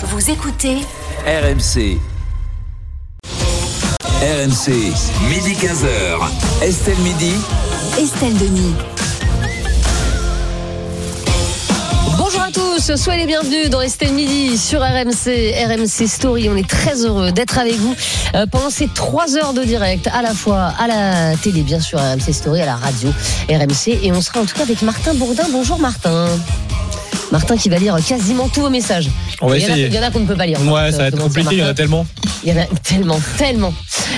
Vous écoutez RMC. RMC, midi 15h. Estelle Midi. Estelle Denis. Bonjour à tous, soyez les bienvenus dans Estelle Midi sur RMC, RMC Story. On est très heureux d'être avec vous euh, pendant ces trois heures de direct, à la fois à la télé, bien sûr, RMC Story, à la radio, RMC. Et on sera en tout cas avec Martin Bourdin. Bonjour Martin. Martin qui va lire quasiment tous vos messages. On va il, y en a, essayer. il y en a qu'on ne peut pas lire. Ouais, ça va être compliqué, il y en a tellement. Il y en a tellement, tellement.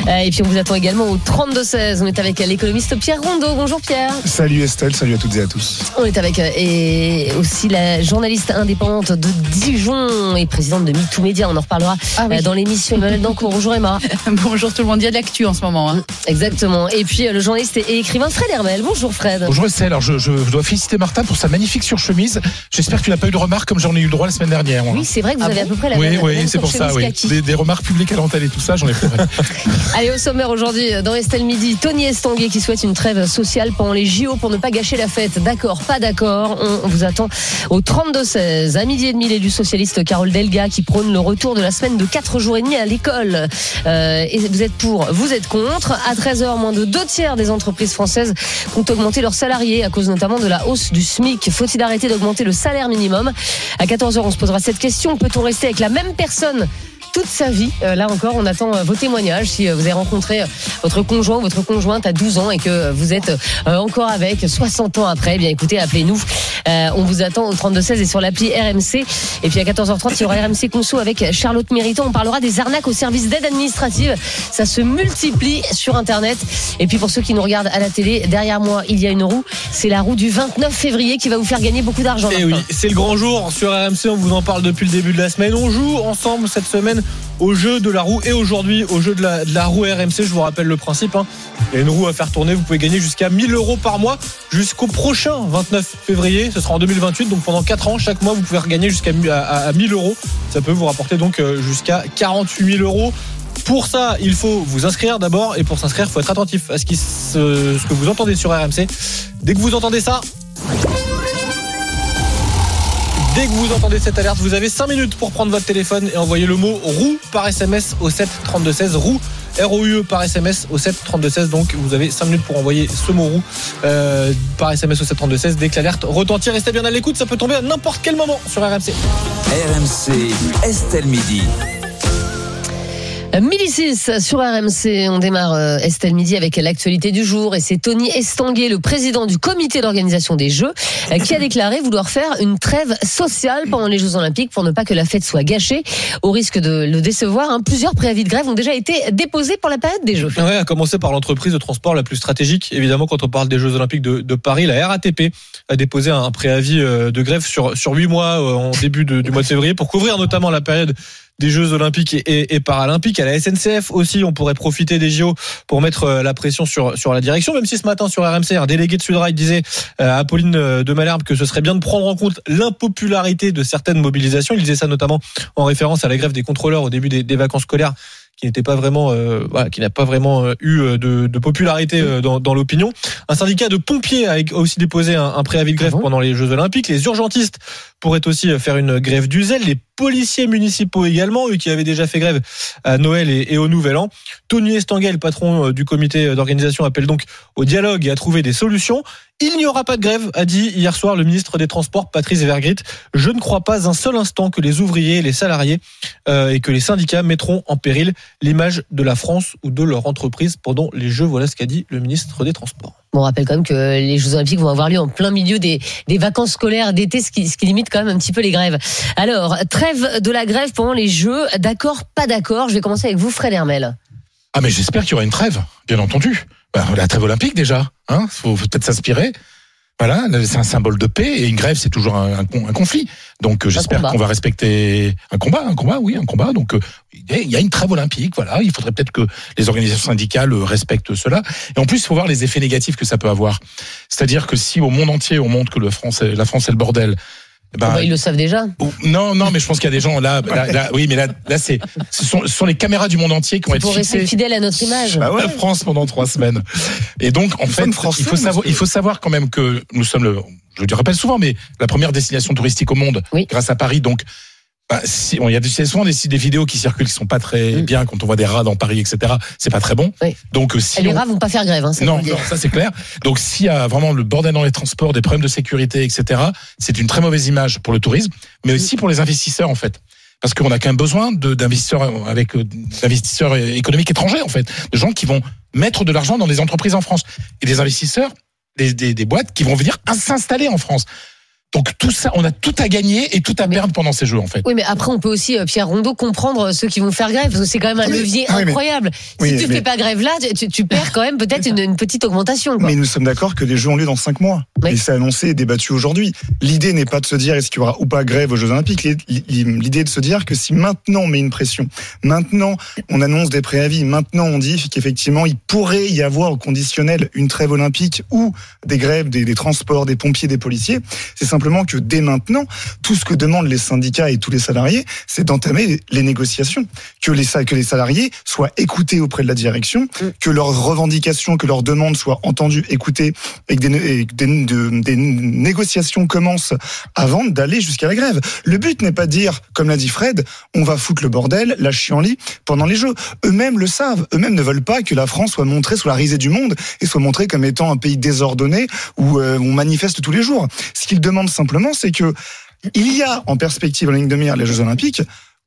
Euh, et puis on vous attend également au 32-16. On est avec l'économiste Pierre Rondeau. Bonjour Pierre. Salut Estelle, salut à toutes et à tous. On est avec euh, et aussi la journaliste indépendante de Dijon et présidente de MeToo Media. On en reparlera Ah oui. euh, dans l'émission Emmanuel Dancourt. Bonjour Emma. Bonjour tout le monde, il y a de l'actu en ce moment. hein. Exactement. Et puis le journaliste et écrivain Fred Hermel. Bonjour Fred. Bonjour Estelle, alors je, je dois féliciter Martin pour sa magnifique surchemise. J'espère que tu n'as pas eu de remarques comme j'en ai eu le droit la semaine dernière. Oui, c'est vrai que vous Ah avez bon à peu près la oui, même, oui, même c'est pour ça, surchemise oui. des remarques publiques à l'antenne et tout ça, j'en ai pleuré. Allez, au sommaire aujourd'hui, dans Estelle Midi, Tony Estanguet qui souhaite une trêve sociale pendant les JO pour ne pas gâcher la fête. D'accord, pas d'accord. On vous attend au 32-16. À midi et demi, l'élu socialiste Carole Delga qui prône le retour de la semaine de 4 jours et demi à l'école. Euh, vous êtes pour, vous êtes contre. À 13h, moins de deux tiers des entreprises françaises ont augmenté leurs salariés à cause notamment de la hausse du SMIC. Faut-il arrêter d'augmenter le salaire minimum? À 14h, on se posera cette question. Peut-on rester avec la même personne toute sa vie. Euh, là encore, on attend euh, vos témoignages. Si euh, vous avez rencontré votre conjoint ou votre conjointe à 12 ans et que vous êtes encore avec 60 ans après, eh bien écoutez, appelez-nous. On vous attend au 3216 et sur l'appli RMC. Et puis à 14h30, il y aura RMC Conso avec Charlotte Mériton. On parlera des arnaques au service d'aide administrative. Ça se multiplie sur Internet. Et puis pour ceux qui nous regardent à la télé, derrière moi, il y a une roue. C'est la roue du 29 février qui va vous faire gagner beaucoup d'argent. Et Martin. oui, c'est le grand jour sur RMC, on vous en parle depuis le début de la semaine. On joue ensemble cette semaine au jeu de la roue et aujourd'hui au jeu de la, roue RMC. Je vous rappelle le principe. hein. Il y a une roue à faire tourner, vous pouvez gagner jusqu'à 1000 euros par mois jusqu'au prochain 29 février. Ce sera en 2028, donc pendant 4 ans, chaque mois, vous pouvez regagner jusqu'à à, à- à 1000 euros. Ça peut vous rapporter donc euh, jusqu'à 48 000 euros. Pour ça, il faut vous inscrire d'abord et pour s'inscrire, il faut être attentif à ce que vous entendez sur RMC. Dès que vous entendez ça, Dès que vous entendez cette alerte, vous avez 5 minutes pour prendre votre téléphone et envoyer le mot roue par SMS au 7 32 16. Roue R-O-U-E par SMS au 7 32 16. Donc vous avez 5 minutes pour envoyer ce mot roue euh, par SMS au 7 32 16. Dès que l'alerte retentit, restez bien à l'écoute. Ça peut tomber à n'importe quel moment sur RMC. RMC, Estelle Midi. Midi 6 sur RMC, on démarre euh, Estelle Midi avec l'actualité du jour et c'est Tony Estanguet, le président du comité d'organisation des Jeux, euh, qui a déclaré vouloir faire une trêve sociale pendant les Jeux Olympiques pour ne pas que la fête soit gâchée. Au risque de le décevoir, hein, plusieurs préavis de grève ont déjà été déposés pour la période des Jeux. Ouais, à commencer par l'entreprise de transport la plus stratégique. Évidemment, quand on parle des Jeux Olympiques de, Paris, la RATP a déposé un préavis euh, de grève sur, sur 8 mois en début du mois de février pour couvrir notamment la période des Jeux Olympiques et, et- et Paralympiques. À la SNCF aussi, on pourrait profiter des JO pour mettre euh, la pression sur, sur la direction, même si ce matin sur RMC, un délégué de Sudrail disait euh, à Pauline euh, de Malherbe que ce serait bien de prendre en compte l'impopularité de certaines mobilisations. Il disait ça notamment en référence à la grève des contrôleurs au début des, des vacances scolaires qui n'était pas vraiment, euh, voilà, qui n'a pas vraiment eu de, de popularité dans, dans l'opinion. Un syndicat de pompiers a aussi déposé un, un préavis de grève pendant les Jeux Olympiques. Les urgentistes pourraient aussi faire une grève du zèle. Les policiers municipaux également, eux qui avaient déjà fait grève à Noël et, au Nouvel An. Tony Estanguet, patron euh, du comité d'organisation, appelle donc au dialogue et à trouver des solutions. Il n'y aura pas de grève, a dit hier soir le ministre des Transports, Patrice Vergrit. Je ne crois pas un seul instant que les ouvriers les salariés euh, et que les syndicats mettront en péril l'image de la France ou de leur entreprise pendant les Jeux. Voilà ce qu'a dit le ministre des Transports. On rappelle quand même que les Jeux Olympiques vont avoir lieu en plein milieu des, des vacances scolaires d'été, ce qui, limite quand même un petit peu les grèves. Alors, trêve de la grève pendant les Jeux, d'accord, pas d'accord Je vais commencer avec vous, Fred Hermel. Ah mais j'espère qu'il y aura une trêve, bien entendu. Bah, la trêve olympique déjà, hein, faut peut-être s'inspirer. Voilà, c'est un symbole de paix et une grève c'est toujours un, un un conflit. Donc euh, j'espère qu'on va respecter un combat, un combat, oui, un combat. Donc euh, il y a une trêve olympique, voilà. Il faudrait peut-être que les organisations syndicales euh, respectent cela. Et en plus, il faut voir les effets négatifs que ça peut avoir. C'est-à-dire que si au monde entier on montre que le France, est- la France est le bordel. Ben, Bon, bah, ils le savent déjà. Non, non, mais je pense qu'il y a des gens là, là, là- oui, mais là, là, c'est, ce sont, ce sont les caméras du monde entier qui vont être Pour rester fidèle à notre image. la France pendant trois semaines. Et donc, en fait, il faut savoir, il faut savoir quand même que nous sommes le, je le rappelle souvent, mais la première destination touristique au monde, Oui. grâce à Paris. Donc, Bah, si, il y a souvent des, des vidéos qui circulent qui sont pas très Mm. bien quand on voit des rats dans Paris, etc. C'est pas très bon. Oui. Donc euh, si Et les on- rats vont pas faire grève, hein, ça non, non, ça c'est clair. Donc s'il y a vraiment le bordel dans les transports, des problèmes de sécurité, etc., c'est une très mauvaise image pour le tourisme, mais aussi pour les investisseurs en fait. Parce qu'on a quand même besoin d'investisseurs avec euh, d'investisseurs économiques étrangers en fait, de gens qui vont mettre de l'argent dans des entreprises en France et des investisseurs, des, des, des boîtes qui vont venir s'installer en France. Donc tout ça, on a tout à gagner et tout à perdre pendant ces jeux en fait. Oui, mais après, on peut aussi, euh, Pierre Rondeau, comprendre ceux qui vont faire grève, parce que c'est quand même un levier ah oui, mais- incroyable. oui, si tu mais- fais pas grève là, tu, tu perds quand même peut-être une, une petite augmentation. Quoi. Mais nous sommes d'accord que les Jeux ont lieu dans cinq mois. Oui. Et c'est annoncé et débattu aujourd'hui. L'idée n'est pas de se dire est-ce qu'il y aura ou pas grève aux Jeux Olympiques. L'idée est de se dire que si maintenant on met une pression, maintenant on annonce des préavis, maintenant on dit qu'effectivement il pourrait y avoir au conditionnel une trêve olympique ou des grèves des, des transports, des pompiers, des policiers, c'est simplement que dès maintenant, tout ce que demandent les syndicats et tous les salariés, c'est d'entamer les, négociations. Que les, que les salariés soient écoutés auprès de la direction, que leurs revendications, que leurs demandes soient entendues, écoutées, et que des, et que des, de- des négociations commencent avant d'aller jusqu'à la grève. Le but n'est pas de dire, comme l'a dit Fred, on va foutre le bordel, la chienlit pendant les Jeux. Eux-mêmes le savent. Eux-mêmes ne veulent pas que la France soit montrée sous la risée du monde et soit montrée comme étant un pays désordonné où euh, on manifeste tous les jours. Ce qu'ils demandent simplement, c'est que il y a en perspective en ligne de mire les Jeux Olympiques.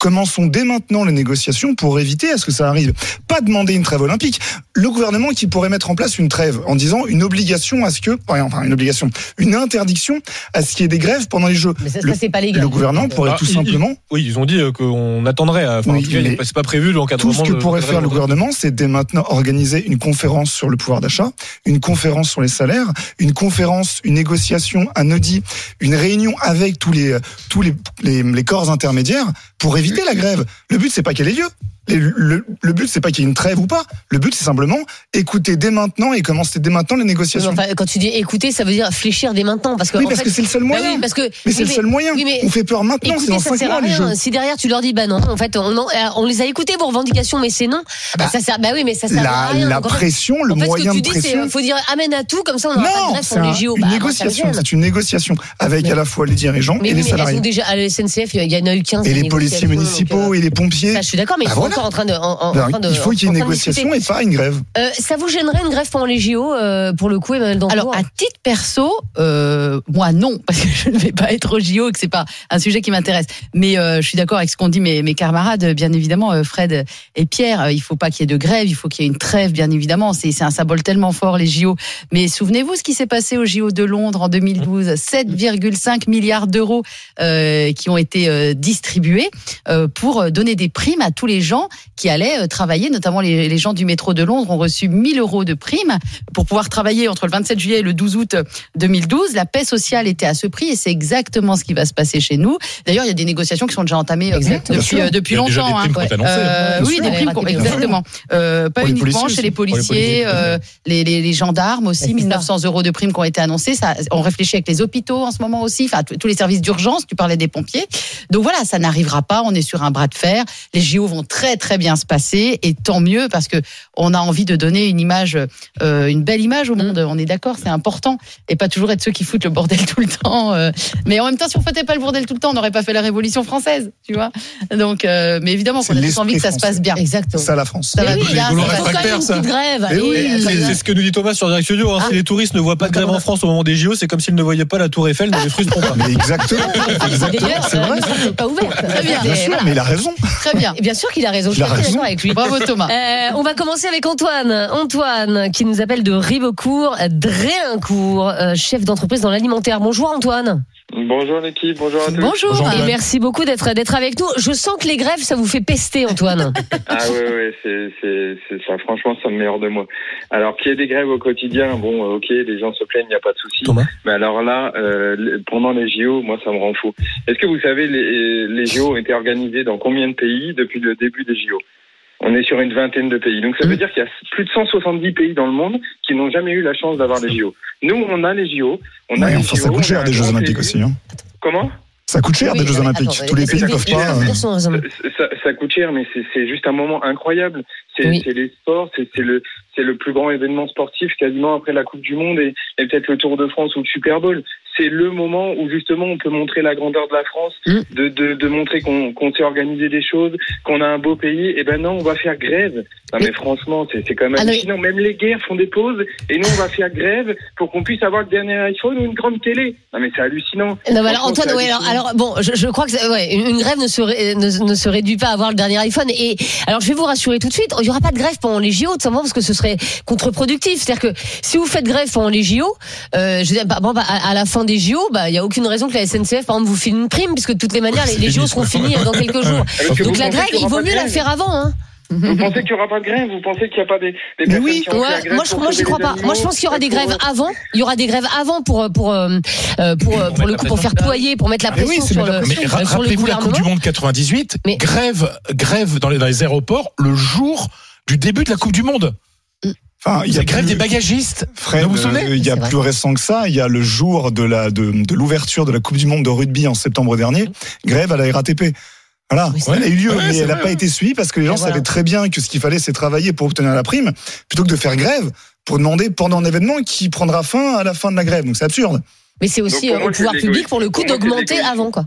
Commençons dès maintenant les négociations pour éviter à ce que ça arrive. Pas demander une trêve olympique. Le gouvernement qui pourrait mettre en place une trêve en disant une obligation à ce que, enfin une obligation, une interdiction à ce qu'il y ait des grèves pendant les Jeux. Mais ça, ça, Le, c'est pas légal. le gouvernement pourrait Ah, tout il- simplement Oui, ils ont dit euh, qu'on attendrait. euh, Enfin, Oui, c'est pas prévu l'encadrement. Tout ce que de- pourrait de- faire le gouvernement, c'est dès maintenant organiser une conférence sur le pouvoir d'achat, une conférence sur les salaires, une conférence, une négociation, un audit, une réunion avec tous les tous les, les, les corps intermédiaires pour éviter la grève. Le but, c'est pas qu'elle ait lieu. Et Le, le, but, c'est pas qu'il y ait une trêve ou pas. Le but, c'est simplement écouter dès maintenant et commencer dès maintenant les négociations. enfin, quand tu dis écouter, ça veut dire fléchir dès maintenant. Parce que, oui, parce fait, que c'est le seul bah moyen. oui, parce que, mais c'est le seul moyen. oui, mais on fait peur maintenant, c'est Écoutez, dans ça 5 sert à les rien. jeux. Si derrière tu leur dis bah non, en fait on, en- euh, on les a écoutés vos revendications, mais c'est non. Bah, bah, ça sert. Bah oui, mais ça sert à La, rien. la pression, le en fait, moyen ce de que tu dis, c'est pression. faut dire amène à tout, comme ça on n'aura pas de Non, grève les JO. une Bah, me négociation. C'est une négociation avec Mais- à la fois les dirigeants et les salariés. déjà à la SNCF, il y en a eu 15. Et les policiers municipaux euh, et les pompiers. Je suis d'accord, mais encore en train de. en- en- Ben, en train de- il faut qu'il y ait une négociation et pas une grève. Euh, ça vous gênerait une grève pendant les JO euh, pour le coup, Emmanuel Dancourt Alors, à titre perso, euh, moi non, parce que je ne vais pas être au JO, et que c'est pas un sujet qui m'intéresse. Mais euh, je suis d'accord avec ce qu'ont dit mes, mes camarades, bien évidemment, euh, Fred et Pierre. euh, Il faut pas qu'il y ait de grève, il faut qu'il y ait une trêve, bien évidemment. C'est c'est un symbole tellement fort les JO. Mais souvenez-vous ce qui s'est passé au JO de Londres en 2012 7,5 milliards d'euros euh, qui ont été euh, distribués euh, pour donner des primes à tous les gens qui allaient euh, travailler, notamment les, les gens du métro de Londres ont reçu 1000 euros de primes pour pouvoir travailler entre le 27 juillet et le 12 août 2012. La paix sociale était à ce prix et c'est exactement ce qui va se passer chez nous. D'ailleurs, il y a des négociations qui sont déjà entamées euh, Exactement. depuis, euh, longtemps. des primes hein. annoncées, Euh, oui, des primes, exactement. Euh, pas uniquement policiers chez les policiers, euh, les, gendarmes aussi, c'est ça. 1900 euros de primes qui ont été annoncées. Ça, on réfléchit avec les hôpitaux en ce moment aussi, enfin tous les services d'urgence. Tu parlais des pompiers. Donc voilà, ça n'arrivera pas. On est sur un bras de fer. Les JO vont très très bien se passer et tant mieux parce que on a envie de donner une image, euh, une belle image au monde. On est d'accord, c'est important et pas toujours être ceux qui foutent le bordel tout le temps. euh. Mais en même temps, si on foutait pas le bordel tout le temps, on n'aurait pas fait la Révolution française, tu vois. Donc, euh, mais évidemment qu'on a tous envie que ça se passe bien. Exactement. ça la France. Ça va Mais oui, bien, il y a- ça grève. Oui, C'est ce que nous dit Thomas sur Direct Studio. hein. Ah. Si les touristes ne voient pas de grève en France au moment des JO, c'est comme s'ils ne voyaient pas la Tour Eiffel, ne les frustrons pas. Mais exactement, exactement, D'ailleurs, c'est vrai. pas ouverte. Très bien. Bien sûr, mais il a raison. Très bien. Et bien sûr qu'il a raison. Je Il suis a assez raison. d'accord avec lui. Bravo Thomas. Euh, on va commencer avec Antoine. Antoine, qui nous appelle de Ribeaucourt, Dréincourt, euh, chef d'entreprise dans l'alimentaire. Bonjour Antoine. Bonjour l'équipe, bonjour à tous. Bonjour. Bonjour, Et merci beaucoup d'être d'être avec nous. Je sens que les grèves, ça vous fait pester, Antoine. Ah ouais, ouais, c'est, c'est, c'est ça. Franchement, ça me met hors de moi. Alors, qu'il y ait des grèves au quotidien, bon, ok, les gens se plaignent, il n'y a pas de souci. Thomas? Mais alors là, euh, pendant les JO, moi, ça me rend fou. Est-ce que vous savez, les, les JO ont été organisés dans combien de pays depuis le début des JO On est sur une vingtaine de pays. Donc, ça veut dire qu'il y a plus de 170 pays dans le monde qui n'ont jamais eu la chance d'avoir les JO. Nous, on a les JO. On a Ouais, les enfin, ça coûte cher des Jeux Olympiques aussi. hein. Comment? Ça coûte cher Oui, des Jeux Olympiques. attends, Tous les pays ne peuvent pas. raison. ça, ça coûte cher, mais c'est juste un moment incroyable. C'est Oui. les sports, c'est le, c'est le plus grand événement sportif quasiment après la Coupe du Monde et, et peut-être le Tour de France ou le Super Bowl. c'est le moment où justement on peut montrer la grandeur de la France, Mm. de, de, de montrer qu'on qu'on sait organiser des choses, qu'on a un beau pays. Et ben non, on va faire grève. Non mais franchement, c'est quand même Ah, hallucinant. Même les guerres font des pauses et nous on va faire grève pour qu'on puisse avoir le dernier iPhone ou une grande télé. Non mais c'est hallucinant. Non, mais alors, Antoine, ouais, alors, bon, je, je crois que ouais, une une grève ne se, ré- ne, ne se réduit pas à avoir le dernier iPhone. Et alors, je vais vous rassurer tout de suite, il n'y aura pas de grève pendant les JO, tout simplement parce que ce serait contre-productif. C'est-à-dire que si vous faites grève pendant les JO, euh, je veux dire, bah, bon, bah, à, à la fin des JO, bah, il y a aucune raison que la SNCF, par exemple, vous file une prime, puisque de toutes les manières, les, les JO seront finis dans quelques jours. Donc la grève, y il vaut mieux la faire avant. Hein. Vous pensez qu'il n'y aura pas de grève Vous pensez qu'il n'y a pas des, des Mais personnes oui. qui ont fait la Ouais, grève moi, je, pour moi, j'y sauver crois pas. Moi, je pense qu'il y aura des Pour- grèves avant. Il y aura des grèves avant pour pour euh, euh, pour euh, pour le coup pour faire ployer, pour mettre la oui, pression sur le. Mais euh, ra- sur le rappelez-vous la Coupe du Monde 98, Mais- grève, grève dans les, dans les aéroports le jour du début de la Coupe du Monde. Enfin, il y a grève des bagagistes. Fred, Vous vous souvenez il y a vrai. plus récent que ça. Il y a le jour de la de, de l'ouverture de la Coupe du Monde de rugby en septembre dernier. Grève à la RATP. Voilà, Oui, elle a eu lieu, Ouais, mais elle n'a pas été suivie parce que les gens voilà. savaient très bien que ce qu'il fallait, c'est travailler pour obtenir la prime, plutôt que de faire grève pour demander pendant un événement qui prendra fin à la fin de la grève. Donc c'est absurde. Mais c'est aussi euh, au pouvoir public pour le coup d'augmenter avant quoi.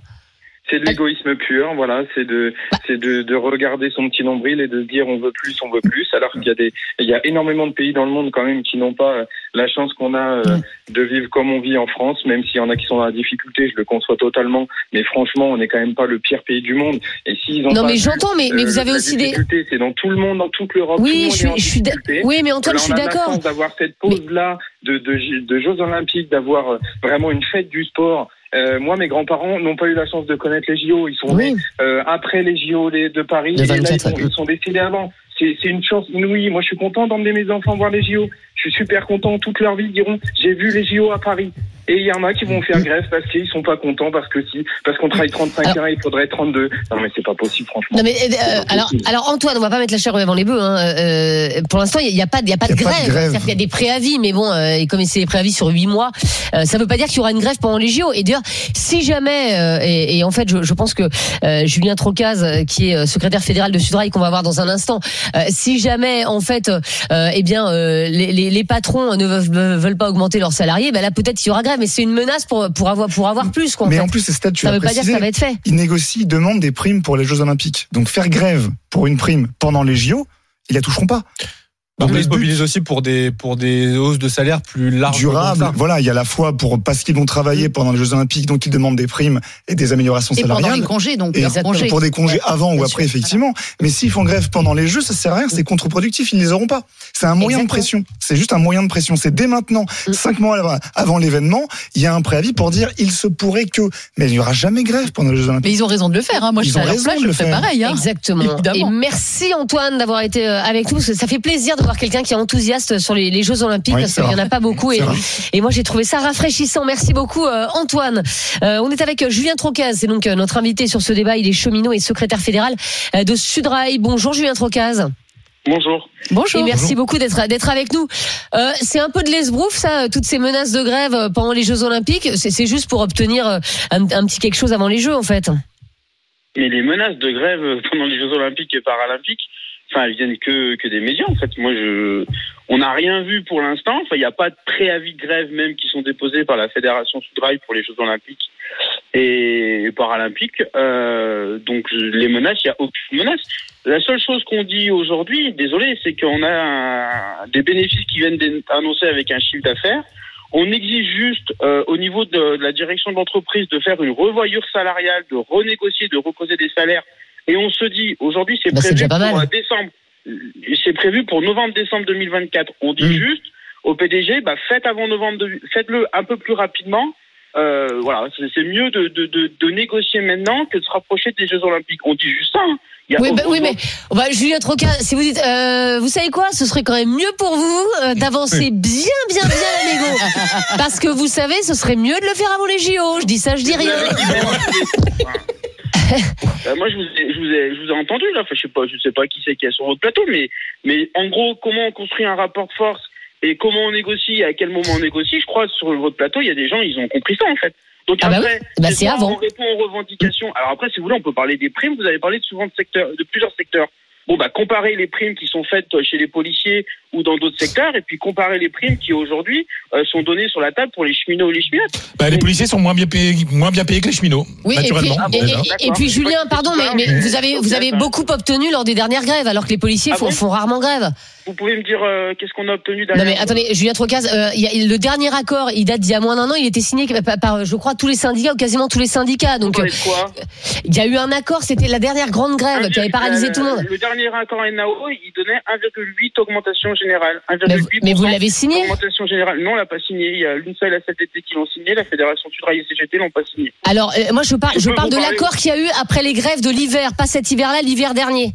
C'est de l'égoïsme pur, voilà. C'est de, c'est de, de regarder son petit nombril et de se dire on veut plus, on veut plus. Alors qu'il y a des, il y a énormément de pays dans le monde quand même qui n'ont pas euh, la chance qu'on a euh, de vivre comme on vit en France, même s'il y en a qui sont dans la difficulté, je le conçois totalement. Mais franchement, on n'est quand même pas le pire pays du monde. Et s'ils ont Non pas mais j'entends, mais mais euh, vous avez aussi des. C'est dans tout le monde, dans toute l'Europe. tout le Oui, monde je suis je suis. Oui, mais Antoine, je suis d'accord. d'avoir cette pause-là de, de, de Jeux Olympiques, d'avoir vraiment une fête du sport. Euh, moi, mes grands-parents n'ont pas eu la chance de connaître les JO. Ils sont nés euh, après les JO les- de Paris. Le et là, 24, ils, sont, ouais. ils sont décédés avant. C'est c'est une chance inouïe. Moi, je suis content d'emmener mes enfants voir les JO. Je suis super content. Toute leur vie, ils diront j'ai vu les JO à Paris. Et il y en a qui vont faire grève parce qu'ils sont pas contents, parce que si, parce qu'on travaille 35 heures, il faudrait 32. Non, mais c'est pas possible, franchement. Non mais euh, alors, alors Antoine, on va pas mettre la chair avant les bœufs. Hein. Euh, pour l'instant, il y a pas, il y a pas de Il y a pas de grève. qu'il y a des préavis, mais bon, euh, et comme c'est des préavis sur huit mois, euh, ça veut pas dire qu'il y aura une grève pendant les JO. Et d'ailleurs, si jamais, euh, et, et en fait, je, je pense que euh, Julien Trocaz, euh, qui est euh, secrétaire fédéral de Sudrail, qu'on va voir dans un instant, euh, si jamais, en fait, euh, eh bien, euh, les, les, les patrons ne veulent, pas augmenter leurs salariés, ben là, peut-être qu'il y aura grève. Mais c'est une menace pour pour avoir pour avoir plus. Quoi, en Mais fait. en plus, ces stades, tu ça veut pas dire que ça va être fait. ils négocient, ils demandent des primes pour les Jeux Olympiques. Donc faire grève pour une prime pendant les JO, ils la toucheront pas. Donc, le ils se but- mobilisent aussi pour des, pour des hausses de salaire plus larges. durable. comme ça. Voilà, il y a la fois pour parce qu'ils vont travailler pendant les Jeux Olympiques, donc ils demandent des primes et des améliorations Et pendant les salariales. congés, donc Et congés. pour des congés avant ou après, sûr, effectivement. Mais s'ils font grève pendant les Jeux, ça sert à rien, c'est contre-productif, ils ne les auront pas. C'est un moyen de pression. C'est juste un moyen de pression. C'est dès maintenant, Mm. cinq mois avant- l'événement, il y a un préavis pour dire il se pourrait que. Mais il n'y aura jamais grève pendant les Jeux Olympiques. Mais ils ont raison de le faire. Hein. Moi, je Ils ont à leur place, je le ferais faire. pareil. Hein. Exactement. Évidemment. Et merci Antoine d'avoir été euh, avec nous. Ça fait plaisir de voir quelqu'un qui est enthousiaste sur les, les Jeux Olympiques Oui, parce qu'il n'y en a pas beaucoup. Et, et moi j'ai trouvé ça rafraîchissant. Merci beaucoup euh, Antoine. Euh, on est avec Julien Trocaz, c'est donc euh, notre invité sur ce débat. Il est cheminot et secrétaire fédéral euh, de Sudrail. Bonjour Julien Trocaz. Bonjour. Bonjour. Et merci beaucoup d'être d'être avec nous. Euh, c'est un peu de l'esbrouf ça, toutes ces menaces de grève pendant les Jeux Olympiques. C'est c'est juste pour obtenir un, un petit quelque chose avant les Jeux en fait. Mais les menaces de grève pendant les Jeux Olympiques et Paralympiques, enfin, elles viennent que, que des médias, en fait. Moi, je, on n'a rien vu pour l'instant. Enfin, il n'y a pas de préavis de grève même qui sont déposés par la Fédération Sudrail pour les Jeux Olympiques et Paralympiques. Euh, donc, les menaces, il n'y a aucune menace. La seule chose qu'on dit aujourd'hui, désolé, c'est qu'on a des bénéfices qui viennent d'annoncer avec un chiffre d'affaires. On exige juste euh, au niveau de, de la direction de l'entreprise de faire une revoyure salariale, de renégocier, de recauser des salaires. Et on se dit, aujourd'hui, c'est Bah, prévu pour mal. euh, décembre. C'est prévu pour novembre-décembre 2024. On dit Mm. juste au PDG, bah, faites avant novembre, de- faites-le un peu plus rapidement. Euh, voilà, c'est mieux de, de, de, de négocier maintenant que de se rapprocher des Jeux Olympiques. On dit juste ça. hein. Il y a Oui, bah, oui, mais bah, Julien Troca, si vous dites, euh, vous savez quoi, ce serait quand même mieux pour vous euh, d'avancer bien, bien, bien la négo, parce que vous savez, ce serait mieux de le faire avant les JO. Je dis ça, je dis rien. Euh, moi, je vous, ai, je, vous ai, je vous ai entendu là. Enfin, je sais pas, je sais pas qui c'est qui est sur votre plateau, mais, mais en gros, comment on construit un rapport de force et comment on négocie, à quel moment on négocie. Je crois sur votre plateau, il y a des gens, ils ont compris ça en fait. Donc Ah bah après, Bah, c'est avant. on répond aux revendications. Alors après, si vous voulez, on peut parler des primes. Vous avez parlé souvent de secteurs, de plusieurs secteurs. Bon, bah, comparer les primes qui sont faites chez les policiers ou dans d'autres secteurs, et puis comparer les primes qui aujourd'hui euh, sont données sur la table pour les cheminots ou les cheminotes. Bah, les policiers sont moins bien payés, moins bien payés que les cheminots. Oui, et puis, et, et- et Julien, pardon, mais, mais vous avez vous avez beaucoup obtenu lors des dernières grèves, alors que les policiers Ah font, bon font rarement grève. Vous pouvez me dire euh, qu'est-ce qu'on a obtenu Non derrière mais attendez, Julien Trocaz, euh, il y a, le dernier accord, il date d'il y a moins d'un an, il était signé par, par, je crois, tous les syndicats ou quasiment tous les syndicats. Donc euh, il y a eu un accord, c'était la dernière grande grève qui avait paralysé tout le monde. Le dernier accord NAO, il donnait 1,8 augmentation générale. 1,8 Mais vous- mais vous l'avez signé Augmentation générale. Non, on l'a pas signé. Il y a l'UNSA et la CFDT qui l'ont signé. La Fédération Sudrail et CGT l'ont pas signé. Alors euh, moi je parle, Je parle de l'accord qu'il y a eu après les grèves de l'hiver, pas cet hiver-là, l'hiver dernier.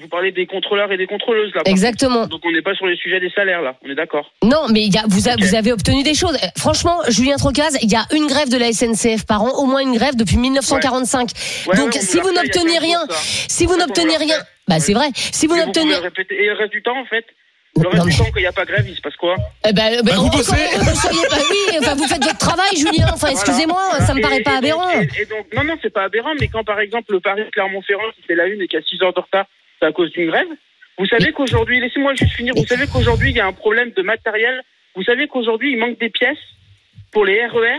Vous parlez des contrôleurs et des contrôleuses là. Exactement. Donc on n'est pas sur les sujets des salaires là. On est d'accord. Non, mais il y a, vous, a- Ok. vous avez obtenu des choses. Euh, Franchement, Julien Trocaz, il y a une grève de la SNCF par an, au moins une grève depuis 1945. Ouais, Donc ouais, si vous fait n'obtenez 15 rien, si vous n'obtenez rien, fait. bah c'est vrai. Si vous n'obtenez. Et le reste du temps en fait Le reste Non, du temps quand il n'y a pas grève, il se passe quoi Eh ben, ben, Bah, vous bossez. pas, oui, enfin, vous faites votre travail, Julien. Enfin, excusez-moi, Voilà. ça me Et- paraît pas et aberrant. et- et donc, non, non, c'est pas aberrant, mais quand par exemple le Paris Clermont-Ferrand qui fait la une et qui a 6 heures de retard, c'est à cause d'une grève. Vous savez qu'aujourd'hui, laissez-moi juste finir, vous savez qu'aujourd'hui il y a un problème de matériel. Vous savez qu'aujourd'hui il manque des pièces pour les RER.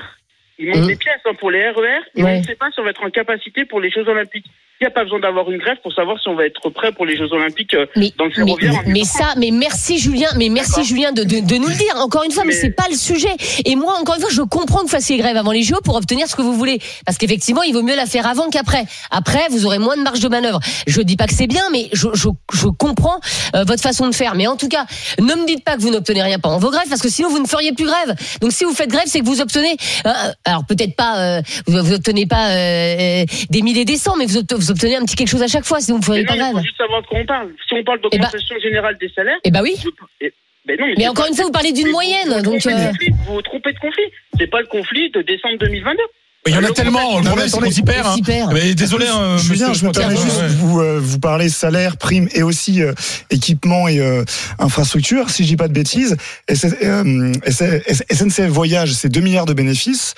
Il manque Mmh. des pièces hein, pour les RER et Ouais. on ne sait pas si on va être en capacité pour les Jeux Olympiques. Il n'y a pas besoin d'avoir une grève pour savoir si on va être prêt pour les Jeux Olympiques euh, Mais, dans le mais, ferroviaire. mais Ile-de-France. ça, mais merci Julien, mais merci. Julien de, de, de nous le dire. Encore une fois, mais, Mais- c'est pas le sujet. Et moi, encore une fois, je comprends que vous fassiez grève avant les JO pour obtenir ce que vous voulez. Parce qu'effectivement, il vaut mieux la faire avant qu'après. Après, vous aurez moins de marge de manœuvre. Je dis pas que c'est bien, mais je, je, je comprends euh, votre façon de faire. Mais en tout cas, ne me dites pas que vous n'obtenez rien pendant vos grèves, parce que sinon vous ne feriez plus grève. Donc si vous faites grève, c'est que vous obtenez. euh, alors peut-être pas, euh, vous, vous obtenez pas euh, des milliers des cents, mais vous, obt- vous obtenez un petit quelque chose à chaque fois. Sinon vous ne non, pas grève. juste savoir de quoi on parle. Si on parle Eh ben- d'augmentation générale des salaires, Eh bah oui. je- eh, ben non, Mais encore pas- une fois, vous parlez d'une moyenne, vous vous donc. trompez de euh, conflit. Vous vous trompez de conflit. C'est pas le conflit de décembre 2022. Il y en a Le tellement. Le problème, mais c'est qu'on s'y perd. hein. Mais désolé, hein, je me Trocaz, permets ouais, juste de vous, euh, vous parler salaire, prime et aussi euh, équipement et euh, infrastructure. Si je dis pas de bêtises, SNCF Voyage, c'est 2 milliards de bénéfices.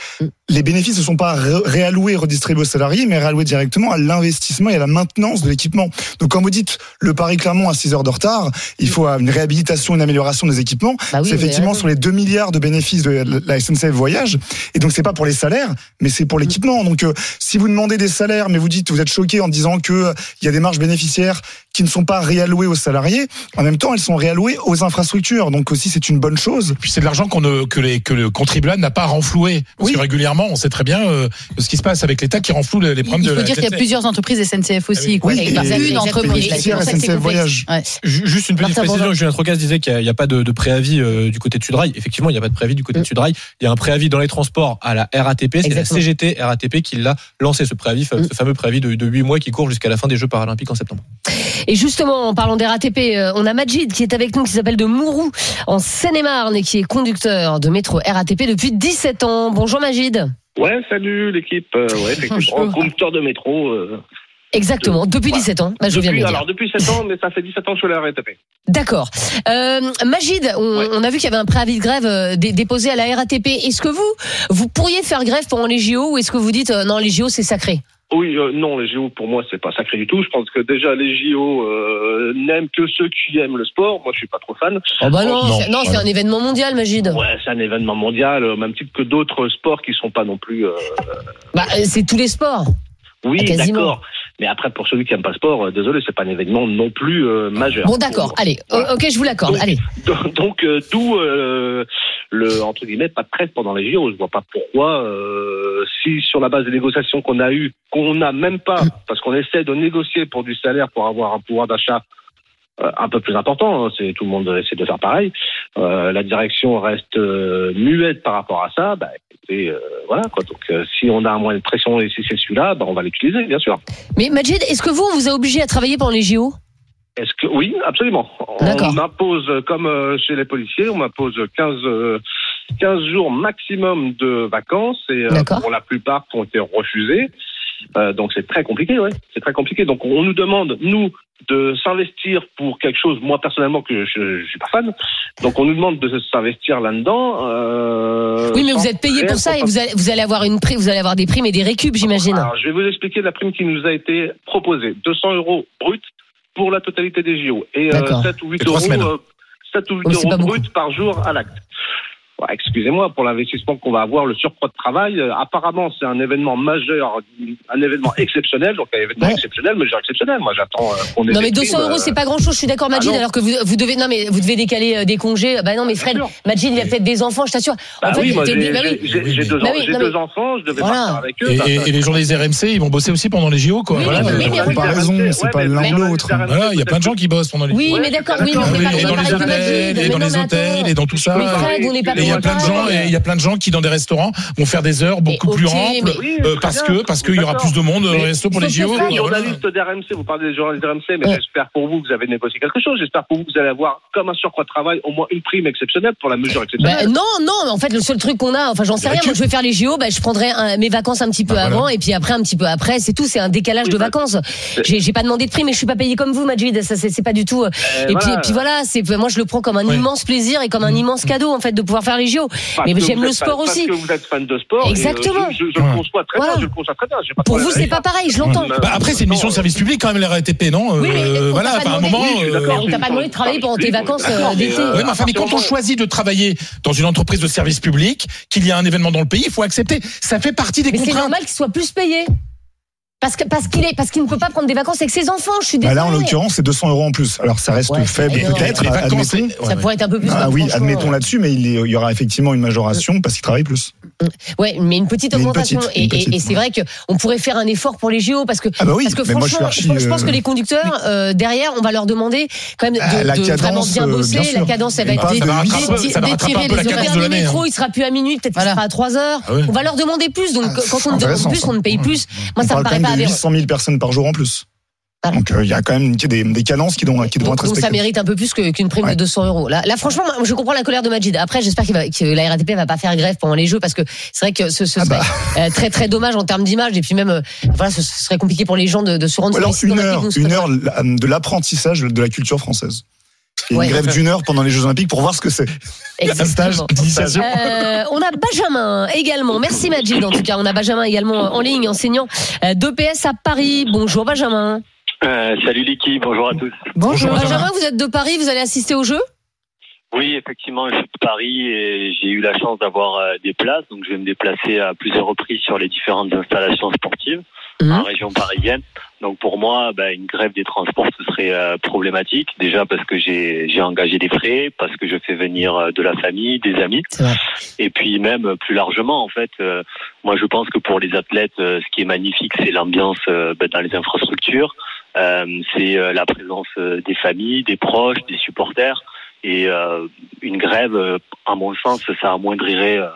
Les bénéfices ne sont pas ré- réalloués, redistribués aux salariés, mais réalloués directement à l'investissement et à la maintenance de l'équipement. Donc quand vous dites le Paris-Clermont à 6 heures de retard, il faut une réhabilitation, une amélioration des équipements. Bah oui, c'est effectivement sur les 2 milliards de bénéfices de la SNCF Voyage. Et donc c'est pas pour les salaires, mais c'est pour l'équipement. Donc euh, si vous demandez des salaires, mais vous dites vous êtes choqué en disant que euh, il y a des marges bénéficiaires qui ne sont pas réallouées aux salariés, en même temps elles sont réallouées aux infrastructures. Donc aussi c'est une bonne chose. Puis c'est de l'argent qu'on ne, que, les, que le contribuable n'a pas renfloué. Parce Oui. que régulièrement, on sait très bien euh, ce qui se passe avec l'État qui renfloue les, les problèmes Il de faut la dire qu'il y a plusieurs entreprises SNCF aussi. quoi. Oui, Et une entreprise. SNCF. Voyage. Ouais. Juste une petite Martin précision. Julien Trocas disait qu'il n'y a, pas de, de préavis euh, du côté de Sudrail. Effectivement, il n'y a pas de préavis du côté de Sudrail. Il y a un préavis dans les transports à la RATP. C'est la. CGT RATP qui l'a lancé, ce préavis, ce fameux préavis de, de 8 mois qui court jusqu'à la fin des Jeux paralympiques en septembre. Et justement, en parlant des RATP, euh, on a Majid qui est avec nous, qui s'appelle de Mourou, en Seine-et-Marne, et qui est conducteur de métro RATP depuis 17 ans. Bonjour Majid. Ouais, salut l'équipe. Euh, ouais, effectivement, conducteur de métro. Euh, Exactement, depuis Voilà. 17 ans. Bah, je viens de depuis, le dire. alors depuis 7 ans, mais ça fait 17 ans que je suis à la RATP. D'accord. Euh, Majid, on, Ouais. on a vu qu'il y avait un préavis de grève euh, dé- déposé à la RATP. Est-ce que vous, vous pourriez faire grève pendant les JO ou est-ce que vous dites euh, non, les JO c'est sacré? Oui, euh, non, les JO pour moi c'est pas sacré du tout. Je pense que déjà les JO euh, n'aiment que ceux qui aiment le sport. Moi je suis pas trop fan. Oh bah non, non, c'est- voilà. un événement mondial, Majid. Ouais, c'est un événement mondial, au même titre que d'autres sports qui sont pas non plus. euh, Bah, c'est tous les sports. Oui, d'accord. Mais après pour celui qui aime pas le sport, euh, désolé, c'est pas un événement non plus euh, majeur. Bon, d'accord. Allez, Voilà. ok, je vous l'accorde. Donc, Allez. Donc, euh, d'où euh, le entre guillemets pas de trêve pendant les JO. Je vois pas pourquoi euh, si sur la base des négociations qu'on a eues, qu'on n'a même pas, parce qu'on essaie de négocier pour du salaire pour avoir un pouvoir d'achat euh, un peu plus important. hein, c'est tout le monde essaie de faire pareil. Euh, la direction reste euh, muette par rapport à ça. Bah, écoutez, euh, voilà quoi. Donc euh, si on a un moyen de pression et si c'est celui-là, bah, on va l'utiliser bien sûr. Mais Majid, est-ce que vous, on vous a obligé à travailler pendant les JO Est-ce que oui, absolument. On m'impose, comme euh, chez les policiers, on m'impose 15, euh, 15 jours maximum de vacances et pour la plupart qui ont été refusés. Donc c'est très compliqué, ouais. C'est très compliqué. Donc on nous demande nous de s'investir pour quelque chose. Moi personnellement que je, je suis pas fan. Donc on nous demande de s'investir là-dedans. euh, Oui, mais vous êtes payé pour ça et vous allez, vous allez avoir une prime, vous allez avoir des primes et des récup, j'imagine. Alors, je vais vous expliquer la prime qui nous a été proposée. 200 euros brut pour la totalité des JO. Et euh, D'accord. 7 ou 8 Et trois euros, euh, 7 ou 8 Oh, c'est euros brut par jour à l'acte. Excusez-moi pour l'investissement qu'on va avoir, le surcroît de travail. euh, apparemment, c'est un événement majeur, un événement exceptionnel. Donc, un événement Ouais. exceptionnel, mesure exceptionnelle. Moi, j'attends euh, qu'on ait Non mais 200 primes, euros euh, c'est pas grand chose, je suis d'accord Majid, Ah non. alors que vous, vous devez non mais vous devez décaler euh, des congés. Bah non mais Fred. Majid il a peut-être des enfants, je t'assure. Bah en fait, oui, moi, t'es- j'ai bah oui. deux, Bah oui, j'ai non, deux mais- enfants, je devais Voilà. partir avec eux. Et, et- ça- et les journalistes RMC, ils vont bosser aussi pendant les JO, quoi. Oui, Voilà, mais- oui, mais comparaison, Ouais, c'est pas mais l'un ou l'autre. Voilà, il y a plein de gens qui bossent pendant les Oui, mais d'accord, oui, mais on d'accord. fait pas et on dans fait les pas hôtels, Majid. et dans Mais les non, mais hôtels, attends. et dans tout ça. Mais Fred, on n'est pas Et il y a plein de gens, et il y a plein de gens qui dans des restaurants vont faire des heures beaucoup plus amples euh, parce que parce qu'il y aura plus de monde dans les Mais restos pour les JO. Les journalistes d'RMC, vous parlez des journalistes d'RMC, mais j'espère pour vous que vous avez négocié quelque chose. J'espère pour vous que vous allez avoir, comme un surcroît de travail, au moins une prime exceptionnelle pour la mesure Bah, exceptionnelle. non, non, mais en fait, le seul truc qu'on a, enfin, j'en sais Le rien. Moi, je vais faire les JO, bah, je prendrai mes vacances un petit peu Bah, avant, et puis après, un petit peu après, c'est tout. C'est un décalage de bah, vacances. J'ai pas demandé de prix, mais je suis pas payé comme vous, Majid. Ça, c'est pas du tout. euh, Euh, Et puis, voilà. c'est moi, je le prends comme un immense plaisir et comme un immense cadeau, en fait, de pouvoir faire les JO. Parce mais j'aime le sport fan- aussi. Parce que vous êtes fan de sport. et, euh, Exactement. je, je- je Ouais. le conçois très Voilà. bien, je le conçois très bien. j'ai pas de Pour vous, c'est pas pareil, je l'entends. Bah après, c'est une mission de service public quand même, la RATP, non Oui, mais Voilà, à un moment. On t'a pas demandé de travailler pendant tes vacances euh, d'été. euh, Oui, mais enfin, mais quand on choisit de travailler dans une entreprise de service public, qu'il y a un événement dans le pays, il faut accepter. Ça fait partie des Mais c'est normal qu'il soit plus payé. Parce que parce qu'il est parce qu'il ne peut pas prendre des vacances avec ses enfants. Je suis Bah désolée. là, en l'occurrence, c'est 200 euros en plus. Alors, ça reste Ouais, faible, peut-être, ouais, ça ouais. pourrait être un peu plus. Ah bah, oui, admettons là-dessus, mais il y aura effectivement une majoration parce qu'il travaille plus. Ouais, mais une petite une augmentation. petite, et petite, et, et c'est ouais. vrai que on pourrait faire un effort pour les JO parce que Ah bah oui, parce que moi je franchement, archi. je pense que euh, les conducteurs euh, derrière, on va leur demander quand même de, Ah, la de cadence, vraiment bien euh, bosser. bien la cadence, elle va être d'étirer les horaires. Le métro, hein. il sera plus à minuit, peut-être qu'il sera à 3 heures. Ah. On va leur demander plus. Donc Ah, quand on demande plus, on ne paye plus. Moi, ça me paraît pas aberrant. 800 000 personnes par jour en plus. Voilà. Donc euh, il y a quand même des, des cadences qui, doivent, qui Donc, être donc ça respectées. mérite un peu plus qu'une prime de Ouais. 200 euros. Là, là, franchement, je comprends la colère de Majid. Après, j'espère que la RATP va pas faire grève pendant les Jeux parce que c'est vrai que ce, ce Ah serait bah. euh, très très dommage en termes d'image et puis même euh, voilà, ce, serait compliqué pour les gens de, de se rendre Ou alors une heure, une heure de l'apprentissage de la culture française. Et Ouais. une grève d'une heure pendant les Jeux Olympiques pour voir ce que c'est. Exactement. stage d'initiation. Euh, on a Benjamin également. Merci Majid. En tout cas, on a Benjamin également en ligne, enseignant d'EPS à Paris. Bonjour Benjamin. Euh, salut l'équipe, bonjour à tous. Bonjour Benjamin. Benjamin. Vous êtes de Paris. Vous allez assister au jeu? Oui, effectivement, je suis de Paris et j'ai eu la chance d'avoir euh, des places, donc je vais me déplacer à plusieurs reprises sur les différentes installations sportives Mhm. en région parisienne. Donc pour moi, bah, une grève des transports, ce serait euh, problématique. Déjà parce que j'ai j'ai engagé des frais, parce que je fais venir euh, de la famille, des amis. Et puis même euh, plus largement, en fait, euh, moi je pense que pour les athlètes, euh, ce qui est magnifique, c'est l'ambiance euh, ben, dans les infrastructures, Euh, c'est euh, la présence euh, des familles, des proches, des supporters. Et euh, une grève, euh, à mon sens, ça amoindrirait euh,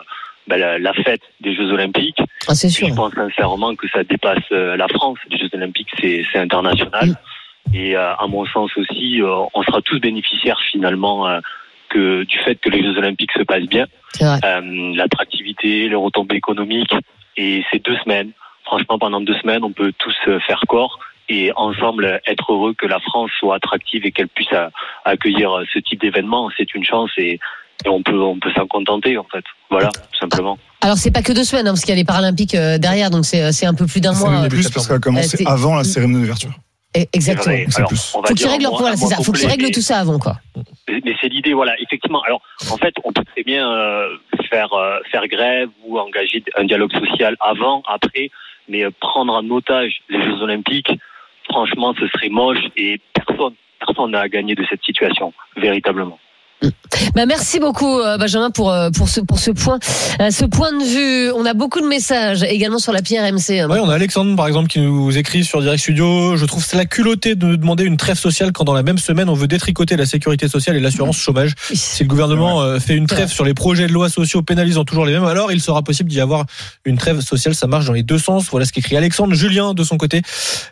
ben, la, la fête des Jeux Olympiques. Ah, c'est Et sûr. je pense sincèrement que ça dépasse euh, la France. Les Jeux Olympiques, c'est international. Mm. Et euh, à mon sens aussi, euh, on sera tous bénéficiaires finalement euh, que du fait que les Jeux Olympiques se passent bien euh, l'attractivité, les retombées économiques. Et ces deux semaines, franchement, pendant deux semaines, on peut tous euh, faire corps et ensemble être heureux que la France soit attractive et qu'elle puisse euh, accueillir euh, ce type d'événement. C'est une chance et, et on peut on peut s'en contenter en fait. Voilà, tout simplement. Alors c'est pas que deux semaines hein, parce qu'il y a les Paralympiques euh, derrière, donc c'est c'est un peu plus d'un mois. euh, plus parce que ça a Euh, commencé avant la cérémonie d'ouverture. eh, Exactement. Alors, plus. on va Faut qu'ils règlent leur c'est mois ça. Faut qu'ils règlent tout ça avant, quoi. Mais mais c'est l'idée, voilà, effectivement. Alors, en fait, on peut très bien euh, faire euh, faire grève ou engager un dialogue social avant, après, mais euh, prendre en otage les Jeux Olympiques, franchement, ce serait moche et personne personne n'a à gagner de cette situation, véritablement. Bah, merci beaucoup euh, Benjamin pour euh, pour ce pour ce point euh, ce point de vue. On a beaucoup de messages également sur la pierre MC. Ouais, on a Alexandre par exemple qui nous écrit sur Direct Studio. Je trouve c'est la culottée de demander une trêve sociale quand dans la même semaine on veut détricoter la sécurité sociale et l'assurance chômage. Oui. Si le gouvernement fait une trêve sur les projets de loi sociaux pénalisant toujours les mêmes, alors il sera possible d'y avoir une trêve sociale. Ça marche dans les deux sens. Voilà ce qu'écrit Alexandre. Julien de son côté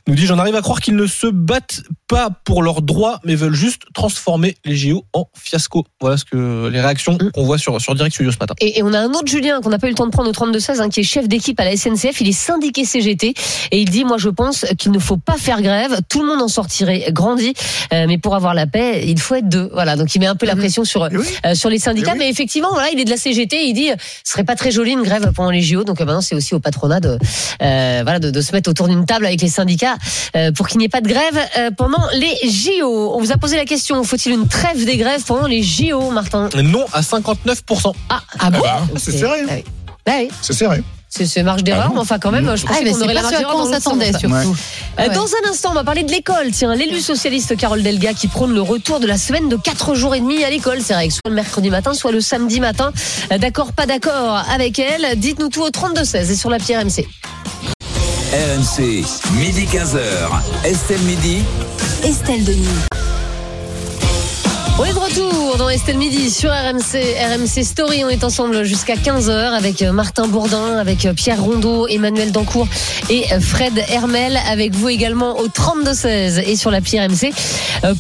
nous dit j'en arrive à croire qu'ils ne se battent pas pour leurs droits, mais veulent juste transformer les JO en fiasco. Voilà ce que les réactions qu'on voit sur, sur Direct Studio ce matin. Et, et on a un autre Julien qu'on n'a pas eu le temps de prendre au 32-16, hein, qui est chef d'équipe à la SNCF. Il est syndiqué CGT et il dit Moi, je pense qu'il ne faut pas faire grève. Tout le monde en sortirait grandi. Euh, mais pour avoir la paix, il faut être deux. Voilà. Donc, il met un peu la pression sur, Eh oui. euh, sur les syndicats. Eh oui. Mais effectivement, voilà, il est de la CGT. Il dit Ce serait pas très joli une grève pendant les JO. Donc, euh, maintenant, c'est aussi au patronat de, euh, voilà, de, de se mettre autour d'une table avec les syndicats euh, pour qu'il n'y ait pas de grève euh, pendant les JO. On vous a posé la question Faut-il une trêve des grèves pendant les JO, Martin Non à 59%. Ah, Ah bon bah, C'est serré. Ah oui. Ah oui. C'est serré. C'est c'est marge d'erreur, Ah mais enfin quand même, je Ah, pensais mais qu'on c'est aurait la marge ce d'erreur on s'attendait surtout. Ouais. Ah Euh, ouais. Dans un instant, on va parler de l'école. Tiens, l'élu socialiste Carole Delga qui prône le retour de la semaine de 4 jours et demi à l'école. C'est vrai que soit le mercredi matin, soit le samedi matin. Euh, D'accord, pas d'accord avec elle. Dites-nous tout au 32-16 et sur la pierre MC. RMC, midi 15h. Estelle Midi. Estelle Denis. On est de retour dans Estelle Midi sur RMC, RMC Story. On est ensemble jusqu'à 15h avec euh, Martin Bourdin, avec euh, Pierre Rondeau, Emmanuel Dancourt et euh, Fred Hermel. Avec vous également au 32-16 et sur l'appli RMC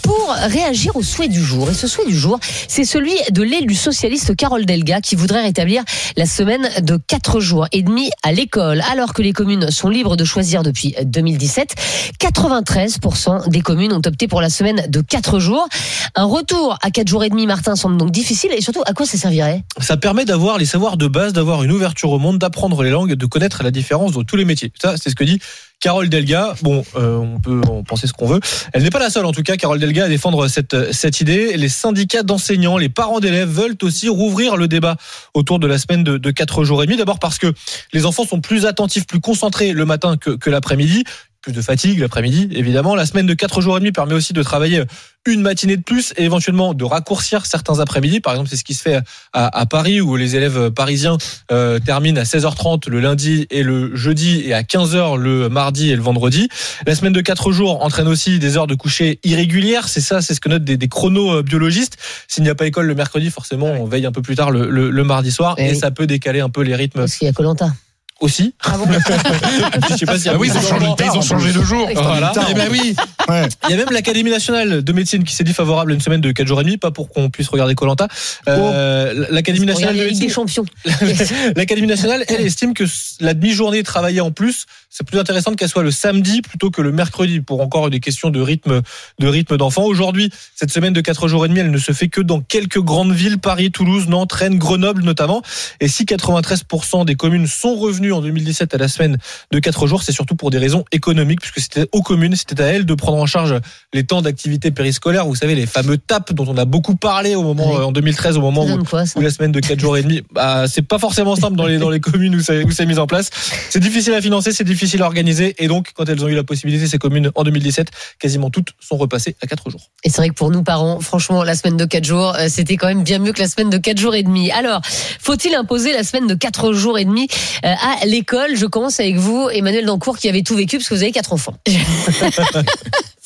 pour réagir au souhait du jour. Et ce souhait du jour, c'est celui de l'élu socialiste Carole Delga qui voudrait rétablir la semaine de 4 jours et demi à l'école. Alors que les communes sont libres de choisir depuis 2017, 93% des communes ont opté pour la semaine de 4 jours. Un retour à 4 jours et demi, Martin, semble donc difficile. Et surtout, à quoi ça servirait? Ça permet d'avoir les savoirs de base, d'avoir une ouverture au monde, d'apprendre les langues, de connaître la différence dans tous les métiers. Ça, c'est ce que dit Carole Delga. Bon, euh, on peut en penser ce qu'on veut. Elle n'est pas la seule, en tout cas, Carole Delga, à défendre cette, cette idée. Les syndicats d'enseignants, les parents d'élèves veulent aussi rouvrir le débat autour de la semaine de, de 4 jours et demi. D'abord parce que les enfants sont plus attentifs, plus concentrés le matin que, que l'après-midi. Plus de fatigue l'après-midi, évidemment. La semaine de 4 jours et demi permet aussi de travailler une matinée de plus et éventuellement de raccourcir certains après-midi. Par exemple, c'est ce qui se fait à, à Paris où les élèves parisiens euh, terminent à 16h30 le lundi et le jeudi et à 15h le mardi et le vendredi. La semaine de 4 jours entraîne aussi des heures de coucher irrégulières. C'est ça, c'est ce que notent des, des chronobiologistes. S'il n'y a pas école le mercredi, forcément, on veille un peu plus tard le, le- le mardi soir Eh et oui. ça peut décaler un peu les rythmes Parce qu'il y a Colanta. Aussi. Ah bon Je sais pas s'il y a Ah oui, ils ont changé, de ils ont changé de jour. Voilà. Eh ben oui. Ouais. Il y a même l'Académie nationale de médecine qui s'est dit favorable à une semaine de 4 jours et demi, pas pour qu'on puisse regarder Colanta. Euh, L'Académie nationale de des médecine, champions. l'Académie nationale, elle estime que la demi-journée travaillée en plus, c'est plus intéressant qu'elle soit le samedi plutôt que le mercredi pour encore des questions de rythme, de rythme d'enfant. Aujourd'hui, cette semaine de 4 jours et demi, elle ne se fait que dans quelques grandes villes, Paris, Toulouse, Nantes, Rennes, Grenoble notamment. Et si 93% des communes sont revenues en 2017 à la semaine de 4 jours, c'est surtout pour des raisons économiques, puisque c'était aux communes, c'était à elles de prendre en charge les temps d'activité périscolaire. Vous savez, les fameux TAP dont on a beaucoup parlé au moment, Oui. euh, en 2013, au moment où, quoi, la semaine de 4 jours et demi, bah, c'est pas forcément simple dans les, dans les communes où c'est, où c'est mis en place. C'est difficile à financer, c'est difficile à organiser. Et donc, quand elles ont eu la possibilité, ces communes, en 2017, quasiment toutes sont repassées à 4 jours. Et c'est vrai que pour nous parents, franchement, la semaine de 4 jours, euh, c'était quand même bien mieux que la semaine de 4 jours et demi. Alors, faut-il imposer la semaine de 4 jours et demi euh, à l'école Je commence avec vous, Emmanuel Dancourt, qui avait tout vécu parce que vous avez quatre enfants.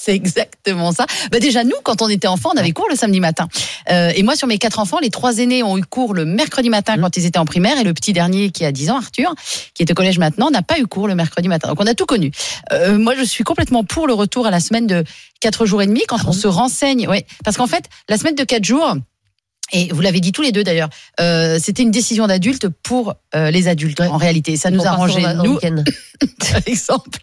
C'est exactement ça. Bah déjà, nous, quand on était enfants, on avait cours le samedi matin. Euh, et moi, sur mes quatre enfants, les trois aînés ont eu cours le mercredi matin quand ils étaient en primaire. Et le petit dernier, qui a 10 ans, Arthur, qui est au collège maintenant, n'a pas eu cours le mercredi matin. Donc, on a tout connu. Euh, moi, je suis complètement pour le retour à la semaine de quatre jours et demi quand on se renseigne. Ouais, parce qu'en fait, la semaine de quatre jours, et vous l'avez dit tous les deux d'ailleurs, euh, c'était une décision d'adulte pour euh, les adultes en réalité. Ça nous en- en nous par exemple.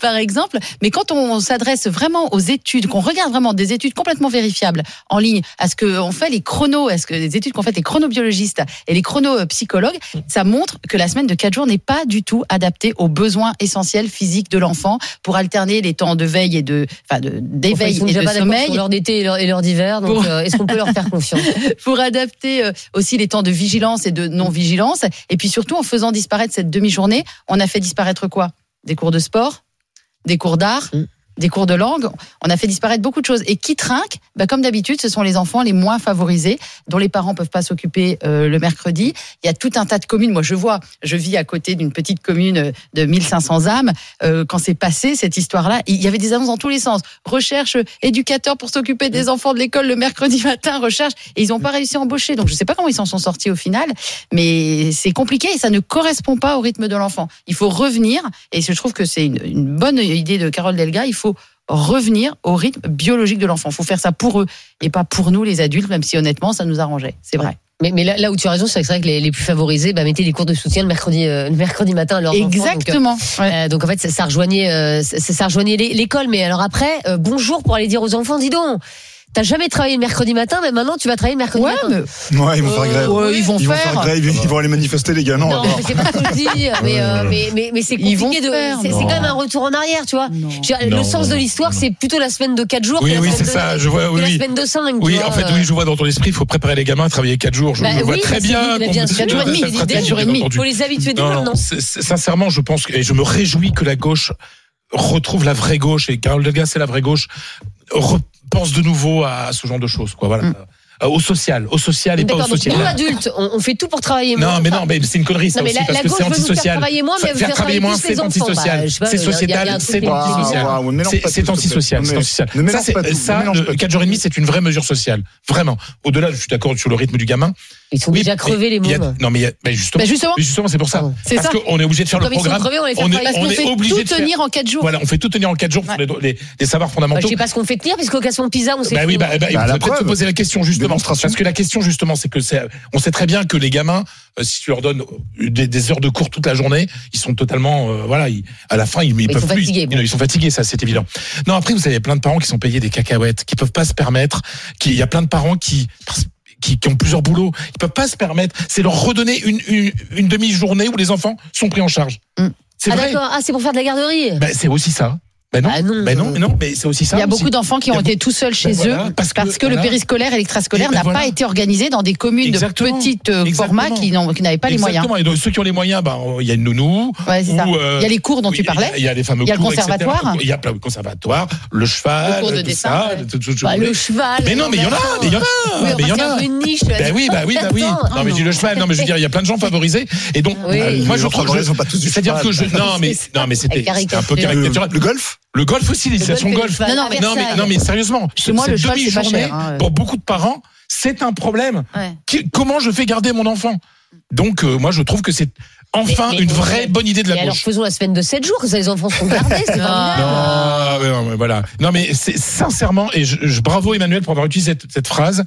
par exemple. Mais quand on s'adresse vraiment aux études, qu'on regarde vraiment des études complètement vérifiables en ligne, à ce qu'on fait les chronos, à ce que les études qu'ont fait les chronobiologistes et les chronopsychologues, ça montre que la semaine de 4 jours n'est pas du tout adaptée aux besoins essentiels physiques de l'enfant pour alterner les temps de veille et de, enfin, de, Enfin, d'éveil ils sont et de sommeil l'heure d'été et l'heure- et l'heure d'hiver. Donc, Pour- euh, est-ce qu'on peut leur faire confiance pour adapter euh, aussi les temps de vigilance et de non-vigilance. Et puis surtout, en faisant disparaître cette demi-journée, on a fait disparaître quoi? Des cours de sport, des cours d'art, Mm. Des cours de langue. On a fait disparaître beaucoup de choses. Et qui trinque bah, Comme d'habitude, ce sont les enfants les moins favorisés, dont les parents peuvent pas s'occuper euh, le mercredi. Il y a tout un tas de communes. Moi, je vois, je vis à côté d'une petite commune de 1500 âmes. Euh, quand c'est passé, cette histoire-là, il y avait des annonces dans tous les sens. Recherche euh, éducateur pour s'occuper des enfants de l'école le mercredi matin, recherche. Et ils n'ont pas réussi à embaucher. Donc, je sais pas comment ils s'en sont sortis au final, mais c'est compliqué et ça ne correspond pas au rythme de l'enfant. Il faut revenir, et je trouve que c'est une, une bonne idée de Carole Delga, il faut revenir au rythme biologique de l'enfant. Il faut faire ça pour eux et pas pour nous, les adultes, même si honnêtement, ça nous arrangeait. C'est vrai. Mais, mais là, là où tu as raison, c'est vrai que les, les plus favorisés bah, mettaient des cours de soutien le mercredi, euh, le mercredi matin à leurs enfants. Donc, euh, Exactement. Ouais. Euh, donc en fait, ça, ça rejoignait, euh, ça, ça rejoignait l'é- l'école. Mais alors après, bonjour pour aller dire aux enfants, dis donc, t'as jamais travaillé le mercredi matin, mais maintenant tu vas travailler le mercredi Ouais, matin. mais Ouais, ils vont faire grève. ouais, ils vont Ils vont faire. faire grève, ils vont aller manifester les gars. Non, Non, c'est pas ce que je dis, mais, euh, mais, mais, mais c'est Ils vont compliqué de. faire, C'est quand même un retour en arrière, tu vois. Je dire, Non, le sens non, de l'histoire, c'est plutôt la semaine de 4 jours Oui, que la oui, semaine c'est de- ça, je vois, oui, la semaine de 5. Oui, en fait, oui, je vois dans ton esprit, il faut préparer les gamins à travailler 4 jours. Je Bah le vois oui, très bien. entendu. Faut les habituer dès maintenant. sincèrement, je pense que, et je me réjouis que la gauche retrouve la vraie gauche et Carole Delga, c'est la vraie gauche, repense de nouveau à ce genre de choses, quoi. Voilà. Euh, Au social, au social et pas au social. nous adultes, on, on fait tout pour travailler moins. Non, mais Enfin, non, mais c'est une connerie, ça Non, mais aussi, la- parce la que gauche c'est veut nous faire antisocial. travailler moins, mais faire travailler moins, c'est antisocial. C'est sociétal, c'est antisocial. C'est antisocial, Ça, ça, ne mélange pas le tout. 4 jours et demi, c'est une vraie mesure sociale. Vraiment. Au-delà, je suis d'accord sur le rythme du gamin. Ils sont Oui, déjà crevés, les y a- mômes. Non, mais il y a- mais justement, Bah, justement. justement, c'est pour ça. C'est Parce qu'on est obligé de faire le Comme ils sont programme. crevés, on les fait On est. Parce on est obligé tout de faire. tenir en 4 jours. Voilà, on fait tout tenir en 4 jours pour les, les, les savoirs Bah, fondamentaux. je sais pas ce qu'on fait tenir, puisqu'au classement PISA, on sait Bah oui, bah, bah, Bah, il faudrait peut-être se poser la question justement. Parce que la question justement, c'est que c'est, on sait très bien que les gamins, euh, si tu leur donnes des, des heures de cours toute la journée, ils sont totalement, euh, voilà, ils- à la fin, ils, ils Ils peuvent sont plus. fatigués, Ils, bon. ils sont fatigués, ça, c'est évident. Non, après, vous avez plein de parents qui sont payés des cacahuètes, qui peuvent pas se permettre, qui, il y a plein de parents qui, qui, qui ont plusieurs boulots, ils peuvent pas se permettre. C'est leur redonner une, une, une demi-journée où les enfants sont pris en charge. Mm. C'est Ah vrai. d'accord, ah c'est pour faire de la garderie. Bah, c'est aussi ça. Ben non, Bah non. ben non, mais non, mais c'est aussi ça. Il y a aussi. beaucoup d'enfants qui ont été tout seuls chez Ben voilà, eux parce parce que- le périscolaire et l'extrascolaire ben n'a voilà. pas été organisé dans des communes Exactement. de petits euh, formats qui n'avaient pas les moyens. Exactement. Et donc, ceux qui ont les moyens, ben, il y a une nounou. Ouais, c'est ça. ou, euh, Il y a les cours dont tu parlais. Il y a les fameux Il y a le cours, etc. conservatoire. Il y a plein de conservatoires, le cheval, Le cours de tout dessin, ça. ouais. tout- tout- tout- Bah, le cheval. Mais non, mais il y en a, mais il y en a, mais il y en a. une niche. Ben oui, bah oui, bah oui. Non, mais je dis le cheval. Non, mais je veux dire, il y a plein de gens favorisés. Et donc, euh, moi, je trouve, c'est-à-dire que je, non, mais, c'était, un peu caricatural. Le golf? Le golf aussi, l'initiation golf golf. Non, non, mais Non, mais, Versailles. non, mais sérieusement, Chez moi, le cher, hein. pour beaucoup de parents, c'est un problème. Ouais. Qui- comment je fais garder mon enfant? Donc, euh, moi, je trouve que c'est enfin Mais- mais- une vraie bonne idée de Et la alors gauche. faisons la semaine de 7 jours, que ça les enfants sont gardés, c'est formidable. Non, mais non, mais voilà. Non, mais c'est sincèrement, et je, je- bravo Emmanuel pour avoir utilisé cette, cette phrase.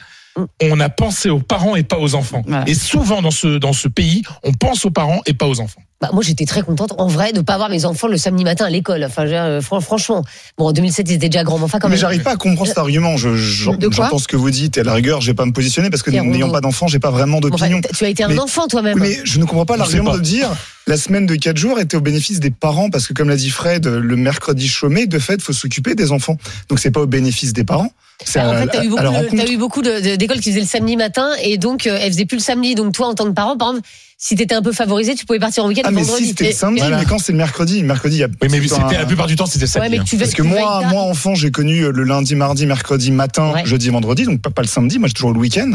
On a pensé aux parents et pas aux enfants. Voilà. Et souvent dans ce dans ce pays, on pense aux parents et pas aux enfants. Bah, moi, j'étais très contente, en vrai, de ne pas avoir mes enfants le samedi matin à l'école. Enfin, euh, fran- franchement. Bon, en 2007, ils étaient déjà grands, mais enfin, quand Mais j'arrive pas à comprendre cet argument. Je, je- De quoi j'entends ce que vous dites et à la rigueur, je vais pas me positionner parce que n'ayant pas d'enfant, j'ai pas vraiment enfin, d'opinion. t- tu as été un Mais- enfant toi-même. Mais je ne comprends pas l'argument de dire la semaine de 4 jours était au bénéfice des parents parce que comme l'a dit Fred, le mercredi chômé, de fait, faut s'occuper des enfants. Donc c'est pas au bénéfice des parents. C'est Bah, en à- fait, t'as eu beaucoup, de- eu beaucoup de- de- d'écoles qui faisaient le samedi matin et donc euh, elles faisaient plus le samedi. Donc toi, en tant que parent, par exemple, si t'étais un peu favorisé, tu pouvais partir en week-end Ah le mais vendredi. si c'était le samedi, Voilà. mais quand c'est le mercredi, mercredi il y a Oui, mais un- la plupart du temps c'était ça. Ouais, mais tu vas- Parce que moi, moi enfant, j'ai connu le lundi, mardi, mercredi matin, Ouais. jeudi, vendredi, donc pas, pas le samedi. Moi, j'ai toujours le week-end.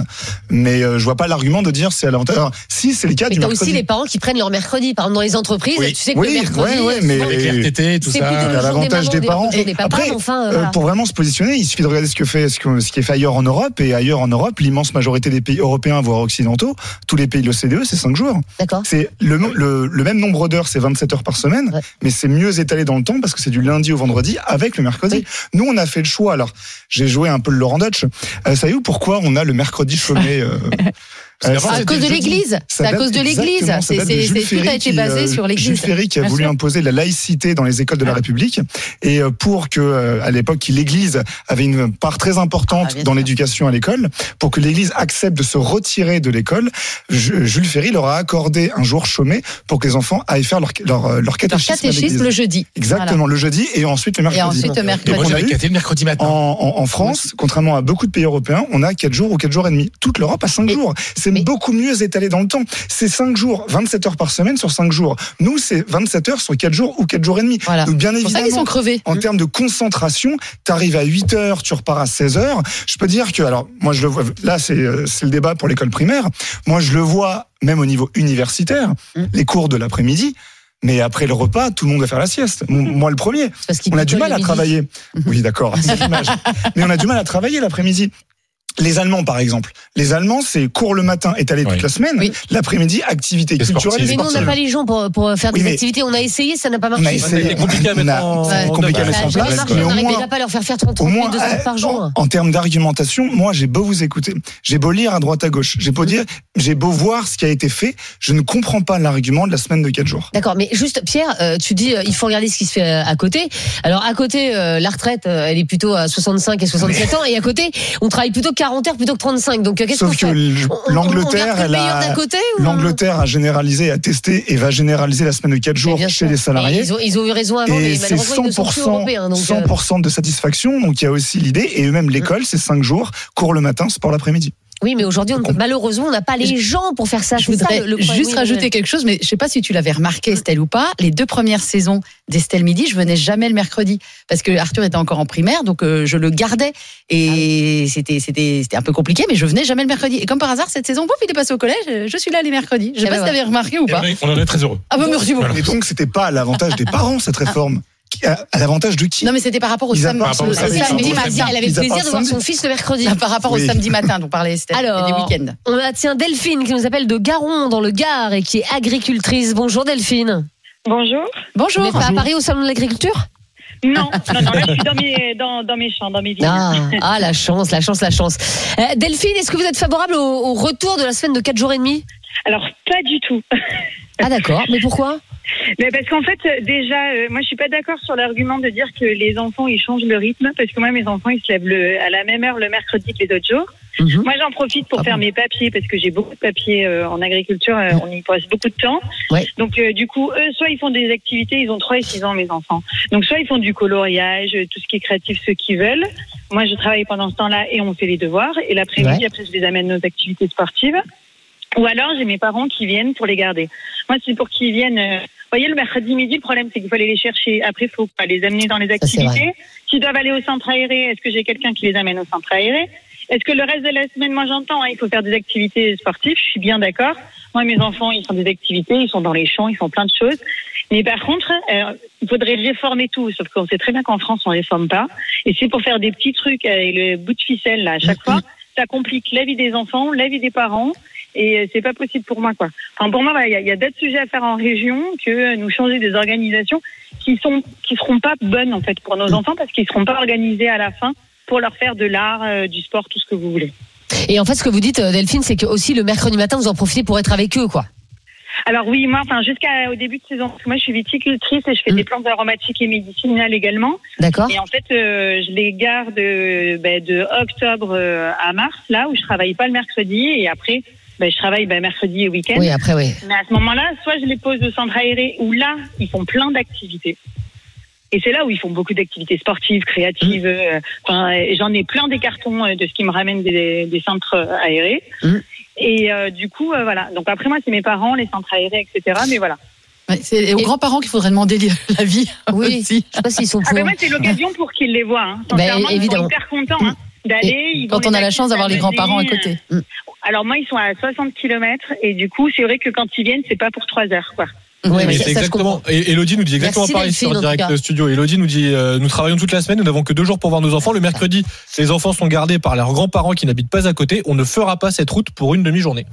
Mais euh, je vois pas l'argument de dire c'est à l'avantage. Si c'est le cas Mais du t'as mercredi. aussi les parents qui prennent leur mercredi. Par exemple, dans les entreprises, Oui. tu sais que Oui, le mercredi, ouais, mais- Avec les RTT, tout c'est ça. à l'avantage des des- parents. des- des papas, Après, enfin, euh, Euh, pour vraiment se positionner, il suffit de regarder ce, que fait, ce, que- ce qui est fait ailleurs en Europe. Et ailleurs en Europe, l'immense majorité des pays européens, voire occidentaux, tous les pays de l'OCDE, c'est 5 jours. D'accord. C'est le, le, le même nombre d'heures, c'est 27 heures par semaine, Ouais. mais c'est mieux étalé dans le temps parce que c'est du lundi au vendredi avec le mercredi. Nous, on a fait le choix. Alors, j'ai joué un peu le Laurent Dutch. Euh, savez-vous pourquoi on a le mercredi chômé euh, À c'était cause de l'église. C'est à cause de l'église. Jules tout Ferry a été qui, basé euh, sur Jules l'église. Ferry qui a voulu imposer la laïcité dans les écoles de la République et euh, pour que euh, à l'époque l'église avait une part très importante Ah, dans l'éducation à l'école pour que l'église accepte de se retirer de l'école Ju- Jules Ferry leur a accordé un jour chômé pour que les enfants aillent faire leur leur, euh, leur Leur catéchisme, à catéchisme le jeudi. exactement le jeudi et ensuite le Voilà. Et mercredi ensuite le Et moi, mercredi. caté le mercredi matin. en, en, en France, contrairement à beaucoup de pays européens, on a 4 jours ou 4 jours et demi. Toute l'Europe a 5 Mais- jours. C'est mais- beaucoup mieux étalé dans le temps. C'est 5 jours, 27 heures par semaine sur 5 jours. Nous, c'est 27 heures sur 4 jours ou 4 jours et demi. Voilà. Donc bien évidemment, sont crevés. en termes de concentration, tu arrives à 8 heures, tu repars à 16 heures. Je peux dire que, alors, moi je le vois, là c'est euh, c'est le débat pour l'école primaire. Moi je le vois même au niveau universitaire, Mm. les cours de l'après-midi. Mais après le repas, tout le monde va faire la sieste. Mon- Moi le premier. Parce qu'il On a du mal à travailler. Oui, d'accord. Mais on a du mal à travailler l'après-midi. Les Allemands, par exemple. Les Allemands, c'est cours le matin, étalé Oui. toute la semaine. Oui. L'après-midi, activité Et culturelle Mais nous, on n'a pas les gens pour, pour faire des Oui, mais- activités. On a essayé, ça n'a pas On a marché. essayé. C'est compliqué à On mettre a- en- c'est compliqué à mettre en place, on n'arrivait pas à leur faire faire 30 au minutes de sport euh, par jour. en, en termes d'argumentation, moi, j'ai beau vous écouter, j'ai beau lire à droite à gauche, j'ai beau dire, j'ai beau voir ce qui a été fait, je ne comprends pas l'argument de la semaine de 4 jours. D'accord, mais juste Pierre, euh, tu dis euh, il faut regarder ce qui se fait euh, à côté. Alors à côté, euh, la retraite, euh, elle est plutôt à 65 et 67 ans, et à côté, on travaille plutôt 40 heures plutôt que 35. Donc euh, qu'est-ce qu'on Sauf que l'Angleterre, elle a, d'un côté ou- l'Angleterre a généralisé, a testé et va généraliser la semaine de 4 Mais jours chez sûr. les salariés. Ils ont, ils ont eu raison avant, Et c'est malheureusement, ils ne sont plus 100%, européens. Donc, euh, 100% de satisfaction. Donc il y a aussi l'idée. Et même l'école, c'est 5 jours, cours le matin, sport l'après-midi. Oui, mais aujourd'hui, on- malheureusement, on n'a pas les gens pour faire ça. Je ça, voudrais le- le problème. juste Oui, rajouter quelque chose, mais je sais pas si tu l'avais remarqué, Estelle ou pas. Les deux premières saisons d'Estelle Midi, je venais jamais le mercredi parce que Arthur était encore en primaire, donc euh, je le gardais et c'était c'était c'était un peu compliqué, mais je venais jamais le mercredi. Et comme par hasard, cette saison, pouf, il est passé au collège. euh, Je suis là les mercredis. Je sais Eh pas ben si t'avais remarqué ou Et pas. on en est très heureux. Ah bah merci beaucoup. Et donc c'était pas à l'avantage des parents cette réforme. Qui- À, à l'avantage de qui Non, mais c'était par rapport au samedi. matin. Elle avait le plaisir de voir son fils le mercredi. Par rapport au samedi matin dont parlait Estelle. Alors, et des week-ends. On a tiens Delphine qui nous appelle de Garon dans le Gard et qui est agricultrice. Bonjour Delphine. Bonjour. Vous Bonjour. n'êtes pas à Paris au salon de l'agriculture? Non, non, non, là je suis dans mes, dans, dans mes champs, dans mes vignes. ah, ah, la chance, la chance, la chance. Euh, Delphine, est-ce que vous êtes favorable au, au retour de la semaine de 4 jours et demi? Alors pas du tout. Ah d'accord, mais pourquoi? Mais parce qu'en fait, euh, déjà, euh, moi je suis pas d'accord sur l'argument de dire que les enfants ils changent le rythme, parce que moi mes enfants ils se lèvent le, à la même heure le mercredi que les autres jours. Mhm. Moi j'en profite pour Ah faire bon mes papiers, parce que j'ai beaucoup de papiers euh, en agriculture, euh, on y passe beaucoup de temps. Ouais. Donc euh, du coup, eux, soit ils font des activités, ils ont 3 et 6 ans mes enfants. Donc soit ils font du coloriage, tout ce qui est créatif, ceux qui veulent. Moi je travaille pendant ce temps-là et on fait les devoirs. Et l'après-midi, Ouais. après je les amène nos activités sportives. Ou alors j'ai mes parents qui viennent pour les garder. Moi c'est pour qu'ils viennent. Euh, vous voyez, le mercredi midi, le problème, c'est qu'il faut aller les chercher. Après, il faut pas les amener dans les activités. S'ils doivent aller au centre aéré, est-ce que j'ai quelqu'un qui les amène au centre aéré? Est-ce que le reste de la semaine, moi j'entends, hein, il faut faire des activités sportives, je suis bien d'accord. Moi, mes enfants, ils font des activités, ils sont dans les champs, ils font plein de choses. Mais par contre, euh, il faudrait réformer tout. Sauf qu'on sait très bien qu'en France, on ne réforme pas. Et c'est pour faire des petits trucs avec le bout de ficelle, là, à chaque fois. Ça complique la vie des enfants, la vie des parents. Et euh, c'est pas possible pour moi, quoi. Enfin, pour moi, voilà, il y a, d'autres sujets à faire en région que euh, nous changer des organisations qui sont, qui seront pas bonnes, en fait, pour nos enfants parce qu'ils seront pas organisés à la fin pour leur faire de l'art, euh, du sport, tout ce que vous voulez. Et en fait, ce que vous dites, Delphine, c'est que aussi le mercredi matin, vous en profitez pour être avec eux, quoi. Alors oui, moi, enfin, jusqu'au début de saison, parce que moi, je suis viticultrice et je fais Mm. des plantes aromatiques et médicinales également. D'accord Et en fait, euh, je les garde euh, ben, de octobre à mars, là où je travaille pas le mercredi, et après, ben, je travaille ben, mercredi et week-end. Oui, après, oui. Mais à ce moment-là, soit je les pose au centre aéré, où là, ils font plein d'activités. Et c'est là où ils font beaucoup d'activités sportives, créatives. euh, Enfin, euh, j'en ai plein des cartons euh, de ce qui me ramène des, des centres euh, aérés. Mm. Et euh, du coup, euh, voilà. Donc après, moi, c'est mes parents, les centres aérés, etc. Mais voilà. Ouais, c'est aux grands-parents qu'il faudrait demander la vie. Oui, aussi. je sais pas s'ils sont Ah pour. ben moi, c'est l'occasion pour qu'ils les voient. Hein. Sincèrement, Ben, évidemment. Ils sont hyper contents hein, d'aller. Quand on a la chance d'avoir les grands-parents à côté. Alors moi, ils sont à 60 km et du coup, c'est vrai que quand ils viennent, c'est pas pour trois heures, quoi. Ouais, mais Mais c'est exactement. Et Elodie nous dit exactement Merci, pareil sur en direct studio. Elodie nous dit euh, nous travaillons toute la semaine, nous n'avons que deux jours pour voir nos enfants. Le mercredi, les enfants sont gardés par leurs grands-parents qui n'habitent pas à côté. On ne fera pas cette route pour une demi-journée.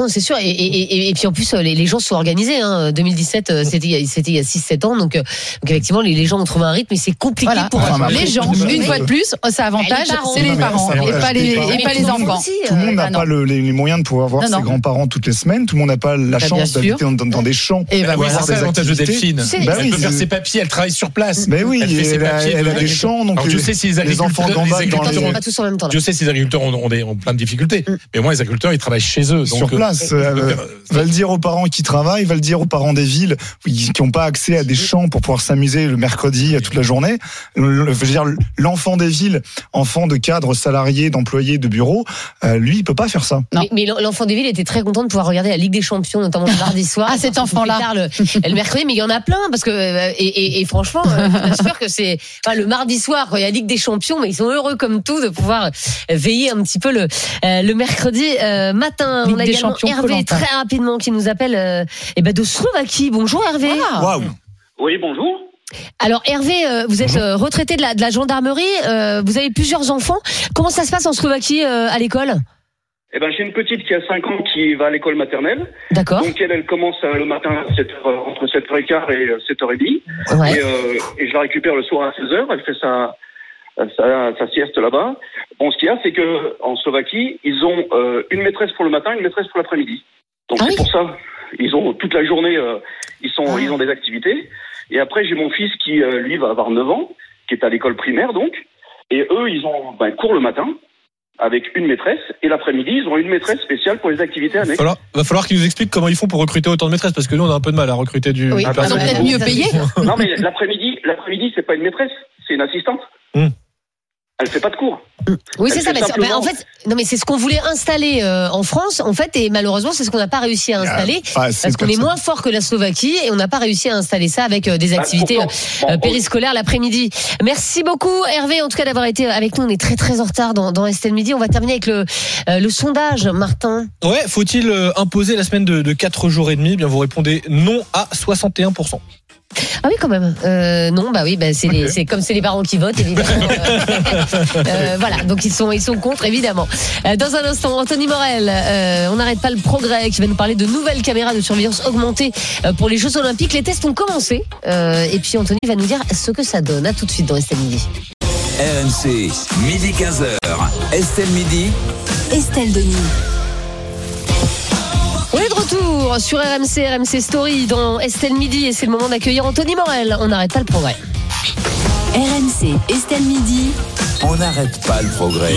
Non, c'est sûr. Et, et, et, et puis en plus, euh, les, les gens sont organisés. Hein. 2017, euh, c'était il y a- c'était il y a 6-7 ans. Donc, euh, donc effectivement, les, les gens ont trouvé un rythme. Et c'est compliqué Voilà. pour Enfin, les gens, une fois de plus, ça avantage, Les parents. c'est les parents et avantage pas les et pas enfants. aussi, Tout le monde n'a ah non. pas le- les, les moyens de pouvoir voir Non, ses grands-parents toutes les semaines. Tout le monde n'a pas la Bah, chance d'habiter dans, dans- dans des champs. Et ben oui, voilà. c'est ça l'avantage de. Delphine. Bah elle oui, peut faire ses papiers, elle travaille sur place. Mais oui, Elle fait ses elle, a, papiers elle a de- des champs, donc je sais si les enfants gambadent dans agriculteurs Ils les, sont pas tous en même temps. là. Je sais si les agriculteurs ont, plein de difficultés, mais au moins les agriculteurs ils travaillent chez eux. Donc, sur place. Euh, Euh, va le dire aux parents qui travaillent, va le dire aux parents des villes qui n'ont pas accès à des champs pour pouvoir s'amuser le mercredi euh, toute la journée. Le- Je veux dire, l'enfant des villes, enfant de cadres salariés, d'employés de bureaux, euh, lui, il peut pas faire ça. Non. Mais, mais l'enfant des villes était très content de pouvoir regarder la Ligue des Champions, notamment le mardi soir. Ah, cet enfant-là. Le, le mercredi, mais il y en a plein parce que et, et, et franchement, je suis sûr que c'est enfin, le mardi soir quand il y a la Ligue des Champions, mais ils sont heureux comme tout de pouvoir veiller un petit peu le le mercredi matin. Ligue On a des également Hervé très rapidement qui nous appelle euh, eh ben de Slovaquie. Bonjour Hervé. Ah. Waouh Oui, bonjour. Alors Hervé, euh, vous êtes euh, retraité de la, de la gendarmerie, euh, vous avez plusieurs enfants. Comment ça se passe en Slovaquie euh, à l'école? Eh ben, j'ai une petite qui a 5 ans qui va à l'école maternelle. D'accord. Donc elle, elle commence le matin à 7 heures, entre 7h15 et euh, 7h30. Ouais. Et, euh, et je la récupère le soir à 16h. Elle fait sa, sa, sa sieste là-bas. Bon, ce qu'il y a, c'est que en Slovaquie, ils ont euh, une maîtresse pour le matin, une maîtresse pour l'après-midi. Donc Ah c'est oui. pour ça, ils ont toute la journée, euh, ils sont, Ah. ils ont des activités. Et après, j'ai mon fils qui, euh, lui, va avoir 9 ans, qui est à l'école primaire, donc. Et eux, ils ont ben, cours le matin avec une maîtresse, et l'après-midi, ils ont une maîtresse spéciale pour les activités annexes. falloir, va falloir qu'ils nous expliquent comment ils font pour recruter autant de maîtresses parce que nous on a un peu de mal à recruter du. Oui, ah, personnel. peut-être mieux payé. Non, mais l'après-midi, l'après-midi, c'est pas une maîtresse, c'est une assistante. Hmm. Elle fait pas de cours. Oui, Elle c'est ça. mais simplement- ben, en fait, non, mais c'est ce qu'on voulait installer euh, en France, en fait, et malheureusement, c'est ce qu'on n'a pas réussi à installer Ah, c'est parce qu'on est moins fort que la Slovaquie et on n'a pas réussi à installer ça avec euh, des Bah, activités pourtant, euh, bon, périscolaires l'après-midi. Merci beaucoup, Hervé, en tout cas d'avoir été avec nous. On est très très en retard dans, dans Estelle Midi. On va terminer avec le, euh, le sondage, Martin. Ouais, faut-il imposer la semaine de, de 4 jours et demi? Eh Bien, vous répondez non à 61%. Ah oui, quand même. Euh, non, bah oui, bah c'est les- c'est comme c'est les parents qui votent, évidemment. Euh, euh, voilà, donc ils sont ils sont contre, évidemment. Dans un instant, Anthony Morel, euh, on n'arrête pas le progrès, qui va nous parler de nouvelles caméras de surveillance augmentées pour les Jeux Olympiques. Les tests ont commencé, euh, et puis Anthony va nous dire ce que ça donne. À tout de suite dans Estelle Midi. RMC, midi 15h. Estelle Midi. Estelle Denis. Retour sur RMC, RMC Story dans Estelle Midi, et c'est le moment d'accueillir Anthony Morel. On n'arrête pas le progrès. RMC, Estelle Midi. On n'arrête pas le progrès.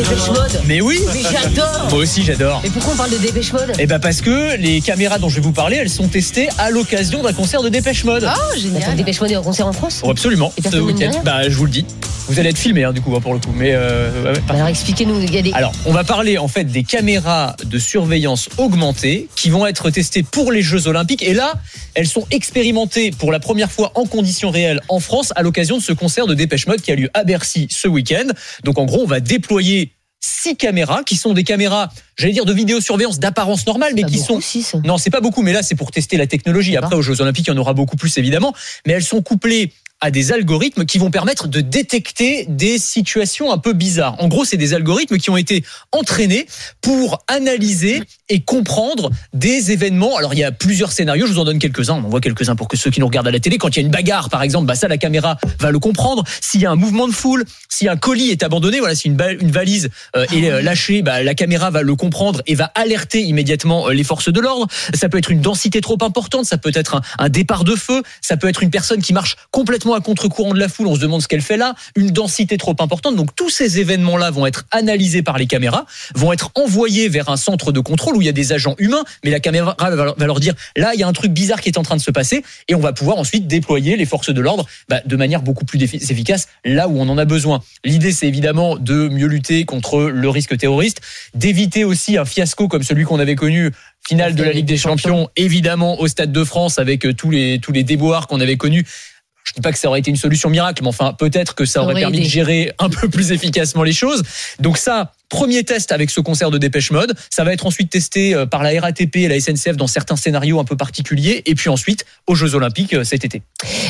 Dépêche Mode. Mais oui Mais j'adore. Moi aussi j'adore. Mais pourquoi on parle de Dépêche Mode Eh ben parce que les caméras dont je vais vous parler, elles sont testées à l'occasion d'un concert de Dépêche Mode. Oh, Attends, génial. Dépêche Mode est en concert en France? Oh, absolument. Et Ce week-end. Bah je vous le dis. Vous allez être filmé hein, du coup hein, pour le coup. Mais euh. Bah Alors expliquez-nous, des... Alors, on va parler en fait des caméras de surveillance augmentées qui vont être testées pour les Jeux Olympiques. Et là, elles sont expérimentées pour la première fois en conditions réelles en France à l'occasion de ce concert de Dépêche Mode qui a lieu à Bercy ce week-end. Donc en gros, on va déployer six caméras qui sont des caméras, j'allais dire de vidéosurveillance d'apparence normale, mais qui beaucoup, sont six. non, c'est pas beaucoup, mais là, c'est pour tester la technologie. Après, aux Jeux Olympiques, il y en aura beaucoup plus, évidemment. Mais elles sont couplées à des algorithmes qui vont permettre de détecter des situations un peu bizarres. En gros, c'est des algorithmes qui ont été entraînés pour analyser et comprendre des événements. Alors, il y a plusieurs scénarios, je vous en donne quelques-uns, on en voit quelques-uns pour que ceux qui nous regardent à la télé, quand il y a une bagarre, par exemple, bah ça, la caméra va le comprendre. S'il y a un mouvement de foule, si un colis est abandonné, voilà, si une, valise euh, est euh, lâchée, bah, la caméra va le comprendre et va alerter immédiatement euh, les forces de l'ordre. Ça peut être une densité trop importante, ça peut être un départ de feu, ça peut être une personne qui marche complètement à contre-courant de la foule, on se demande ce qu'elle fait là, une densité trop importante. Donc tous ces événements-là vont être analysés par les caméras, vont être envoyés vers un centre de contrôle où il y a des agents humains, mais la caméra va leur- dire là, il y a un truc bizarre qui est en train de se passer et on va pouvoir ensuite déployer les forces de l'ordre bah, de manière beaucoup plus efficace là où on en a besoin. L'idée, c'est évidemment de mieux lutter contre le risque terroriste, d'éviter aussi un fiasco comme celui qu'on avait connu finale de la Ligue des Champions, évidemment au Stade de France avec euh, tous les tous les déboires qu'on avait connus. Je dis pas que ça aurait été une solution miracle, mais enfin peut-être que ça aurait aurait permis aidé. de gérer un peu plus efficacement les choses. Donc ça, premier test avec ce concert de Dépêche Mode. Ça va être ensuite testé euh, par la RATP et la SNCF dans certains scénarios un peu particuliers, et puis ensuite aux Jeux Olympiques euh, cet été.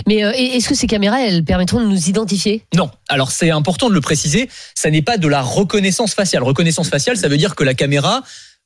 Mais euh, est-ce que ces caméras, elles permettront de nous identifier? Non. Alors c'est important de le préciser, ça n'est pas de la reconnaissance faciale. Reconnaissance faciale, ça veut dire que la caméra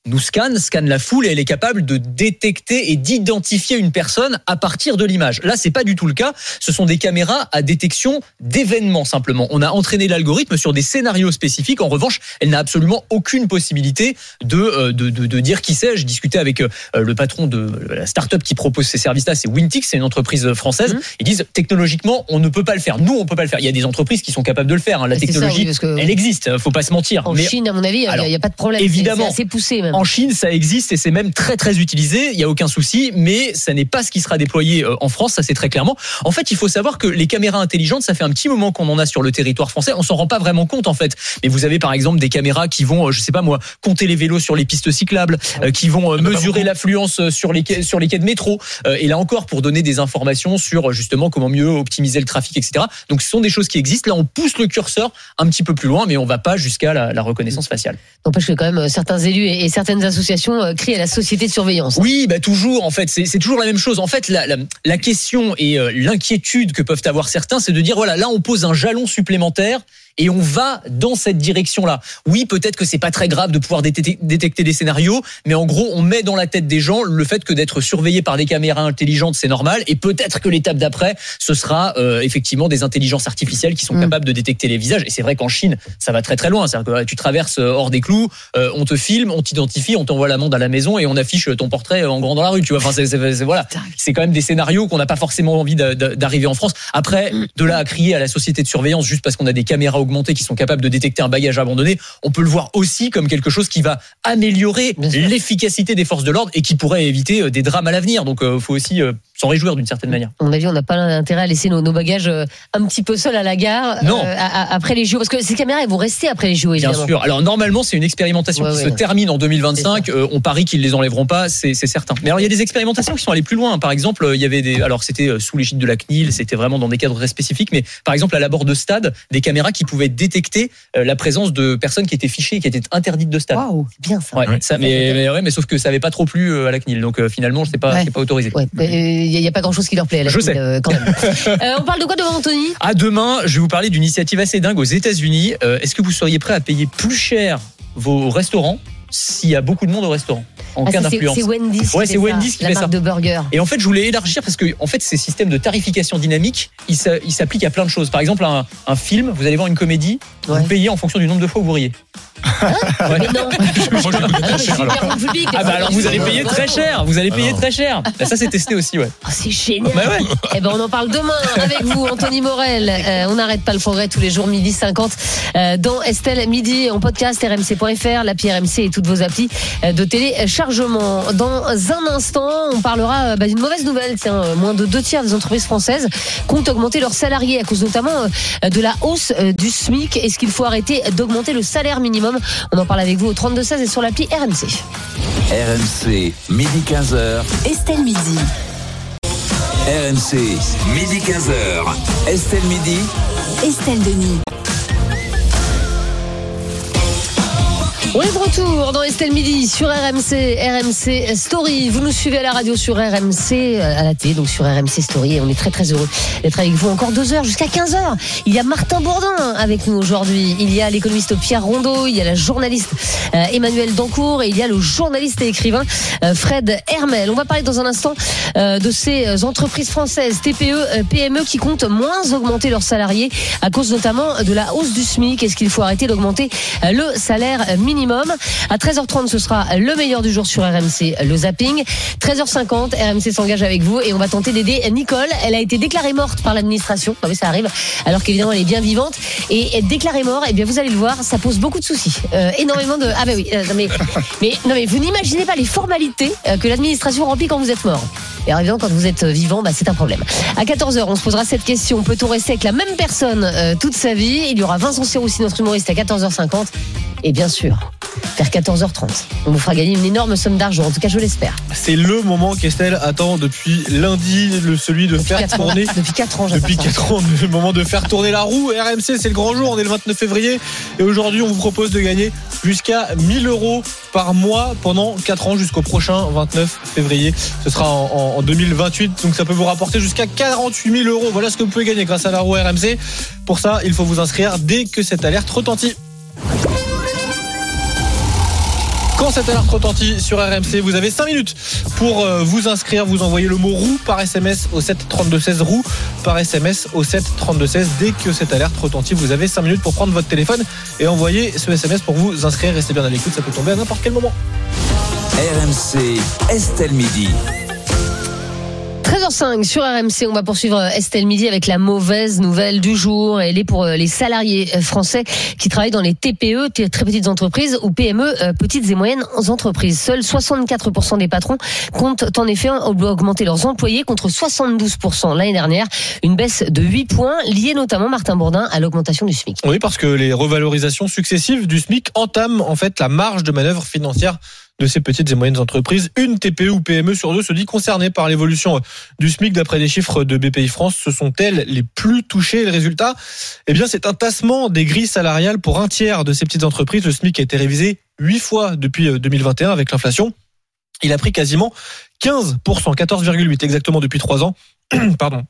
nous scanne, scanne la foule et elle est capable de détecter et d'identifier une personne à partir de l'image. Là, c'est pas du tout le cas. Ce sont des caméras à détection d'événements simplement. On a entraîné l'algorithme sur des scénarios spécifiques. En revanche, elle n'a absolument aucune possibilité de, euh, de, de, de dire qui c'est. Je discutais avec euh, le patron de la start-up qui propose ces services-là, c'est Wintix, c'est une entreprise française. Mhm. Ils disent technologiquement, on ne peut pas le faire. Nous, on peut pas le faire. Il y a des entreprises qui sont capables de le faire. hein. La C'est ça, technologie, oui, que- elle existe. Faut pas se mentir. En Mais Chine, à mon avis, il n'y a, pas de problème. Évidemment. C'est poussé même. En Chine, ça existe et c'est même très très utilisé. Il y a aucun souci, mais ça n'est pas ce qui sera déployé euh, en France. Ça c'est très clairement. En fait, il faut savoir que les caméras intelligentes, ça fait un petit moment qu'on en a sur le territoire français. On s'en rend pas vraiment compte en fait. Mais vous avez par exemple des caméras qui vont, euh, je sais pas moi, compter les vélos sur les pistes cyclables, euh, qui vont euh, mesurer l'affluence sur les quais, sur les quais de métro. Et là encore, pour donner des informations sur justement comment mieux optimiser le trafic, etc. Donc ce sont des choses qui existent. Là, on pousse le curseur un petit peu plus loin, mais on va pas jusqu'à la, la reconnaissance faciale. N'empêche que quand même certains élus et certains certaines associations euh, crient à la société de surveillance. Oui, bah toujours. En fait, c'est toujours la même chose. En fait, la question et euh, l'inquiétude que peuvent avoir certains, c'est de dire voilà, là, on pose un jalon supplémentaire et on va dans cette direction-là. Oui, peut-être que c'est pas très grave de pouvoir détecter, détecter des scénarios, mais en gros, on met dans la tête des gens le fait que d'être surveillé par des caméras intelligentes, c'est normal, et peut-être que l'étape d'après, ce sera euh, effectivement des intelligences artificielles qui sont Mm. capables de détecter les visages. Et c'est vrai qu'en Chine, ça va très très loin. C'est-à-dire que tu traverses euh, hors des clous, euh, on te filme, on t'identifie, on t'envoie l'amende à la maison et on affiche ton portrait en grand dans la rue. Tu vois, enfin, c'est, c'est- c'est- voilà, c'est quand même des scénarios qu'on n'a pas forcément envie d'a- d'a- d'arriver en France. Après, de là à crier à la société de surveillance juste parce qu'on a des caméras qui sont capables de détecter un bagage abandonné, on peut le voir aussi comme quelque chose qui va améliorer l'efficacité des forces de l'ordre et qui pourrait éviter euh, des drames à l'avenir. Donc, il faut aussi euh, s'en réjouir d'une certaine manière. À mon avis, on n'a pas intérêt à laisser nos, nos bagages euh, un petit peu seuls à la gare Non. euh, à- à- après les JO. Parce que ces caméras, elles vont rester après les JO, Bien évidemment. sûr. Alors normalement, c'est une expérimentation Ouais, qui ouais. se termine en 2025. Euh, on parie qu'ils les enlèveront pas, c'est certain. Mais alors il y a des expérimentations qui sont allées plus loin. Par exemple, il y avait des, alors c'était sous l'égide de la CNIL, c'était vraiment dans des cadres très spécifiques. Mais par exemple, à l'abord de stade, des caméras qui pouvaient détecter la présence de personnes qui étaient fichées, qui étaient interdites de stade. C'est bien ça. Ouais, ça mais, mais, ouais, mais sauf que ça avait pas trop plu à la CNIL. Donc euh, finalement, c'est pas, Ouais. c'est pas autorisé. Il n'y a, pas grand chose qui leur plaît. à la Je sais. euh, quand même. Euh, on parle de quoi demain, Anthony? À demain, je vais vous parler d'une initiative assez dingue aux États-Unis. Euh, Est-ce que vous seriez prêt à payer plus cher vos restaurants s'il y a beaucoup de monde au restaurant en Ah, cas d'influence c'est Wendy's qui Ouais, fait c'est ça, Wendy's qui la fait marque ça. de burger. Et en fait, je voulais élargir parce que en fait, ces systèmes de tarification dynamique, ils s'a- ils s'appliquent à plein de choses. Par exemple, un, un film, vous allez voir une comédie, vous payez en fonction du nombre de fois où vous riez. Ouais. Mais non. Public. Ah bah alors vous allez payer très cher, vous allez payer Alors. très cher. Bah, ça c'est testé aussi ouais. Oh, c'est génial. Bah ouais. Eh ben, on en parle demain avec vous, Anthony Morel. Euh, on n'arrête pas le progrès tous les jours, midi 50, euh, dans Estelle Midi, en podcast rmc.fr, l'appli RMC et toutes vos applis euh, de téléchargement. Dans un instant, on parlera euh, bah, d'une mauvaise nouvelle. Tiens, euh, moins de deux tiers des entreprises françaises comptent augmenter leurs salariés à cause notamment de la hausse du SMIC. Est-ce qu'il faut arrêter d'augmenter le salaire minimum? On en parle avec vous au 32-16 et sur l'appli RMC. RMC, midi 15h. Estelle Midi. RMC, midi 15h. Estelle Midi. Estelle Denis. On est de retour dans Estelle Midi sur RMC, RMC Story. Vous nous suivez à la radio sur RMC, euh, à la télé, donc sur RMC Story. Et on est très très heureux d'être avec vous encore deux heures jusqu'à 15 heures. Il y a Martin Bourdin avec nous aujourd'hui. Il y a l'économiste Pierre Rondeau. Il y a la journaliste euh, Emmanuel Dancourt et il y a le journaliste et écrivain euh, Fred Hermel. On va parler dans un instant de ces entreprises françaises, TPE, PME, qui comptent moins augmenter leurs salariés à cause notamment de la hausse du SMIC. Est-ce qu'il faut arrêter d'augmenter le salaire minimum? À 13h30, ce sera le meilleur du jour sur RMC, le zapping. 13h50, RMC s'engage avec vous et on va tenter d'aider Nicole. Elle a été déclarée morte par l'administration. Ah oui, ça arrive. Alors qu'évidemment, elle est bien vivante. Et être déclarée morte, eh bien, vous allez le voir, ça pose beaucoup de soucis. Euh, énormément de. Ah, bah oui. euh, non, mais, mais, non, mais vous n'imaginez pas les formalités euh, que l'administration remplit quand vous êtes mort. Et alors, évidemment, quand vous êtes vivant, bah, c'est un problème. À 14h, on se posera cette question. Peut-on rester avec la même personne euh, toute sa vie? Il y aura Vincent Siroussi, notre humoriste, à 14h50. Et bien sûr, vers 14h30, on vous fera gagner une énorme somme d'argent. En tout cas, je l'espère. C'est le moment qu'Estelle attend depuis lundi, le, celui de faire ans. tourner. Depuis 4 ans, Depuis ça. 4 ans, le moment de faire tourner la roue. RMC, c'est le grand jour. On est le 29 février. Et aujourd'hui, on vous propose de gagner jusqu'à 1000 euros par mois pendant 4 ans jusqu'au prochain 29 février. Ce sera en, en- en 2028. Donc ça peut vous rapporter jusqu'à 48 000 euros. Voilà ce que vous pouvez gagner grâce à la roue RMC. Pour ça, il faut vous inscrire dès que cette alerte retentit. Quand cette alerte retentit sur RMC, vous avez 5 minutes pour euh, vous inscrire. Vous envoyez le mot roue par SMS au 7 32 16 roue par SMS au 7 32 16. Dès que cette alerte retentit, vous avez 5 minutes pour prendre votre téléphone et envoyer ce SMS pour vous inscrire. Restez bien à l'écoute, ça peut tomber à n'importe quel moment. RMC, Estelle Midi. 13h05 sur RMC, on va poursuivre Estelle Midi avec la mauvaise nouvelle du jour. Elle est pour euh, les salariés euh, français qui travaillent dans les TPE, très petites entreprises, ou PME, euh, petites et moyennes entreprises. Seuls 64% des patrons comptent en effet augmenter leurs employés contre 72% l'année dernière. Une baisse de 8 points liée notamment, Martin Bourdin, à l'augmentation du SMIC. Oui, parce que les revalorisations successives du SMIC entament en fait la marge de manœuvre financière de ces petites et moyennes entreprises. Une TPE ou PME sur deux se dit concernée par l'évolution du SMIC. D'après les chiffres de BPI France, ce sont elles les plus touchées. Le résultat, eh bien, c'est un tassement des grilles salariales pour un tiers de ces petites entreprises. Le SMIC a été révisé huit fois depuis euh, 2021 avec l'inflation. Il a pris quasiment 15%, 14,8 exactement depuis trois ans. Pardon.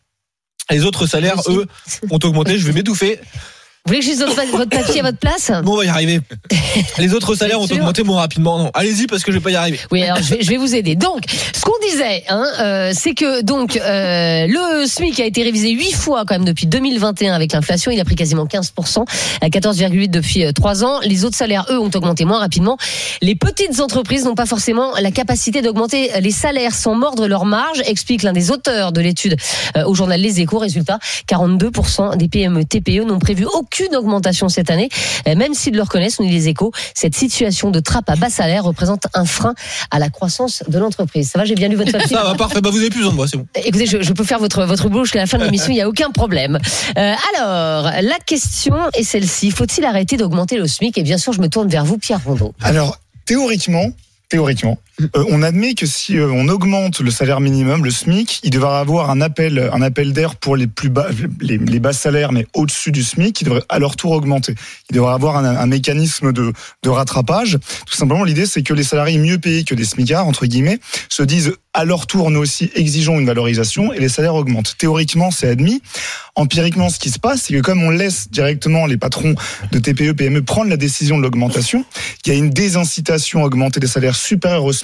Les autres salaires, eux, ont augmenté. Je vais m'étouffer. Vous voulez que je dise votre, papier à votre place? Bon, on va y arriver. Les autres salaires ont augmenté moins rapidement. Non, allez-y parce que je vais pas y arriver. Oui, alors je vais, je vais vous aider. Donc, ce qu'on disait, hein, euh, c'est que donc euh, le SMIC a été révisé huit fois quand même depuis 2021 avec l'inflation. Il a pris quasiment 15%, à 14,8 depuis euh, trois ans. Les autres salaires, eux, ont augmenté moins rapidement. Les petites entreprises n'ont pas forcément la capacité d'augmenter les salaires sans mordre leur marge, explique l'un des auteurs de l'étude euh, au journal Les Échos. Résultat, 42% des PME TPE n'ont prévu aucune augmentation cette année, même s'ils le reconnaissent, nous dit Les Échos. Cette situation de trappe à bas salaire représente un frein à la croissance de l'entreprise. Ça va, j'ai bien lu votre papier. Ça va, parfait. Bah, vous avez plus besoin de moi, c'est bon. Écoutez, je, je peux faire votre, votre boulot jusqu'à la fin de l'émission, il n'y a aucun problème. Euh, alors, la question est celle-ci. Faut-il arrêter d'augmenter le SMIC? Et bien sûr, je me tourne vers vous, Pierre Rondeau. Alors, théoriquement, théoriquement, euh, on admet que si euh, on augmente le salaire minimum, le SMIC, il devrait avoir un appel, un appel d'air pour les plus bas, les, les bas salaires, mais au-dessus du SMIC, qui devrait à leur tour augmenter. Il devrait avoir un, mécanisme de, rattrapage. Tout simplement, l'idée, c'est que les salariés mieux payés que des SMICards, entre guillemets, se disent à leur tour, nous aussi exigeons une valorisation et les salaires augmentent. Théoriquement, c'est admis. Empiriquement, ce qui se passe, c'est que comme on laisse directement les patrons de TPE, PME prendre la décision de l'augmentation, il y a une désincitation à augmenter des salaires supérieurs au SMIC,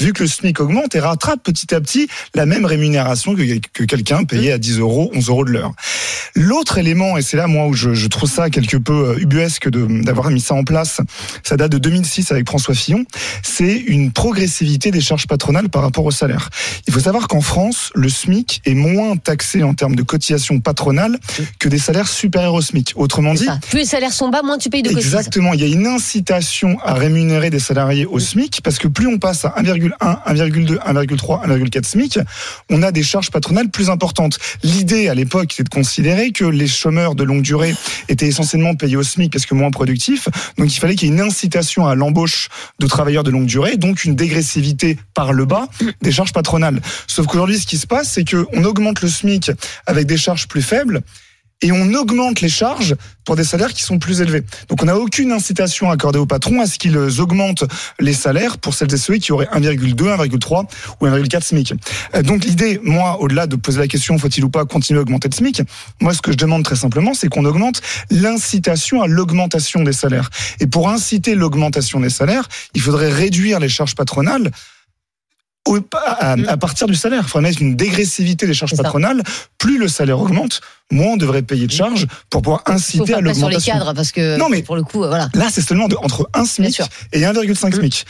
vu que le SMIC augmente et rattrape petit à petit la même rémunération que, que quelqu'un payé à 10 euros, 11 euros de l'heure. L'autre élément, et c'est là moi où je, je trouve ça quelque peu euh, ubuesque d'avoir mis ça en place, ça date de 2006 avec François Fillon, c'est une progressivité des charges patronales par rapport au salaire. Il faut savoir qu'en France, le SMIC est moins taxé en termes de cotisation patronale que des salaires supérieurs au SMIC. Autrement dit, Plus les salaires sont bas, moins tu payes de cotisations. Exactement, il y a une incitation à rémunérer des salariés au SMIC parce que plus on passe à 1,1, 1,2, 1,3, 1,4 SMIC, on a des charges patronales plus importantes. L'idée à l'époque, c'est de considérer que les chômeurs de longue durée étaient essentiellement payés au SMIC parce que moins productifs, donc il fallait qu'il y ait une incitation à l'embauche de travailleurs de longue durée, donc une dégressivité par le bas des charges patronales. Sauf qu'aujourd'hui, ce qui se passe, c'est qu'on augmente le SMIC avec des charges plus faibles et on augmente les charges pour des salaires qui sont plus élevés. Donc on n'a aucune incitation accordée aux patrons à ce qu'ils augmentent les salaires pour celles et ceux qui auraient 1,2, 1,3 ou 1,4 SMIC. Euh, Donc l'idée, moi, au-delà de poser la question faut-il ou pas continuer à augmenter le SMIC, moi ce que je demande très simplement, c'est qu'on augmente l'incitation à l'augmentation des salaires. Et pour inciter l'augmentation des salaires, il faudrait réduire les charges patronales au- à, à partir du salaire. Il faudrait mettre une dégressivité des charges patronales. Plus le salaire augmente, moins on devrait payer de charges pour pouvoir inciter faire à pas sur les l'augmentation. cadres parce que Non, mais pour le coup, euh, voilà. Là, c'est seulement de- entre 1 SMIC et 1,5 SMIC.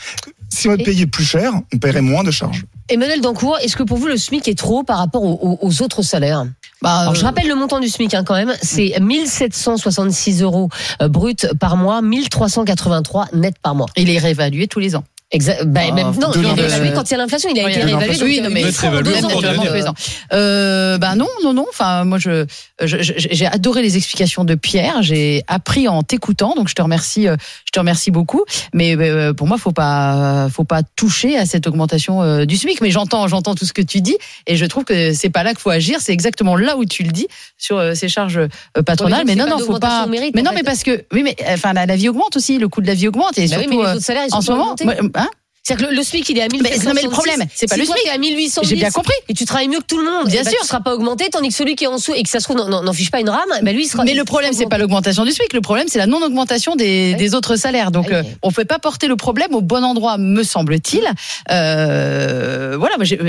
Si on est payé plus cher, on paierait moins de charges. Emmanuel Dancourt, est-ce que pour vous le SMIC est trop par rapport aux, aux- aux autres salaires? Alors, Je rappelle le montant du SMIC hein, quand même, c'est 1766 euros euh, brut par mois, 1383 net par mois. Il est réévalué tous les ans. Exact. Bah, Ah, même, non, il est réévalué quand il y a l'inflation. Il a Oui, été réévalué. Oui, non, mais deux ans, euh. Euh, bah non, non, non. Enfin, moi, je, j'ai adoré les explications de Pierre. J'ai appris en t'écoutant, donc je te remercie, euh, je te remercie beaucoup. Mais euh, pour moi, faut pas, faut pas toucher à cette augmentation euh, du SMIC. Mais j'entends, j'entends tout ce que tu dis, et je trouve que c'est pas là qu'il faut agir. C'est exactement là où tu le dis sur ces charges patronales. mais non, non, faut pas. mérite, mais non, fait. mais parce que oui, mais enfin la, la vie augmente aussi, le coût de la vie augmente et Bah oui, surtout mais les autres salaires, ils sont en ce moment. C'est-à-dire que le, le SMIC, il est à Mais- 1766. non, mais le problème, c'est pas si le toi, SMIC. t'es à 1810. J'ai bien compris. Et tu travailles mieux que tout le monde. Bien ben, sûr. Tu seras pas augmenté, tandis que celui qui est en dessous et que ça se trouve n'en- fiche pas une rame, ben lui, il sera. Mais le problème, c'est pas l'augmentation du SMIC. Le problème, c'est la non-augmentation des, des autres salaires. Donc, euh, on ne peut pas porter le problème au bon endroit, me semble-t-il. Euh, voilà, moi, j'ai-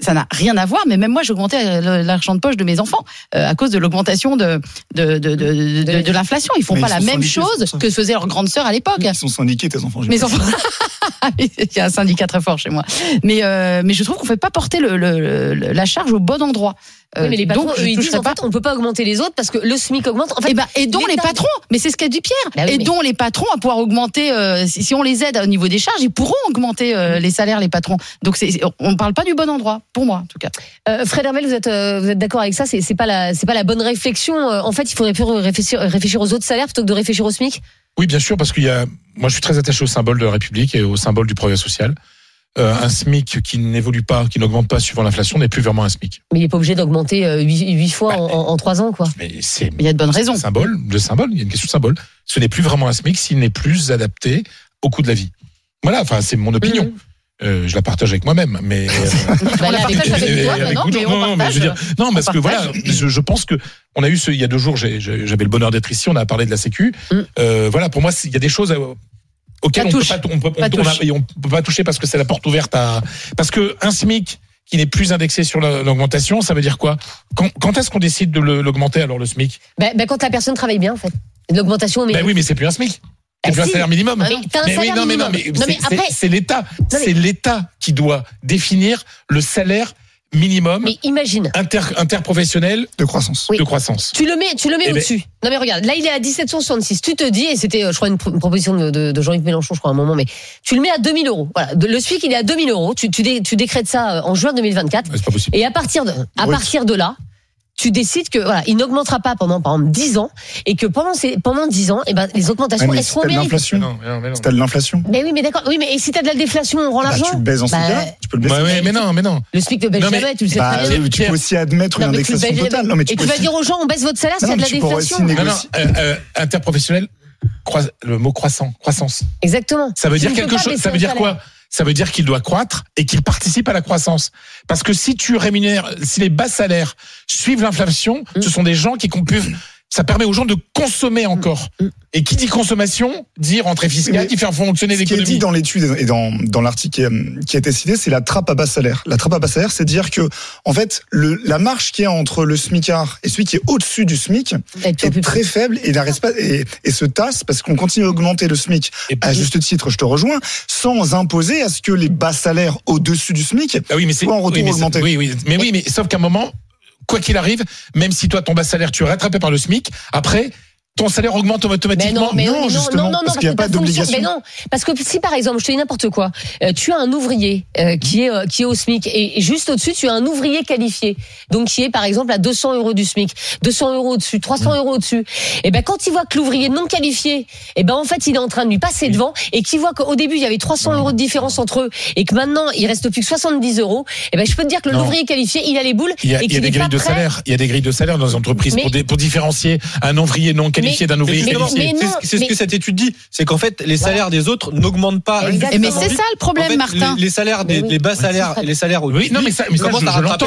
ça n'a rien à voir. Mais même moi, j'ai augmenté euh, l'argent de poche de mes enfants euh, à cause de l'augmentation de, de, de, de, de- l'inflation. Ils font Mais pas ils la même chose que faisait leur grande sœur à l'époque. Ils sont syndiqués, tes enfants. Mes enfants. Il y a un syndicat très fort chez moi. Mais, euh, mais je trouve qu'on ne fait pas porter le, le- le- la charge au bon endroit. Euh, Oui, mais les patrons, donc, eux, ils disent en pas. fait, on peut pas augmenter les autres parce que le SMIC augmente. En fait, Eh ben, aidons les l'État- patrons. Mais c'est ce qu'a dit Pierre. Bah oui, mais- aidons les patrons à pouvoir augmenter. euh, si, si on les aide au niveau des charges, ils pourront augmenter euh, les salaires, les patrons. Donc, on ne parle pas du bon endroit, pour moi, en tout cas. Euh, Fred Hermel, vous êtes, euh, vous êtes d'accord avec ça? C'est c'est pas la, c'est pas la bonne réflexion. En fait, il faudrait plus réfléchir, réfléchir aux autres salaires plutôt que de réfléchir au SMIC? Oui, bien sûr, parce qu'il y a. Moi, je suis très attaché au symbole de la République et au symbole du progrès social. Euh, un SMIC qui n'évolue pas, qui n'augmente pas suivant l'inflation, n'est plus vraiment un SMIC. Mais il est pas obligé d'augmenter euh, huit huit fois en, en, en trois ans, quoi. Mais c'est. Il y a de bonnes raisons. Symbole, de symbole. Il y a une question de symbole. Ce n'est plus vraiment un SMIC s'il n'est plus adapté au coût de la vie. Voilà, enfin c'est mon opinion. Mhm. Euh, je la partage avec moi-même, mais Bah, non, mais je veux dire, partage. non, parce que voilà, je, je pense que on a eu ce, il y a deux jours, j'avais le bonheur d'être ici, on a parlé de la Sécu. Mm. Euh, voilà, pour moi, il y a des choses Ça on peut touche. pas, on peut, peut- on touche. peut pas toucher parce que c'est la porte ouverte à, parce que un SMIC qui n'est plus indexé sur la- l'augmentation, ça veut dire quoi? Quand, quand est-ce qu'on décide de l'augmenter alors le SMIC? Ben, ben, quand la personne travaille bien, en fait. L'augmentation, mais. Ben oui, mais c'est plus un SMIC. Ah, C'est plus un salaire minimum. Ah, mais un Mais oui, non, mais non, mais minimum. Non, mais c'est- l'État, c'est l'État qui doit définir le salaire minimum Mais imagine. inter, interprofessionnel de croissance. Oui. de croissance. Tu le mets, tu le mets Eh ben- au-dessus. Non mais regarde, là il est à 1766. Tu te dis, et c'était, euh, je crois, une, pro- une proposition de, de- de Jean-Yves Mélenchon, je crois, à un moment, mais tu le mets à 2000 euros. Voilà, De- le SMIC il est à 2000 euros. Tu, tu, dé- tu décrètes ça euh, en juin 2024. Ouais, C'est pas possible. Et à partir de, à Oui. partir de là, tu décides que voilà, il n'augmentera pas pendant par exemple 10 ans et que pendant ces pendant 10 ans, eh ben les augmentations elles si seront l'inflation, si t'as de l'inflation, Mais oui, mais d'accord. Oui, mais et si t'as de la déflation, on rend bah, l'argent. tu le baises en ce Bah, cas tu peux le baisser. Ouais, ouais, mais non, mais non. Le SMIC ne baisse jamais, tu le sais Bah, très bien. oui, tu peux aussi admettre une Non, tu le indexation totale. Non, mais tu et peux tu vas dire aux gens, on baisse votre salaire s'il y a de la tu déflation. Non, non, négocier. euh, euh, interprofessionnel, le mot croissant, croissance. Exactement. Ça veut Tu dire quelque chose. Ça veut dire quoi Ça veut dire qu'il doit croître et qu'il participe à la croissance. Parce que si tu rémunères, si les bas salaires suivent l'inflation, Mm. ce sont des gens qui peuvent. Ça permet aux gens de consommer encore. Mm. Et qui dit consommation dit rentrée fiscale, Mais qui fait fonctionner Ce qui est dit l'économie. dans l'étude et dans, dans l'article qui, est- qui a été cité, c'est la trappe à bas salaire. La trappe à bas salaire, c'est dire que, en fait, le, la marge qu'il y a entre le SMICard et celui qui est au-dessus du SMIC est très faible et pas et, et se tasse parce qu'on continue à augmenter le SMIC Et à juste titre, je te rejoins, sans imposer à ce que les bas salaires au-dessus du SMIC Ah oui, mais c'est soient en retour oui, mais c'est- augmentés. Oui, oui, mais oui, mais sauf qu'à un moment, quoi qu'il arrive, même si toi ton bas salaire tu es rattrapé par le SMIC, après ton salaire augmente Mais automatiquement. non, mais non, oui, non, justement, non, non, parce qu'il y a pas d'obligation. Mais non, parce que si par exemple, je te dis n'importe quoi, euh, tu as un ouvrier euh, qui est euh, qui est au SMIC et, juste au-dessus, tu as un ouvrier qualifié, donc qui est par exemple à 200 euros du SMIC, 200 euros au-dessus, 300 euros au-dessus. Et ben quand il voit que l'ouvrier non qualifié, et ben en fait il est en train de lui passer devant et qu'il voit qu'au début il y avait 300 euros de différence entre eux et que maintenant il reste plus que 70 euros, et ben je peux te dire que l'ouvrier qualifié, il a les boules Il y a, et il y a des grilles de salaire. Il y a des grilles de salaire dans les entreprises Mais- pour, pour différencier un ouvrier non qualifié d'un ouvrier mais- qualifié. mais C'est ce que cette étude dit, c'est qu'en fait les salaires des autres n'augmentent pas. Mais c'est ça le problème, Martin. Les, salaires les bas salaires les salaires Oui, non, mais ça, mais ça, commencent je, l'entends.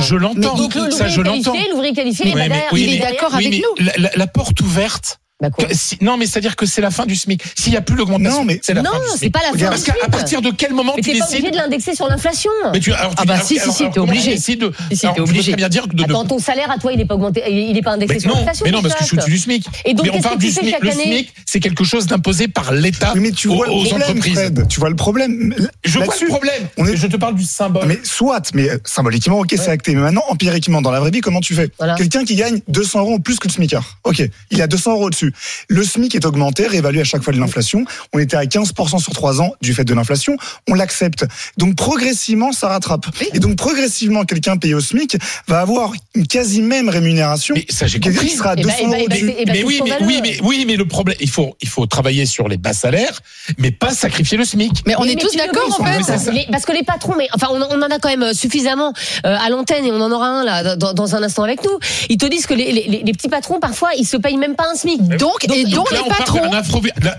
je, l'entends. Ça, je l'ouvrier l'entends. qualifié, l'ouvrier qualifié, il est d'accord avec oui, nous. la porte ouverte. Bah quoi que- si- non, mais c'est-à-dire que c'est la fin du SMIC. S'il n'y a plus l'augmentation, Non, mais- c'est la Non, fin du c'est SMIC. pas la fin Parce qu'à SMIC. à partir de quel moment Mais tu pas décides obligé de l'indexer sur l'inflation. mais tu, alors, Ah tu- bah alors- si, si, alors- si, t'es obligé. de- Si, si, alors, t'es obligé. très bien dire que de, Attends, ton salaire à toi, il est pas augmenté, il est pas indexé mais sur non, l'inflation. mais non, parce que je suis du SMIC. Et donc, mais on parle du SMIC. Le SMIC, c'est quelque chose d'imposé par l'État mais tu aux, vois le aux problème, entreprises. Tu vois le problème. Je vois le problème. On est- Mais Je te parle du symbole. Mais soit, mais euh, symboliquement, ok, c'est acté. Mais maintenant, empiriquement, dans la vraie vie, comment tu fais. Quelqu'un qui gagne 200 euros en plus que le SMICard. Ok, il a 200 euros dessus. Le SMIC est augmenté, réévalué à chaque fois de l'inflation. On était à 15% sur 3 ans du fait de l'inflation. On l'accepte. Donc progressivement, ça rattrape. Et donc progressivement, quelqu'un payé au SMIC va avoir une quasi même rémunération. Mais ça, j'ai compris. qui sera à Eh ben, 200 eh euros eh ben, eh ben, mais c'est oui, mais scandaleux. oui, mais oui, mais le problème, il faut, il faut travailler sur les bas salaires, mais pas sacrifier le SMIC. Mais on Mais- est mais tous d'accord en fait. mais. Les- parce que les patrons, mais enfin, on, on en a quand même suffisamment euh, à l'antenne et on en aura un là dans, dans un instant avec nous. Ils te disent que les, les- les petits patrons parfois ils se payent même pas un SMIC. Donc, et donc là, les patrons. là,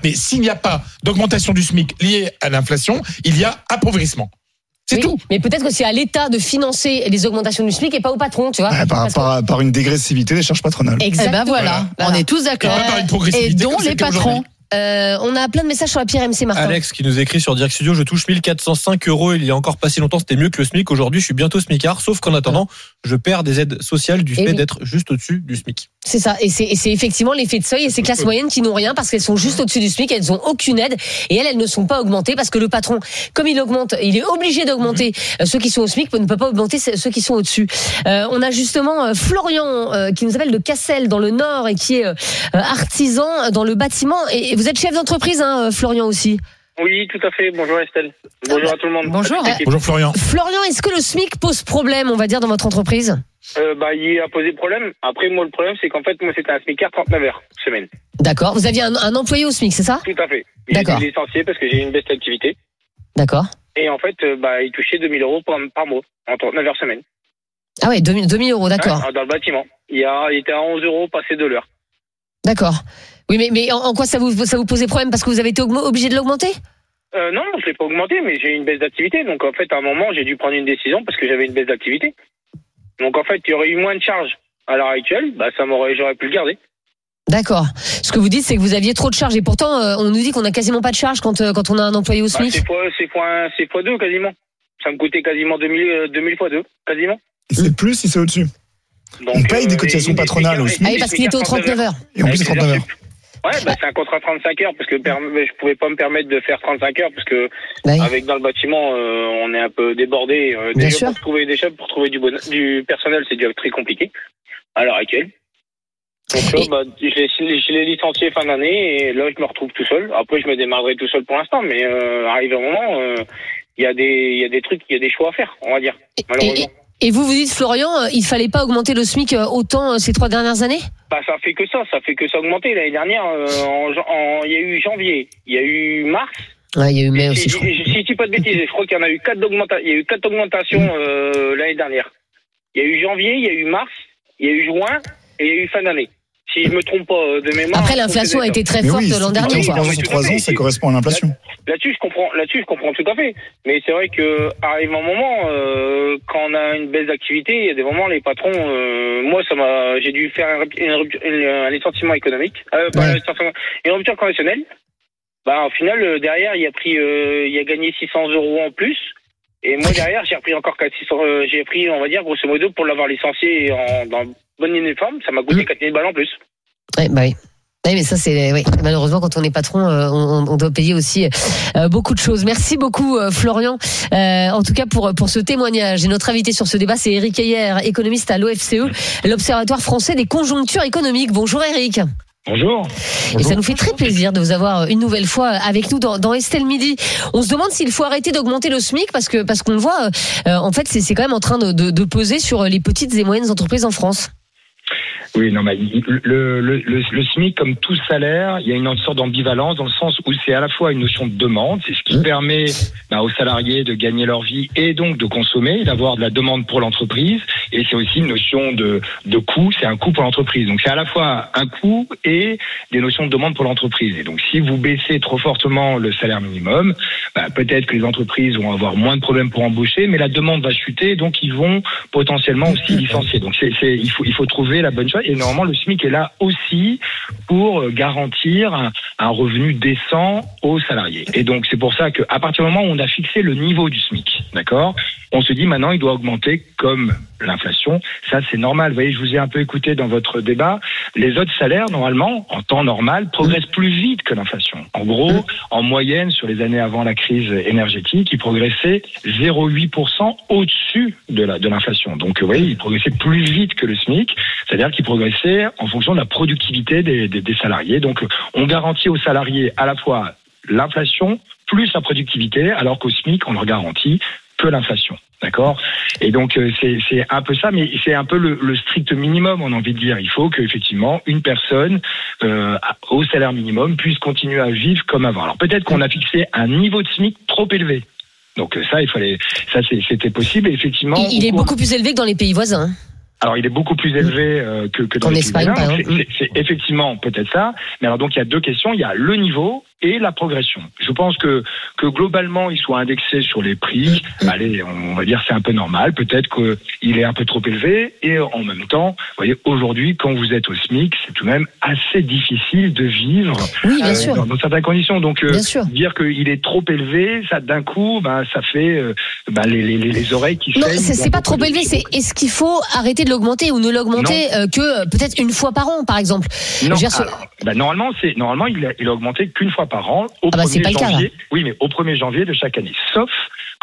mais s'il n'y a pas d'augmentation du SMIC liée à l'inflation, il y a appauvrissement. C'est Oui, tout. Mais peut-être que c'est à l'État de financer les augmentations du SMIC et pas au patron, tu vois. Par, que- par, par une dégressivité des charges patronales. Eh Exactement. ben voilà, Voilà. on est tous d'accord. Et pas par une Et dont les patrons. Euh, on a plein de messages sur la pierre MC Martin. Alex qui nous écrit sur Direct Studio, je touche 1405 euros. Il y a encore pas si longtemps, c'était mieux que le SMIC. Aujourd'hui, je suis bientôt SMICard. Sauf qu'en attendant, je perds des aides sociales du Eh fait oui. d'être juste au-dessus du SMIC. C'est ça, et c'est effectivement l'effet de seuil et ces classes moyennes qui n'ont rien parce qu'elles sont juste au-dessus du SMIC, elles n'ont aucune aide et elles, elles ne sont pas augmentées parce que le patron, comme il augmente, il est obligé d'augmenter euh, ceux qui sont au SMIC, ne peut pas augmenter ceux qui sont au-dessus. Euh, on a justement Florian euh, qui nous appelle de Cassel dans le Nord et qui est artisan dans le bâtiment et et vous êtes chef d'entreprise, hein, euh, Florian aussi. Oui, tout à fait. Bonjour Estelle. Bonjour à tout le monde. Bonjour. Bonjour Florian. Florian, est-ce que le SMIC pose problème, on va dire, dans votre entreprise Euh, bah, il a posé problème. Après, moi, le problème, c'est qu'en fait, moi, c'était un SMICard 39 heures semaine. D'accord. Vous aviez un, un employé au SMIC, c'est ça Tout à fait. D'accord. été licencié parce que j'ai eu une baisse d'activité. D'accord. Et en fait, euh, bah, il touchait 2000 euros par, par mois, en 39 heures semaine. Ah ouais, 2000, 2000 euros, d'accord. Dans le bâtiment. Il, a, il était à 11 euros passé de l'heure. D'accord. Oui, mais, mais en, en quoi ça vous, ça vous posait problème? Parce que vous avez été obligé de l'augmenter? Euh, non, je l'ai pas augmenté, mais j'ai eu une baisse d'activité. Donc en fait, à un moment, j'ai dû prendre une décision parce que j'avais une baisse d'activité. Donc en fait, il y aurait eu moins de charges. À l'heure actuelle, bah ça m'aurait, j'aurais pu le garder. D'accord. Ce que vous dites, c'est que vous aviez trop de charges. Et pourtant, euh, on nous dit qu'on a quasiment pas de charges quand, euh, quand on a un employé au Bah, SMIC. c'est fois, c'est fois, c'est fois deux quasiment. Ça me coûtait quasiment 2000, euh, 2000 fois deux, quasiment. C'est plus si c'est au-dessus. Donc, On paye des cotisations patronales au SMIC. Ah oui, parce qu'il était aux 39 heures. Et en plus, c'est 39 heures. Ouais, bah, c'est un contrat 35 heures parce que je pouvais pas me permettre de faire 35 heures parce que Bah oui. avec dans le bâtiment euh, on est un peu débordé. Euh, Bien déjà sûr. pour trouver des pour trouver du, bon, du personnel, c'est déjà très compliqué à l'heure actuelle. Donc là, Et- bah, je l'ai licencié fin d'année et là je me retrouve tout seul. Après je me démarrerai tout seul pour l'instant, mais euh, arrive un moment, euh, il y a des il y a des trucs, il y a des choix à faire, on va dire. Malheureusement. Et vous vous dites, Florian, euh, il fallait pas augmenter le SMIC euh, autant euh, ces trois dernières années? Bah, ça fait que ça, ça fait que ça augmenter. L'année dernière, il y a eu janvier, il y a eu mars. Ouais, il y a eu mai Si, aussi, je crois. si, si je dis pas de bêtises, je crois qu'il y en a eu quatre il y a eu quatre augmentations euh, l'année dernière. Il y a eu janvier, il y a eu mars, il y a eu juin et il y a eu fin d'année. Si je me trompe pas de mémoire. Après, l'inflation a été très forte oui, l'an dernier. 3 fait. ans, ça correspond à l'inflation. Là-dessus, je comprends. Là-dessus, je comprends tout à fait. Mais c'est vrai que arrive un moment euh, quand on a une baisse d'activité, il y a des moments les patrons. euh, moi, ça m'a. J'ai dû faire un, rup- une rupture- une- un licenciement économique, euh, Ouais. une rupture conventionnelle. Bah, au final, euh, derrière, il a pris, euh, il a gagné 600 euros en plus. Et moi, derrière, j'ai repris encore 400, euh, j'ai pris, on va dire, grosso modo, pour l'avoir licencié en, dans bonne uniforme, ça m'a coûté Mm. 4000 balles en plus. Ouais, bah oui. Oui, mais ça, c'est oui. malheureusement quand on est patron, euh, on, on doit payer aussi euh, beaucoup de choses. Merci beaucoup, euh, Florian. Euh, en tout cas pour pour ce témoignage. Et notre invité sur ce débat, c'est Eric Ayer, économiste à l'OFCE, l'Observatoire français des conjonctures économiques. Bonjour, Eric. Bonjour. Et ça nous fait très plaisir de vous avoir une nouvelle fois avec nous dans, dans Estelle Midi. On se demande s'il faut arrêter d'augmenter le SMIC parce que parce qu'on le voit, euh, en fait, c'est c'est quand même en train de, de, de peser sur les petites et moyennes entreprises en France. Oui, non, mais le, le, le, le SMIC, comme tout salaire, il y a une sorte d'ambivalence dans le sens où c'est à la fois une notion de demande, c'est ce qui permet bah, aux salariés de gagner leur vie et donc de consommer, d'avoir de la demande pour l'entreprise, et c'est aussi une notion de, de coût, c'est un coût pour l'entreprise. Donc c'est à la fois un coût et des notions de demande pour l'entreprise. Et donc si vous baissez trop fortement le salaire minimum, bah, peut-être que les entreprises vont avoir moins de problèmes pour embaucher, mais la demande va chuter, donc ils vont potentiellement aussi licencier. Donc c'est, c'est, il faut il faut trouver la bonne chose. Et normalement le SMIC est là aussi pour euh, garantir un, revenu décent aux salariés. Et donc c'est pour ça qu'à partir du moment où on a fixé le niveau du SMIC, d'accord, on se dit maintenant il doit augmenter comme l'inflation. Ça c'est normal. Vous voyez, je vous ai un peu écouté dans votre débat. Les autres salaires normalement en temps normal progressent plus vite que l'inflation. En gros, en moyenne sur les années avant la crise énergétique, ils progressaient 0,8% au-dessus de l'inflation. Donc vous voyez, ils progressaient plus vite que le SMIC, c'est-à-dire qu'ils progressaient en fonction de la productivité des, des, des salariés. Donc on garantit aux salariés à la fois l'inflation plus la productivité, alors qu'au SMIC, on leur garantit que l'inflation. D'accord? Et donc euh, c'est un peu ça, mais c'est un peu le, le strict minimum, on a envie de dire. Il faut qu'effectivement une personne euh, au salaire minimum puisse continuer à vivre comme avant. Alors peut-être qu'on a fixé un niveau de SMIC trop élevé. Donc euh, ça, il fallait, ça c'était possible. Et effectivement, Il, est beaucoup plus élevé que dans les pays voisins. Alors, il est beaucoup plus élevé euh, que, que dans les Espagne, C'est c'est effectivement peut-être ça. Mais alors, donc, il y a deux questions. Il y a le niveau et la progression. Je pense que, que globalement, il soit indexé sur les prix. Allez, on va dire c'est un peu normal. Peut-être qu'il est un peu trop élevé. Et en même temps, vous voyez, aujourd'hui, quand vous êtes au SMIC, c'est tout de même assez difficile de vivre Oui, bien euh, sûr. dans, dans certaines conditions. Donc, euh, dire qu'il est trop élevé, ça d'un coup, ben, ça fait euh, ben, les, les, les- les oreilles qui Non, c'est pas trop élevé. C'est est-ce qu'il faut arrêter de l'augmenter ou ne l'augmenter que peut-être une fois par an, par exemple? Non, alors, bah, normalement, c'est normalement il a, il a augmenté qu'une fois par an au Ah bah, c'est 1er pas le cas, janvier. oui, mais au 1er janvier de chaque année, sauf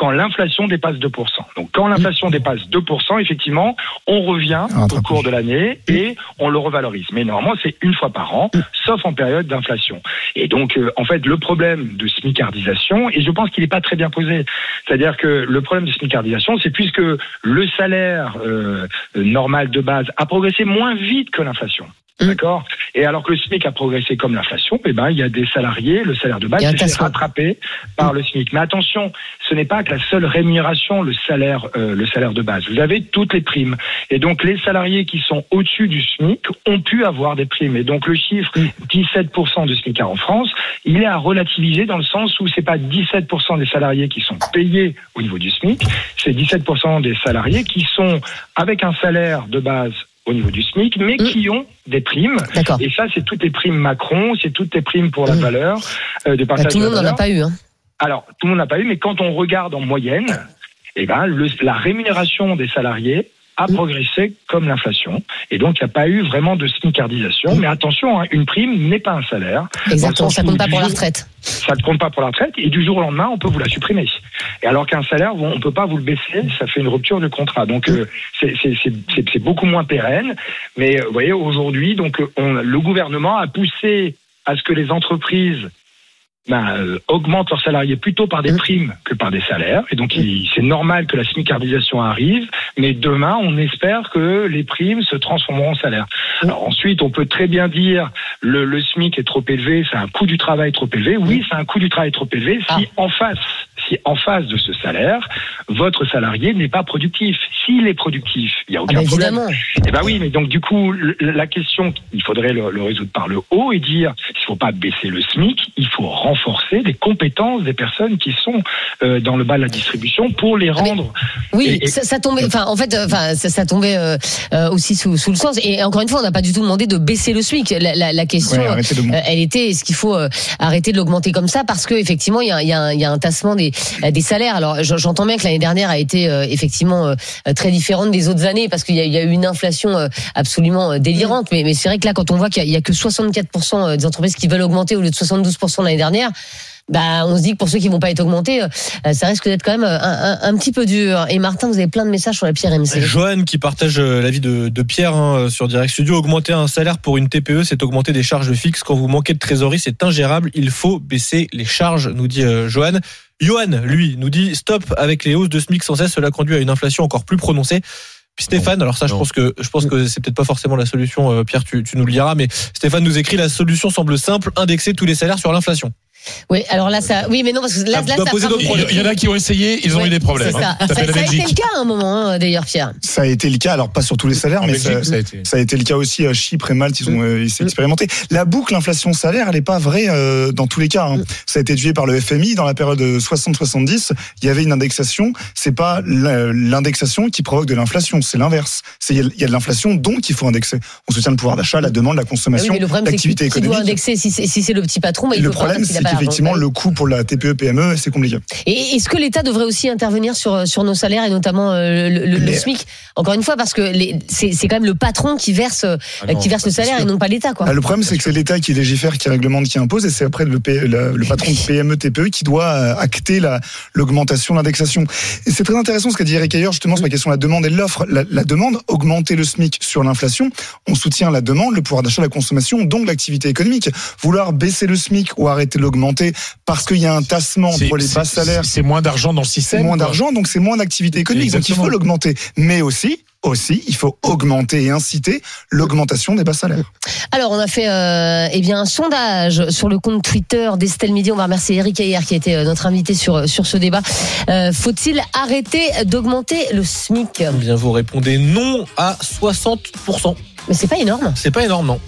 quand l'inflation dépasse 2%. Donc quand l'inflation dépasse 2%, effectivement, on revient au cours de l'année et on le revalorise. Mais normalement, c'est une fois par an, sauf en période d'inflation. Et donc, euh, en fait, le problème de smicardisation, et je pense qu'il n'est pas très bien posé, c'est-à-dire que le problème de smicardisation, c'est puisque le salaire euh, normal de base a progressé moins vite que l'inflation. D'accord? Et alors que le SMIC a progressé comme l'inflation, eh ben, il y a des salariés, le salaire de base tassement. rattraper par le SMIC. Mais attention, ce ce n'est pas que la seule rémunération, le salaire, euh, le salaire de base. Vous avez toutes les primes. Et donc, les salariés qui sont au-dessus du SMIC ont pu avoir des primes. Et donc, le chiffre 17% de SMIC en France, il est à relativiser dans le sens où c'est pas 17% des salariés qui sont payés au niveau du SMIC, c'est 17% des salariés qui sont avec un salaire de base au niveau du SMIC, mais qui ont des primes. Et ça, c'est toutes les primes Macron, c'est toutes les primes pour la valeur, euh, de partage Bah, tout le de monde n'en a pas eu. Hein. Alors, tout le monde n'a pas eu, mais quand on regarde en moyenne, eh ben, le- la rémunération des salariés a progressé comme l'inflation. Et donc, il n'y a pas eu vraiment de smicardisation. Mais attention, hein, une prime n'est pas un salaire. Exactement, ça où compte pas pour la retraite. Ça ne compte pas pour la retraite. Et du jour au lendemain, on peut vous la supprimer. Et alors qu'un salaire, on ne peut pas vous le baisser. Ça fait une rupture de contrat. Donc, euh, c'est- beaucoup moins pérenne. Mais euh, vous voyez, aujourd'hui, donc, euh, on- le gouvernement a poussé à ce que les entreprises ben, euh, augmentent leurs salariés plutôt par des primes que par des salaires. Et donc, il- c'est normal que la smicardisation arrive, mais demain, on espère que les primes se transformeront en salaire. Alors ensuite, on peut très bien dire le, le SMIC est trop élevé, c'est un coût du travail trop élevé. Oui, c'est un coût du travail trop élevé si en face, en face de ce salaire, votre salarié n'est pas productif. S'il est productif, il n'y a aucun bah, problème. évidemment. Eh ben oui, mais donc du coup, la question, il faudrait le, le résoudre par le haut et dire, il ne faut pas baisser le SMIC, il faut renforcer les compétences des personnes qui sont euh, dans le bas de la distribution pour les rendre. Oui, Et- et- ça, ça tombait. Enfin, en fait, euh, enfin, ça, ça tombait euh, euh, aussi sous, sous le sens. Et encore une fois, on n'a pas du tout demandé de baisser le SMIC. La, la, la question, Ouais, elle était est-ce qu'il faut arrêter de l'augmenter comme ça? Parce que effectivement, il y a, y un, il y a un tassement des, des salaires. Alors, j'entends bien que l'année dernière a été euh, effectivement euh, très différente des autres années parce qu'il y, a- eu une inflation euh, absolument euh, délirante. Mais, c'est vrai que là, quand on voit qu'il y a- que 64% des entreprises qui veulent augmenter au lieu de 72% l'année dernière. Bah, on se dit que pour ceux qui vont pas être augmentés, euh, ça risque d'être quand même euh, un, petit peu dur. Et Martin, vous avez plein de messages sur la pierre MC. Johan qui partage euh, l'avis de, de Pierre hein, sur Direct Studio. Augmenter un salaire pour une TPE, c'est augmenter des charges fixes. Quand vous manquez de trésorerie, c'est ingérable. Il faut baisser les charges, nous dit euh, Johan. Johan, lui, nous dit stop avec les hausses de SMIC sans cesse. Cela conduit à une inflation encore plus prononcée. Puis Stéphane, alors ça, je pense que je pense que c'est peut-être pas forcément la solution. euh, Pierre, tu, tu nous le diras, mais Stéphane nous écrit la solution semble simple indexer tous les salaires sur l'inflation. Oui, alors là, ça, oui, mais non, parce que là, Ça là, ça poser frappe- d'autres problèmes. Il y en a qui ont essayé, ils ont Oui, eu des problèmes. C'est ça. hein. Ça, Ça ça a été le cas à un moment, hein, d'ailleurs, Pierre. Ça a été le cas, alors pas sur tous les salaires, En mais Belgique, ça, ça a été. ça a été le cas aussi à Chypre et Malte, ils ont euh, ils s'est expérimenté. La boucle inflation-salaire, elle n'est pas vraie euh, dans tous les cas. hein. Ça a été étudié par le FMI dans la période 60-70. Il y avait une indexation. C'est pas l'indexation qui provoque de l'inflation, c'est l'inverse. Il y a- il y a de l'inflation, donc il faut indexer. On soutient le pouvoir d'achat, la demande, la Ah consommation, mais le problème, c'est l'activité économique. indexer si c'est le petit patron, mais il le problème, c'est. Qu'effectivement, le coût pour la TPE, PME, c'est compliqué. Et est-ce que l'État devrait aussi intervenir sur sur nos salaires et notamment euh, le, le- le Mais- SMIC? Encore une fois, parce que c'est c'est quand même le patron qui verse euh, non, qui verse le salaire et non pas l'État. Ah, le problème, c'est que c'est l'État qui légifère, qui réglemente, qui impose, et c'est après le, P- le, le patron de PME, TPE qui doit euh, acter la- l'augmentation, l'indexation. Et c'est très intéressant ce qu'a dit Eric ailleurs, justement, sur la question de la demande et de l'offre. La, la demande, augmenter le SMIC sur l'inflation, on soutient la demande, le pouvoir d'achat, la consommation, donc l'activité économique. Vouloir baisser le SMIC ou arrêter de l'augmenter parce qu'il y a un tassement entre les bas salaires, C'est moins d'argent dans le c'est système. moins d'argent, donc c'est moins d'activité économique. Donc il faut l'augmenter. Mais aussi, aussi, il faut augmenter et inciter l'augmentation des bas salaires. Alors, on a fait euh, eh bien un sondage sur le compte Twitter d'Estelle Midi. On va remercier Eric Ayer qui a été euh, notre invité sur sur ce débat. Euh, Faut-il arrêter d'augmenter le SMIC? Eh Bien, vous répondez non à 60%. Mais c'est pas énorme. C'est pas énorme, non.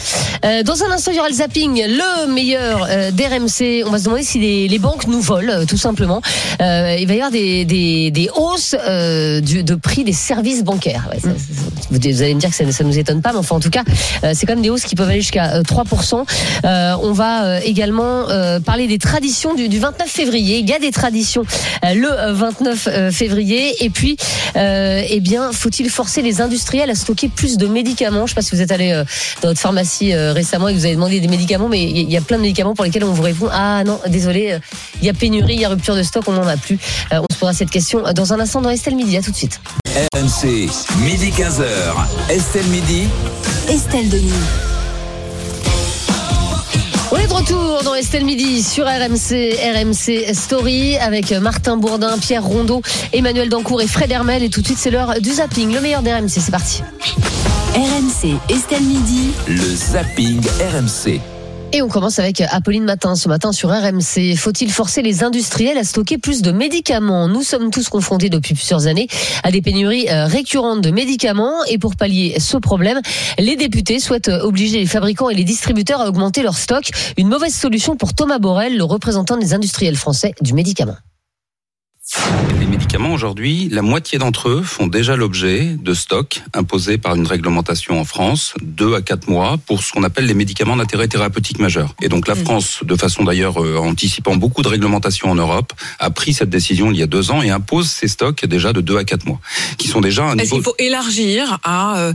Euh, dans un instant, il y aura le zapping, le meilleur euh, d'RMC. On va se demander si les, les banques nous volent, euh, tout simplement. Euh, il va y avoir des, des, des hausses euh, du, de prix des services bancaires. Ouais, ça- ça- vous allez me dire que ça, ça nous étonne pas, mais enfin, en tout cas, euh, c'est quand même des hausses qui peuvent aller jusqu'à euh, 3%. Euh, on va euh, également euh, parler des traditions du, du 29 février. Il y a des traditions euh, le euh, 29 euh, février. Et puis, euh, eh bien, faut-il forcer les industriels à stocker plus de médicaments? Je sais pas si vous êtes allé euh, dans votre pharmacie euh, récemment et que vous avez demandé des médicaments, mais il y a plein de médicaments pour lesquels on vous répond ah non, désolé, euh, il y a pénurie, il y a rupture de stock, on n'en a plus. On se posera cette question dans un instant dans Estelle Midi. À tout de suite. RMC, midi 15h. Estelle Midi. Estelle Denis. Retour dans Estelle Midi sur RMC, RMC Story avec Martin Bourdin, Pierre Rondeau, Emmanuel Dancourt et Fred Hermel. Et tout de suite, c'est l'heure du zapping, le meilleur d'RMC. C'est parti. RMC Estelle Midi. Le zapping RMC. Et on commence avec Apolline Matin ce matin sur RMC. Faut-il forcer les industriels à stocker plus de médicaments? Nous sommes tous confrontés depuis plusieurs années à des pénuries euh, récurrentes de médicaments et pour pallier ce problème, les députés souhaitent obliger les fabricants et les distributeurs à augmenter leur stock. Une mauvaise solution pour Thomas Borrell, le représentant des industriels français du médicament. Les médicaments aujourd'hui, la moitié d'entre eux font déjà l'objet de stocks imposés par une réglementation en France, deux à quatre mois, pour ce qu'on appelle les médicaments d'intérêt thérapeutique majeur. Et donc la France, de façon d'ailleurs euh, anticipant beaucoup de réglementations en Europe, a pris cette décision il y a deux ans et impose ces stocks déjà de deux à quatre mois, qui sont déjà un niveau... qu'il faut élargir à euh,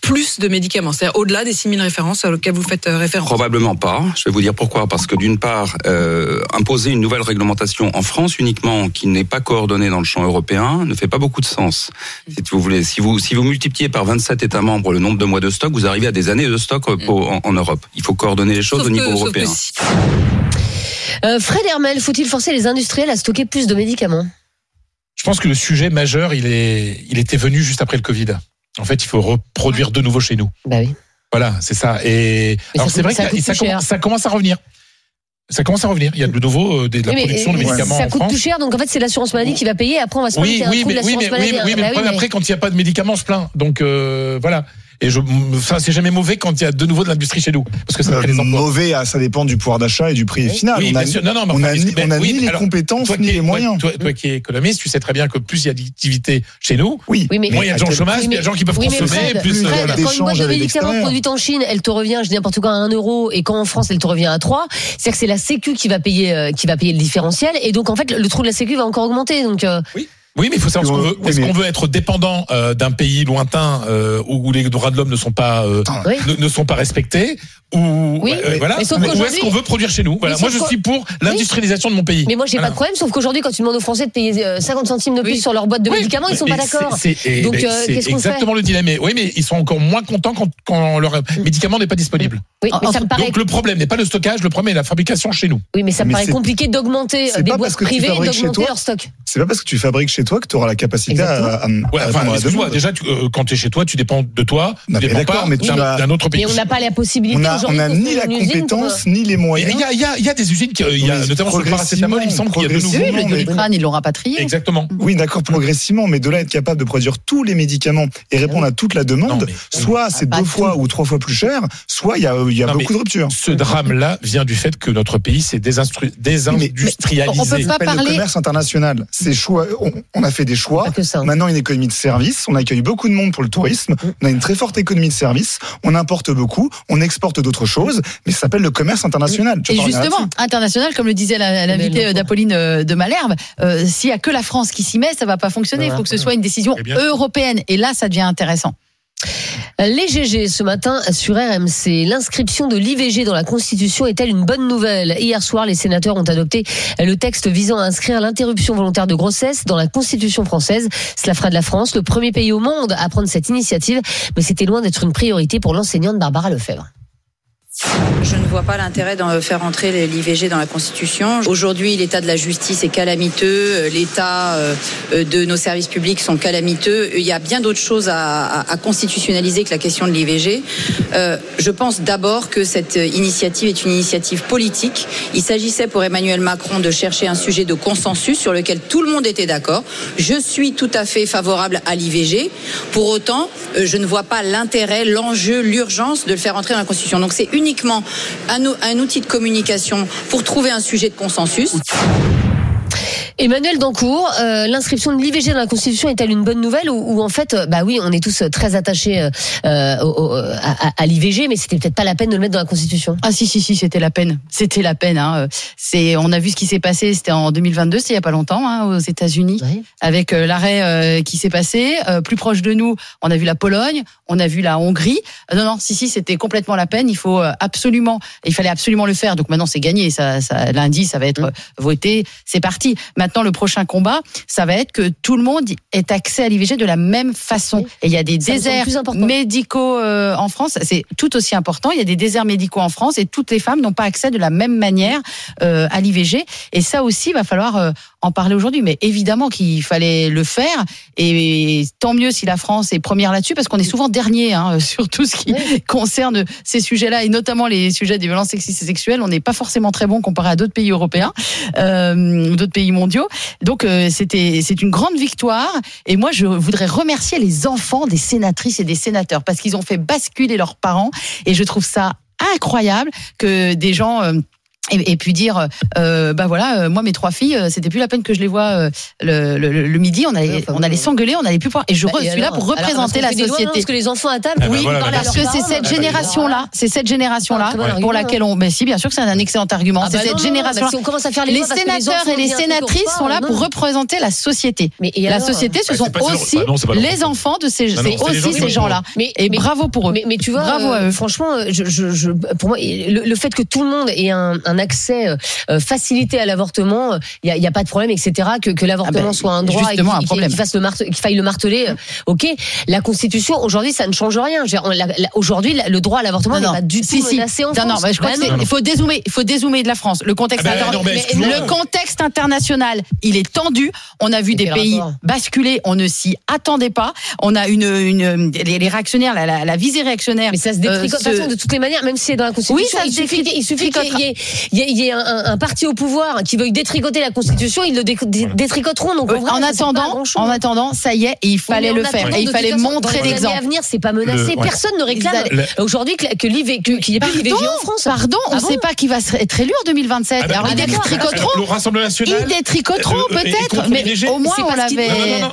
plus de médicaments, c'est-à-dire au-delà des 6000 références auxquelles vous faites euh, référence Probablement pas. Je vais vous dire pourquoi. Parce que d'une part, euh, imposer une nouvelle réglementation en France uniquement, qui n'est pas coordonnée dans le champ européen, ne fait pas beaucoup de sens. Si vous voulez, si vous si vous multipliez par 27 États membres le nombre de mois de stock, vous arrivez à des années de stock euh, pour- en, en Europe. Il faut coordonner les choses Sauf au niveau que- européen. si- Euh, Fred Hermel, faut-il forcer les industriels à stocker plus de médicaments? Je pense que le sujet majeur, il est, il était venu juste après le Covid. En fait, il faut reproduire de nouveau chez nous. Bah oui. Voilà, c'est ça. Et Mais alors c'est vrai ça que ça commence à revenir. Ça commence à revenir. Il y a de nouveau euh, de la mais, production de médicaments Ça en coûte France. plus cher, donc en fait c'est l'assurance maladie qui va payer. Après on va se Oui, oui, mais, oui, mais, oui, maladie. mais, oui, mais Bah mais- après, quand il n'y a pas de médicaments, on se plaint. Donc euh, voilà. Et je, enfin, c'est jamais mauvais quand il y a de nouveau de l'industrie chez nous, parce que ça crée des emplois. Mauvais, ah, ça dépend du pouvoir d'achat et du prix final. Oui, on a, bien sûr. Non, non, mais on a ni, on a oui, ni les alors, compétences ni les moyens. Toi, toi qui es économiste, tu sais très bien que plus il y a d'activité chez nous, oui, Oui, mais- moins il y a de gens au chômage, plus il y a de gens qui peuvent consommer, Fred, plus. euh, Fred, voilà. quand une boîte de médicaments produite en Chine, elle te revient, je dis n'importe quoi, à 1 euro, et quand en France, elle te revient à 3, c'est-à-dire que c'est la Sécu qui va payer, euh, qui va payer le différentiel, et donc en fait, le trou de la Sécu va encore augmenter. Donc, euh, Oui, mais il faut savoir ce qu'on veut. Est-ce qu'on veut être dépendant euh, d'un pays lointain euh, où les droits de l'homme ne sont pas euh, ne, ne sont pas respectés ou Oui, euh, voilà ou est-ce qu'on veut produire chez nous? Voilà, Oui, moi je suis pour l'industrialisation de mon pays. Mais moi, j'ai Voilà. pas de problème, sauf qu'aujourd'hui, quand tu demandes aux Français de payer euh, 50 centimes de plus sur leur boîte de Oui, médicaments, ils sont mais pas d'accord. Donc, euh, qu'est-ce qu'on exactement le dilemme. Oui, mais ils sont encore moins contents quand, quand leur médicament n'est pas disponible. Oui, mais ça me paraît- Donc le problème n'est pas le stockage, le problème est la fabrication chez nous. Oui, mais ça me paraît compliqué d'augmenter des boîtes privées et d'augmenter leur stock. C'est pas parce que tu fabriques chez toi que tu auras la capacité à, à, à Ouais, enfin, excuse-moi, déjà, tu, euh, quand tu es chez toi, tu dépends de toi, tu Non, mais dépends d'accord, pas mais tu d'un autre pays. Mais on n'a pas la possibilité On a, aujourd'hui on a ni la pour, compétence euh, ni les Il moyens. y a, il y a- il y a des usines, qui, il y a, notamment sur le paracétamol, il me semble qu'il y a de nouveau. Oui, le mais- doliprane, ils l'ont rapatrié. Exactement. Oui, d'accord, progressivement, mais de là être capable de produire tous les médicaments et répondre à toute la demande, soit c'est deux fois ou trois fois plus cher, soit il y a, il y a Non, beaucoup mais de ruptures. Ce drame-là vient du fait que notre pays s'est désindustrialisé. Ça s'appelle le commerce international. C'est choix. On, on a fait des choix. Maintenant, une économie de service. On accueille beaucoup de monde pour le tourisme. On a une très forte économie de service. On importe beaucoup. On exporte d'autres choses. Mais ça s'appelle le commerce international. Tu Et vois, on est justement, international, comme le disait la- l'invité d'Apolline euh, de Malherbe, euh, s'il y a que la France qui s'y met, ça va pas fonctionner. Il faut que ce soit une décision européenne. Et là, ça devient intéressant. Les ce matin sur RMC. L'inscription de l'IVG dans la Constitution est-elle une bonne nouvelle? Hier soir, les sénateurs ont adopté le texte visant à inscrire l'interruption volontaire de grossesse dans la Constitution française. Cela fera de la France le premier pays au monde à prendre cette initiative, mais c'était loin d'être une priorité pour l'enseignante Barbara Lefebvre. Je ne vois pas l'intérêt de faire entrer l'IVG dans la Constitution. Aujourd'hui, l'état de la justice est calamiteux, euh, l'état euh, de nos services publics sont calamiteux. Il y a bien d'autres choses à, constitutionnaliser que la question de l'IVG. Euh, je pense d'abord que cette initiative est une initiative politique. Il s'agissait pour Emmanuel Macron de chercher un sujet de consensus sur lequel tout le monde était d'accord. Je suis tout à fait favorable à l'IVG. Pour autant, euh, je ne vois pas l'intérêt, l'enjeu, l'urgence de le faire entrer dans la Constitution. Donc c'est uniquement un, un outil de communication pour trouver un sujet de consensus. Emmanuel Dancourt, euh, l'inscription de l'IVG dans la Constitution est-elle une bonne nouvelle ou, ou en fait, euh, bah oui, on est tous euh, très attachés euh, au- au- à, l'IVG, mais c'était peut-être pas la peine de le mettre dans la Constitution. Ah si si si, c'était la peine. C'était la peine. Hein. C'est, on a vu ce qui s'est passé. C'était en 2022, c'était il y a pas longtemps, hein, aux États-Unis, avec l'arrêt euh, qui s'est passé. Plus proche de nous, on a vu la Pologne, on a vu la Hongrie. Non non, si si, c'était complètement la peine. Il faut absolument, il fallait absolument le faire. Donc maintenant c'est gagné. Ça, ça, lundi, ça va être euh, voté. C'est parti. Maintenant maintenant, le prochain combat, ça va être que tout le monde ait accès à l'IVG de la même façon. Et il y a des Ça déserts médicaux euh, en France. C'est tout aussi important. Il y a des déserts médicaux en France et toutes les femmes n'ont pas accès de la même manière euh, à l'IVG. Et ça aussi, va falloir euh, en parler aujourd'hui. Mais évidemment qu'il fallait le faire. Et tant mieux si la France est première là-dessus, parce qu'on est souvent dernier hein, sur tout ce qui concerne ces sujets-là, et notamment les sujets des violences sexistes et sexuelles. On n'est pas forcément très bon comparé à d'autres pays européens d'autres pays mondiaux. Donc euh, c'était c'est une grande victoire. Et moi, je voudrais remercier les enfants des sénatrices et des sénateurs parce qu'ils ont fait basculer leurs parents. Et je trouve ça incroyable que des gens euh, et, et puis dire euh, bah voilà euh, moi mes trois filles euh, c'était plus la peine que je les vois euh, le, le, le midi. On allait on allait s'engueuler on allait plus pouvoir. Et je Bah, et suis là pour représenter la des lois, non, société. Parce que les enfants à table, Ah bah oui, voilà, parce que c'est cette bah, génération là c'est cette génération là Ah, pour argument, laquelle on mais si bien sûr que c'est un excellent argument. Ah c'est bah cette non, non, génération bah si on commence à faire les les sénateurs et les sénatrices sont là pour représenter la société. Mais la société ce Bah, sont aussi bah les enfants de ces Bah c'est aussi ces gens là Mais, et bravo pour eux. Mais, tu vois, euh, franchement, je, je, pour moi, le, le fait que tout le monde ait un, un accès euh, facilité à l'avortement, il n'y a, pas de problème, etc. Que, que l'avortement Ah ben, soit un droit et qu'il fasse le qu'il faille le marteler. euh, ok, la Constitution aujourd'hui, ça ne change rien. Aujourd'hui, le droit à l'avortement n'est pas du tout si, si. menacé en non, France. non, je crois que il faut dézoomer, il faut dézoomer de la France. Le contexte, Ah ben, inter- non, mais mais excuse-moi. le contexte international, il est tendu. On a vu des pays rapport basculer, on ne s'y attendait pas. On a une, une les, les réactionnaires, la, la, la visée réactionnaire. Mais ça se détricote. euh, de toute façon, de toutes les manières, même si c'est dans la Constitution, Oui, ça il se suffit, il suffit qu'il y ait, il y y ait un, un- un parti au pouvoir qui veuille détricoter la Constitution, ils le dé- dé- détricoteront. Donc, Euh, vrai, en attendant, en attendant, ça y est, et il fallait Oui, le faire. Et il fallait façon, montrer l'exemple. à venir, c'est pas menacé. Le- ouais. Personne ne réclame Le- aujourd'hui qu'il n'y ait plus d'IVG en France. Pardon, on Ah ne bon sait pas qui va être élu en 2027. Ah bah, Alors, ah, ils détricoteront. Le Rassemblement national. Ils détricoteront Euh, euh, peut-être, mais au moins on l'avait.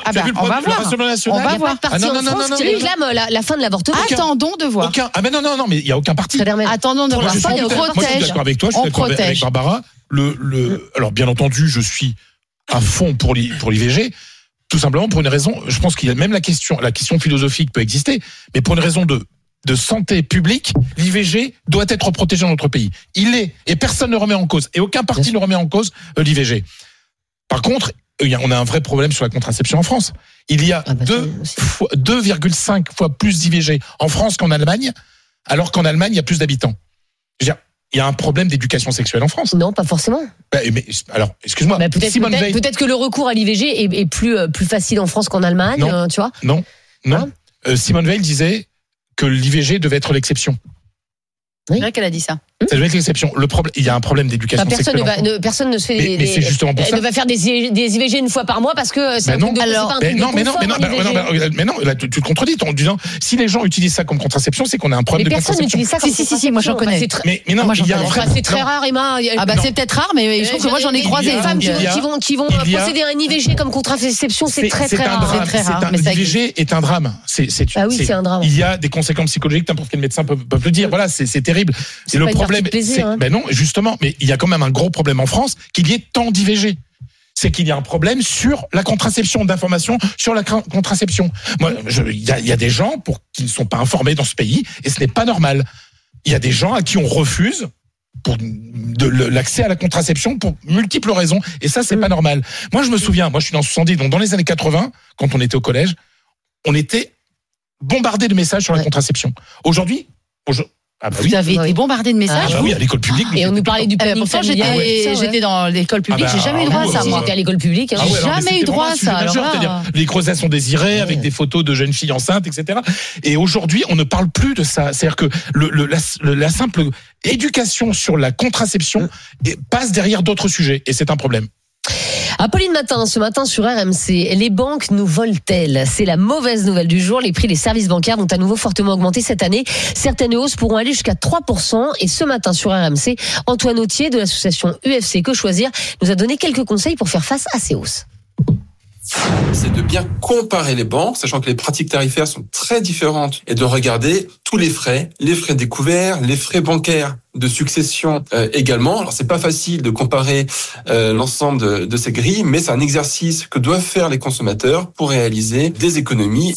Ah bah, on va voir. On va n'y voir. parti en France qui réclame la, fin de l'avortement. Attendons de voir. Ah mais non non non mais il y a aucun parti. Attendons de voir. On je suis d'accord avec toi, je suis d'accord avec-. Barbara. Le, le, alors bien entendu, je suis à fond pour l'I- pour l'IVG, tout simplement pour une raison. Je pense qu'il y a même la question, la question philosophique peut exister, mais pour une raison de de santé publique, l'IVG doit être protégé dans notre pays. Il est et personne ne remet en cause et aucun parti ne remet en cause euh, l'IVG. Par contre, on a un vrai problème sur la contraception en France. Il y a Ah bah, fois- 2,5 fois plus d'IVG en France qu'en Allemagne, alors qu'en Allemagne, il y a plus d'habitants. Il y a un problème d'éducation sexuelle en France. Non, pas forcément. Bah, mais, alors, excuse-moi. Bah, peut-être Simone peut-être- Veil. peut-être que le recours à l'IVG est, est plus, euh, plus facile en France qu'en Allemagne, Non. euh, tu vois. Non, non. Euh, Simone Veil disait que l'IVG devait être l'exception. C'est vrai qu'elle a dit ça. Ça devait être l'exception. Le problème, il y a un problème d'éducation Enfin, personne, sexuelle. ne va, ne- personne ne se fait Mais- des, mais des- c'est justement pour elle ça. ne va faire des, des IVG une fois par mois parce que euh, c'est un non, truc de, un Ben truc non, de mais non, mais non, non, ben- mais non, là, tu, tu te contredis en disant si les gens utilisent ça comme contraception, c'est qu'on a un problème Mais de personne contraception. n'utilise ça comme Si, si, si, si, moi, j'en connais. Enfin, c'est très- Mais, mais non, Moi, il y a un vrai. C'est très rare, Emma. Ah bah c'est peut-être rare, mais je trouve que moi j'en ai croisé. Les femmes qui, vont, qui vont a- procéder à un IVG comme contraception, c'est très très rare. drame. C'est très rare, C'est un- mais ça L'IVG est un drame. C'est, c'est, Ah oui, c'est un drame. Il y a des conséquences psychologiques, n'importe quel médecin peut, le dire. Voilà, c'est, terrible. C'est le une problème, plaisir, hein. ben non, justement, mais il y a quand même un gros problème en France qu'il y ait tant d'IVG. C'est qu'il y a un problème sur la contraception, d'information sur la contraception. Moi, il y a, il y a des gens pour qui ne sont pas informés dans ce pays et ce n'est pas normal. Il y a des gens à qui on refuse pour de le- l'accès à la contraception pour multiples raisons et ça c'est pas normal. Moi je me souviens, moi je suis dans 70 donc dans les années 80 quand on était au collège, on était bombardé de messages sur la contraception. Aujourd'hui, aujourd- ah bah oui. Vous avez été bombardé de Ah messages. bah oui, à l'école publique. Et on nous parlait du Eh ben, planning pourtant, j'étais Ouais, dans l'école publique, Ah bah, j'ai jamais eu droit à ça, moi. J'étais à l'école publique. hein. Ah ouais, J'ai jamais eu droit à ça, les grossesses sont désirées avec des photos de jeunes filles enceintes, etc. Et aujourd'hui, on ne parle plus de ça. C'est-à-dire que le, le- la, le- la simple éducation sur la contraception et- passe derrière d'autres sujets, et c'est un problème. Apolline Matin, ce matin sur RMC, les banques nous volent-elles? C'est la mauvaise nouvelle du jour. Les prix des services bancaires vont à nouveau fortement augmenter cette année. Certaines hausses pourront aller jusqu'à 3%. Et ce matin sur RMC, Antoine Autier de l'association UFC Que Choisir nous a donné quelques conseils pour faire face à ces hausses. C'est de bien comparer les banques, sachant que les pratiques tarifaires sont très différentes, et de regarder tous les frais, les frais découverts, les frais bancaires de succession euh, également. Alors c'est pas facile de comparer euh, l'ensemble de, de ces grilles, mais c'est un exercice que doivent faire les consommateurs pour réaliser des économies.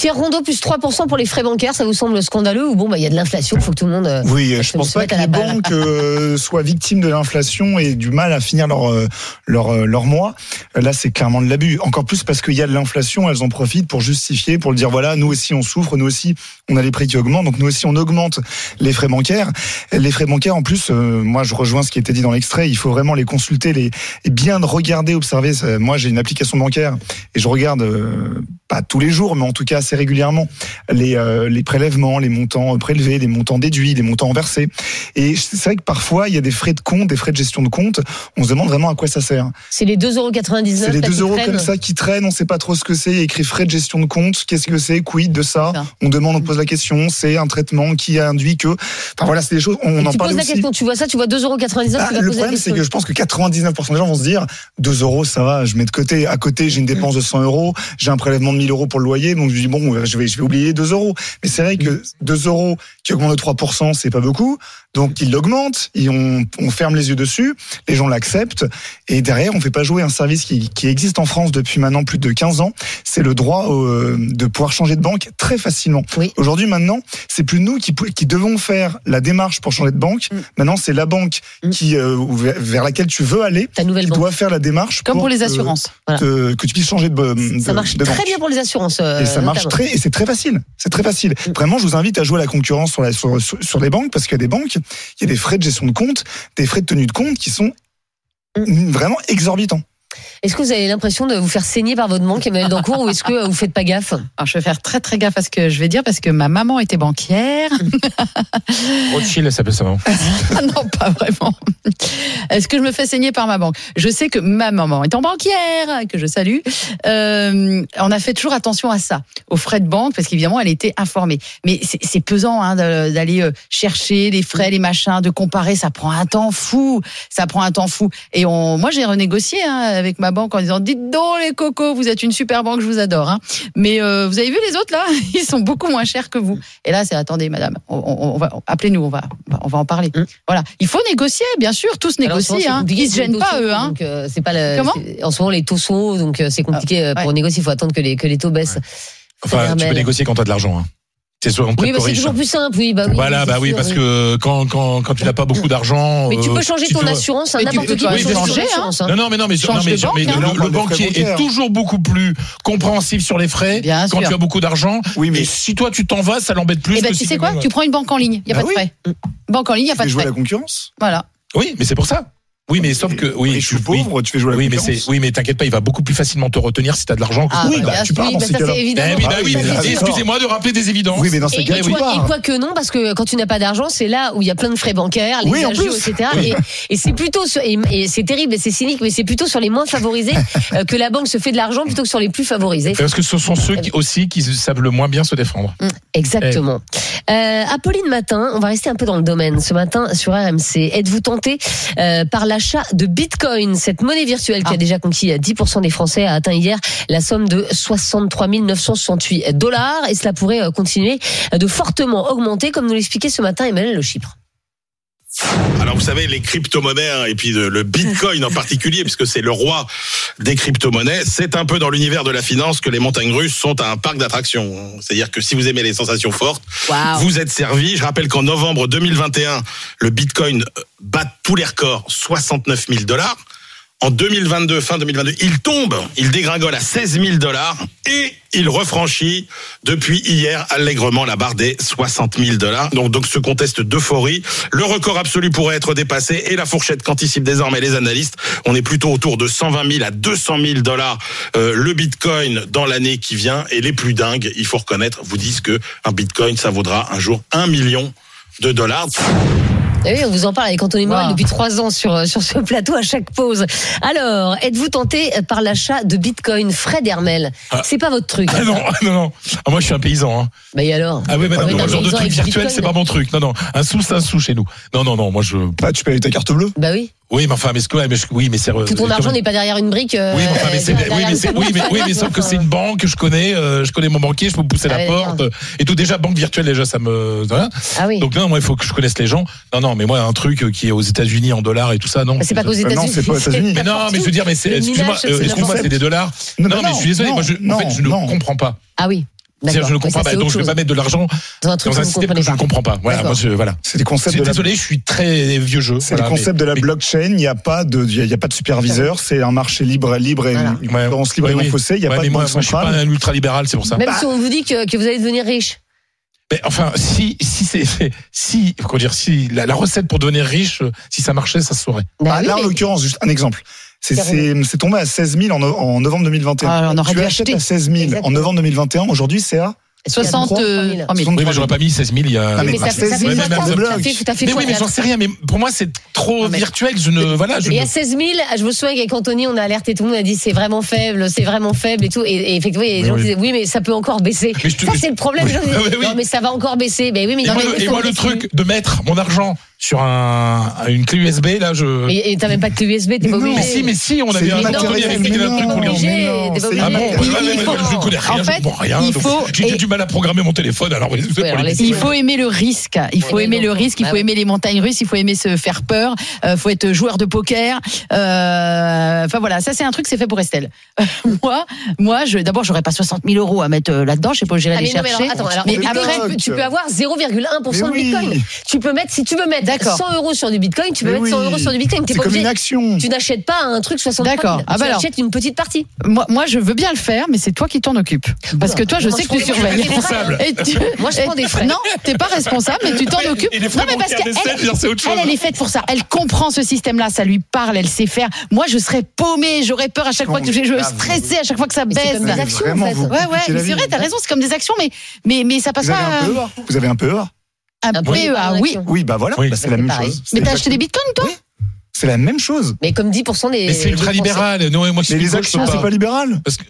Pierre Rondeau, plus 3% pour les frais bancaires, ça vous semble scandaleux ou bon, bah, il y a de l'inflation, il faut que tout le monde. euh, Oui, je se- pense se pas que les banques euh, soient victimes de l'inflation et du mal à finir leur euh, leur euh, leur mois. Là, c'est clairement de l'abus. Encore plus parce qu'il y a de l'inflation, elles en profitent pour justifier, pour le dire voilà, nous aussi on souffre, nous aussi on a les prix qui augmentent, donc nous aussi on augmente les frais bancaires. Les frais bancaires, en plus, euh, moi je rejoins ce qui était dit dans l'extrait. Il faut vraiment les consulter, les et bien regarder, observer. Moi, j'ai une application bancaire et je regarde euh, pas tous les jours, mais en tout cas assez régulièrement les euh, les prélèvements, les montants prélevés, les montants déduits, les montants versés. Et c'est vrai que parfois il y a des frais de compte, des frais de gestion de compte. On se demande vraiment à quoi ça sert. C'est les 2,99€ C'est les là, 2 qui euros comme ça qui traînent, on sait pas trop ce que c'est. Il y a écrit frais de gestion de compte. Qu'est-ce que c'est? Quid de ça? On demande, on pose la question. C'est un traitement qui a induit que. Enfin voilà, c'est des choses. On Et en tu parle poses la question, tu vois ça, tu vois 2,99€, Ah, tu vas le problème, c'est que je pense que 99% des gens vont se dire 2 euros, ça va, je mets de côté. À côté, j'ai une dépense de 100 euros, j'ai un prélèvement de 1000 euros pour le loyer, donc je dis bon, je vais, je vais oublier 2 euros. Mais c'est vrai que 2 euros qui augmentent de 3%, c'est pas beaucoup. Donc ils l'augmentent, et on, on ferme les yeux dessus, les gens l'acceptent, et derrière, on fait pas jouer un service qui, qui existe en France depuis maintenant plus de 15 ans. C'est le droit euh, de pouvoir changer de banque très facilement. Aujourd'hui, maintenant, c'est plus nous qui, qui devons faire la démarche pour changer de banque. Maintenant, c'est la banque qui euh, vers laquelle tu veux aller qui doit faire la démarche Comme pour les que- assurances. que, que tu puisses changer de, de Ça marche de très banque. bien pour les assurances. euh, Et ça marche très, et c'est très facile. C'est très facile. Vraiment, je vous invite à jouer à la concurrence sur, la, sur, sur, sur les banques parce qu'il y a des banques, il y a des frais de gestion de compte, des frais de tenue de compte qui sont vraiment exorbitants. Est-ce que vous avez l'impression de vous faire saigner par votre banque, Emmanuel Dancourt, ou est-ce que euh, vous faites pas gaffe? Alors, je vais faire très très gaffe à ce que je vais dire parce que ma maman était banquière. Rothschild, elle s'appelle ça. non Ah non, pas vraiment. Est-ce que je me fais saigner par ma banque? Je sais que ma maman étant banquière, que je salue, euh, on a fait toujours attention à ça, aux frais de banque, parce qu'évidemment, elle était informée. Mais c'est pesant hein, d'aller euh, chercher les frais, les machins, de comparer. Ça prend un temps fou. Ça prend un temps fou. Et on, moi, j'ai renégocié hein, avec ma banque en disant dites donc les cocos, vous êtes une super banque, je vous adore. Hein. Mais euh, vous avez vu les autres là? Ils sont beaucoup moins chers que vous. Et là, c'est attendez, madame, on, on- on va appelez-nous, on va, on va en parler. Voilà, il faut négocier, bien sûr, tous Hum. Alors, négocient. Hein. compliqué Ils se gênent pas eux. Hein. donc, euh, c'est pas le- Comment? En ce moment, les taux sont hauts, donc euh, c'est compliqué euh, pour négocier. Il faut attendre que les, que les taux baissent. Enfin, tu peux négocier quand t'as de l'argent. Hein. C'est Oui, bah, c'est toujours plus simple, oui. Bah, oui Voilà, bah oui, sûr, parce que quand, quand, quand tu n'as pas beaucoup d'argent. Mais tu euh, peux changer ton tu assurance, hein, tu n'importe peux qui même changer hein. hein. Non, non, mais non, mais, Change non, mais, de banque, mais hein. le, frais banquier est toujours beaucoup plus compréhensif sur les frais Bien quand sûr. tu as beaucoup d'argent. Oui, mais- Et si toi tu t'en vas, ça l'embête plus. Eh ben, que tu si sais quoi Tu prends une banque en ligne, il y a Bah pas de oui. frais. Banque en ligne, il y a Tu pas de jouer à frais. la concurrence? Voilà. Oui, mais c'est pour ça. Oui, mais sauf que oui, ou tu- pauvre, tu fais jouer la oui, mais oui, mais t'inquiète pas, il va beaucoup plus facilement te retenir si t'as de l'argent. que- Ah, oui, bah, bah, tu pars Oui, dans bah, ces ça, cas-là. Eh oui, excusez-moi de rappeler des évidences. Oui, mais dans ces et, cas, tu quoi, et pars. quoi que non, parce que quand tu n'as pas d'argent, c'est là où il y a plein de frais bancaires, les Oui, en agios, plus. etc. Et, c'est plutôt, sur- et, c'est terrible et c'est cynique, mais c'est plutôt sur les moins favorisés euh, que la banque se fait de l'argent plutôt que sur les plus favorisés. Parce que ce sont ceux qui, aussi qui savent le moins bien se défendre. Mm, Exactement. Euh, Apolline Matin, on va rester un peu dans le domaine. Ce matin sur RMC, êtes-vous tenté euh, par l'achat de Bitcoin, cette monnaie virtuelle qui a déjà conquis euh, 10% des Français, a atteint hier la somme de 63 968 dollars. Et cela pourrait euh, continuer de fortement augmenter, comme nous l'expliquait ce matin Emmanuel Le Chypre. Alors vous savez les crypto-monnaies hein, et puis de- le Bitcoin en particulier puisque c'est le roi des crypto-monnaies, c'est un peu dans l'univers de la finance que les montagnes russes sont un parc d'attractions. C'est-à-dire que si vous aimez les sensations fortes, vous êtes servi. Je rappelle qu'en novembre 2021, le Bitcoin bat tous les records, 69 000 dollars. En 2022, fin 2022, il tombe, il dégringole à 16 000 dollars et il refranchit depuis hier allègrement la barre des 60 000 dollars. Donc, donc ce conteste d'euphorie. Le record absolu pourrait être dépassé et la fourchette qu'anticipent désormais les analystes. On est plutôt autour de 120 000 à 200 000 dollars euh, le Bitcoin dans l'année qui vient. Et les plus dingues, il faut reconnaître, vous disent que un Bitcoin, ça vaudra un jour un million de dollars. Eh oui, on vous en parle avec Anthony Morel Wow. depuis trois ans sur, sur ce plateau à chaque pause. Alors, êtes-vous tenté par l'achat de Bitcoin Fred Hermel Ah. C'est pas votre truc. Ah non, non, non. Ah, moi, je suis un paysan. Hein. Bah et alors Ah oui, mais non, Oui, non, le genre de truc virtuel, c'est pas mon truc. Non, non. Un sou, c'est un sou chez nous. Non, non, non. Moi, je. Bah, tu peux aller ta carte bleue. Bah oui. Oui, mais enfin, mais ce que, mais je- oui, mais c'est. Tout ton argent n'est pas derrière une brique. euh, Oui, mais, enfin, mais c'est, oui, mais c'est, oui, mais, oui, mais sauf que c'est une banque que je connais, euh, je connais mon banquier, je peux pousser Ah la porte, euh, et tout. Déjà, banque virtuelle, déjà, ça me, voilà. Ah oui. Donc, non, moi, il faut que je connaisse les gens. Non, non, mais moi, un truc euh, qui est aux États-Unis en dollars et tout ça, non. Bah, c'est pas qu'aux Euh, non, États-Unis. c'est pas aux États-Unis. Mais non, mais je veux dire, mais c'est, excuse-moi, euh, c'est excuse-moi, n'importe c'est des dollars. Non, Non, mais non, je suis désolé, non, moi, je, en non, fait, je ne non. comprends pas. Ah oui. Je ne comprends pas. Donc, je ne vais pas mettre de l'argent Dans un truc dans un que vous système que je ne comprends pas. Voilà, moi, je, voilà. C'est des concepts Je de suis la- désolé, je suis très vieux jeu. C'est Voilà, le concept mais- de la mais- blockchain. Il n'y a pas de, il y a pas de superviseur. C'est un marché libre, libre et Voilà. une concurrence libre Ouais, et non faussée. Il n'y a Ouais, pas mais de moi, moi, je suis pas un ultra-libéral, c'est pour ça. Même Bah, si on vous dit que, que vous allez devenir riche. Mais enfin, si, si c'est, si, comment dire, si la, la recette pour devenir riche, si ça marchait, ça se saurait. Bah Ah, oui, là, en l'occurrence, juste un exemple. C'est Carrément. c'est- c'est tombé à 16 000 en, en novembre 2021. Ah, on tu achètes à 16 000 en Exactement. novembre 2021. Aujourd'hui, c'est à 63 000. Oui, mais j'aurais pas mis 16 000 il y a. Ah, mais mais ça, fait mais ça bloc. fait- Mais oui, mais j'en sais rien. Mais pour moi, c'est trop mais- virtuel. Je ne, voilà, je Et ne. à 16 000, je me souviens qu'avec Anthony, on a alerté tout le monde, on a dit c'est vraiment faible, c'est vraiment faible et tout. Et, et effectivement, il y a Mais gens disaient oui, mais ça peut encore baisser. Mais Ça, c'est le problème. Les oui. Non, mais ça va encore baisser. Ben oui, mais Et non, moi, mais le, et il moi, faut le baisser. truc de mettre mon argent sur un, une clé USB, là, je. Et t'as même pas de clé USB, t'es pas obligé. Mais si, mais si, on avait un Anthony avec qui un truc pour lui Ah bon faut- Je connais rien, en je comprends rien. il donc faut- J'ai du mal à programmer mon téléphone. Alors, Il faut aimer le risque, il faut aimer le risque, il Bah faut aimer les montagnes russes, il faut aimer se faire peur, il faut être joueur de poker. euh, Enfin voilà, ça c'est un truc, c'est fait pour Estelle. moi, moi, je d'abord j'aurais pas 60 000 euros à mettre euh, là-dedans, je sais pas où j'irai Ah, les chercher. mais après, tu, peux, avoir 0,1% de. Bitcoin. Tu peux mettre, si tu veux mettre D'accord. 100 euros sur du Bitcoin, tu peux Mais mettre 100 oui. euros sur du Bitcoin. C'est pas comme obligé. une action. Tu n'achètes pas un truc 60 D'accord. Ah, tu bah alors. achètes une petite partie. moi, moi, je veux bien le faire, mais c'est toi qui t'en occupes. Parce que toi, je sais que tu surveilles. tu- Moi, je prends des frais. Non, t'es pas responsable, mais tu t'en Et occupes. les frais non, mais parce qu'elle, d'Estelle, dire, c'est autre chose. elle, elle est faite pour ça. Elle comprend ce système-là, ça lui parle, elle sait faire. Moi, je serais paumée, j'aurais peur à chaque fois que je, je Ah, stressais à chaque fois que ça Mais c'est baisse. comme des Ouais, actions, Vraiment, en fait. vous ouais, la c'est vrai, t'as raison, c'est comme des actions, mais, mais, mais ça passe pas. PEA Vous avez un PEA Un PEA, oui. action. Oui, bah voilà, Oui. bah, c'est la même pareil. chose. Mais t'as acheté des bitcoins, toi C'est la même chose. Mais comme 10% des. Mais c'est ultra libéral. Non, moi, je Mais les actions, c'est pas libéral. Parce que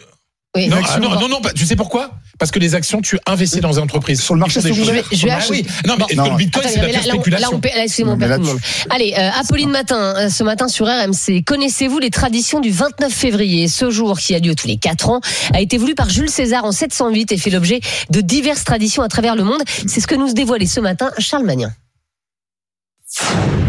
Oui. non, Une ah, non, bah. non, non, pas- tu sais pourquoi? Parce que les actions, tu investis dans les entreprises. Sur le marché secondaire. choses. Je vais- je vais Ah acheter- oui. Non, mais est-ce Non. que le bitcoin, c'est la là, spéculation là, on, paie- là, excusez-moi, on Mais perd là, tout le monde. Allez, euh, Apolline Matin, euh, ce matin sur RMC. Connaissez-vous les traditions du 29 février? Ce jour qui a lieu tous les 4 ans a été voulu par Jules César en 708 et fait l'objet de diverses traditions à travers le monde. C'est ce que nous dévoilait ce matin Charles Magnin.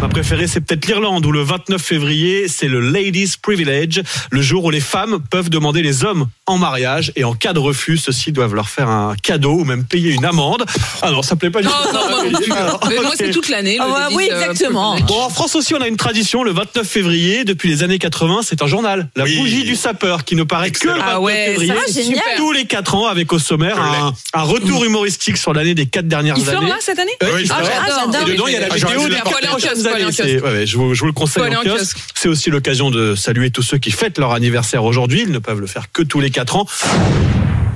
Ma préférée, c'est peut-être l'Irlande, où le 29 février, c'est le Ladies Privilege, le jour où les femmes peuvent demander les hommes en mariage, et en cas de refus, ceux-ci doivent leur faire un cadeau ou même payer une amende. Ah non, ça plaît pas du Non, tout. non, moi non plus. Alors, Mais moi, c'est toute l'année. Ah Ladies, oui, exactement. Bon, en France aussi, on a une tradition, le 29 février, depuis les années 80, c'est un journal, la Oui. bougie du sapeur, qui ne paraît que le 29 Ah ouais, février, ça, c'est génial. tous les 4 ans, avec au sommaire un, un retour humoristique sur l'année des 4 dernières Il sort années. là cette année Oui, il Ah, sort. Et dedans, il y a la Ah, vidéo des aller en kiosque. Je, vous, le conseille en kiosque. C'est aussi l'occasion de saluer tous ceux qui fêtent leur anniversaire aujourd'hui. Ils ne peuvent le faire que tous les 4 ans.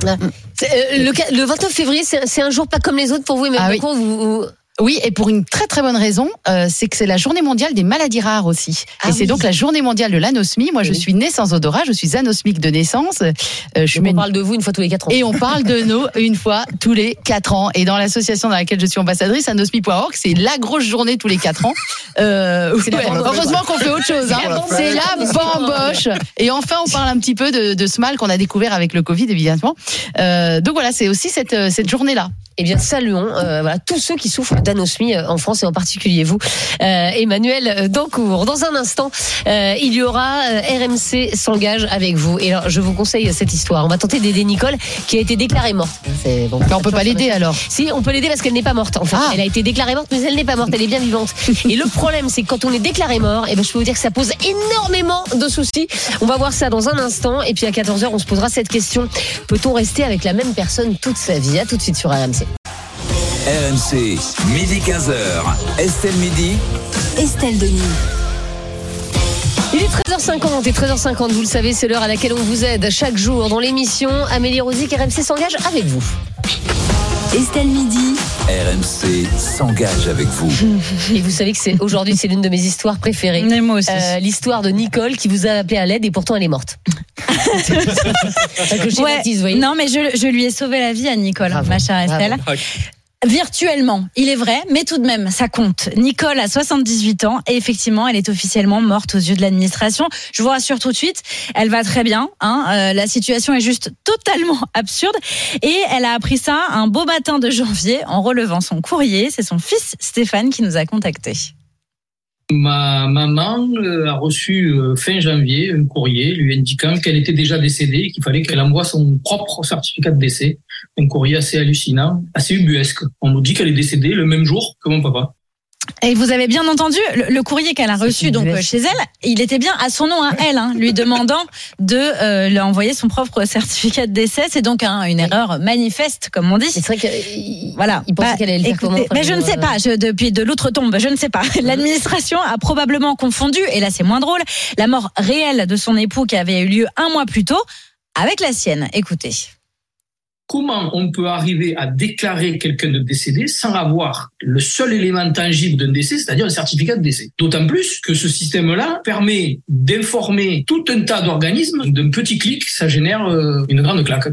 Euh, le, ca- le 29 février, c'est un jour pas comme les autres pour vous, mais Ah oui. pourquoi vous, vous- Oui, et pour une très très bonne raison, euh, c'est que c'est la journée mondiale des maladies rares aussi. Ah et c'est donc la journée mondiale de l'anosmie. Moi, je suis née sans odorat, je suis anosmique de naissance. Euh, je on parle de vous une fois tous les 4 ans. Et on parle de nous une fois tous les quatre ans. Et dans l'association dans laquelle je suis ambassadrice, anosmie.org, c'est la grosse journée tous les quatre ans. Euh, ouais, heureusement qu'on fait autre chose. hein. C'est la bamboche. Et enfin, on parle un petit peu de, de ce mal qu'on a découvert avec le Covid, évidemment. Euh, donc voilà, c'est aussi cette, cette journée-là. Eh bien, saluons voilà, tous ceux qui souffrent d'anosmie euh, en France et en particulier vous, euh, Emmanuel Dancourt. Dans un instant, euh, il y aura euh, RMC s'engage avec vous. Et alors, je vous conseille cette histoire. On va tenter d'aider Nicole qui a été déclarée morte. C'est bon. on peut pas l'aider alors. Si, on peut l'aider parce qu'elle n'est pas morte. En fait, Ah. elle a été déclarée morte, mais elle n'est pas morte. Elle est bien vivante. et le problème, c'est que quand on est déclaré mort, et ben, je peux vous dire que ça pose énormément de soucis. On va voir ça dans un instant. Et puis à 14h, on se posera cette question. Peut-on rester avec la même personne toute sa vie? À tout de suite sur RMC. RMC, midi 15h. Estelle Midi. Estelle Denis. Il est 13h50 et 13h50, vous le savez, c'est l'heure à laquelle on vous aide chaque jour dans l'émission. Amélie Rosic, RMC s'engage avec vous. Estelle Midi. RMC s'engage avec vous. Et vous savez que c'est aujourd'hui, c'est l'une de mes histoires préférées. Mais moi aussi. Euh, L'histoire de Nicole qui vous a appelé à l'aide et pourtant elle est morte. Que je Ouais. schématise, vous voyez. Non, mais je, je lui ai sauvé la vie à Nicole, Bravo, ma chère bravo. Virtuellement, il est vrai, mais tout de même, ça compte. Nicole a 78 ans et effectivement, elle est officiellement morte aux yeux de l'administration. Je vous rassure tout de suite, elle va très bien. Hein, euh, la situation est juste totalement absurde et elle a appris ça un beau matin de janvier en relevant son courrier. C'est son fils Stéphane qui nous a contactés. Ma maman euh, a reçu euh, fin janvier un courrier lui indiquant qu'elle était déjà décédée et qu'il fallait qu'elle envoie son propre certificat de décès. Un courrier assez hallucinant, assez ubuesque. On nous dit qu'elle est décédée le même jour que mon papa. Et vous avez bien entendu, le, le courrier qu'elle a reçu donc euh, chez elle, il était bien à son nom à elle, hein, lui demandant de euh, lui envoyer son propre certificat de décès. C'est donc un- une erreur manifeste, comme on dit. C'est vrai qu'il voilà. il pensait qu'elle allait le faire mais je ne sais pas. Je, depuis de l'outre-tombe, je ne sais pas. L'administration a probablement confondu, et là c'est moins drôle, la mort réelle de son époux qui avait eu lieu un mois plus tôt avec la sienne. Écoutez. Comment on peut arriver à déclarer quelqu'un de décédé sans avoir le seul élément tangible d'un décès, c'est-à-dire un certificat de décès? D'autant plus que ce système-là permet d'informer tout un tas d'organismes. D'un petit clic, ça génère euh, une grande claque.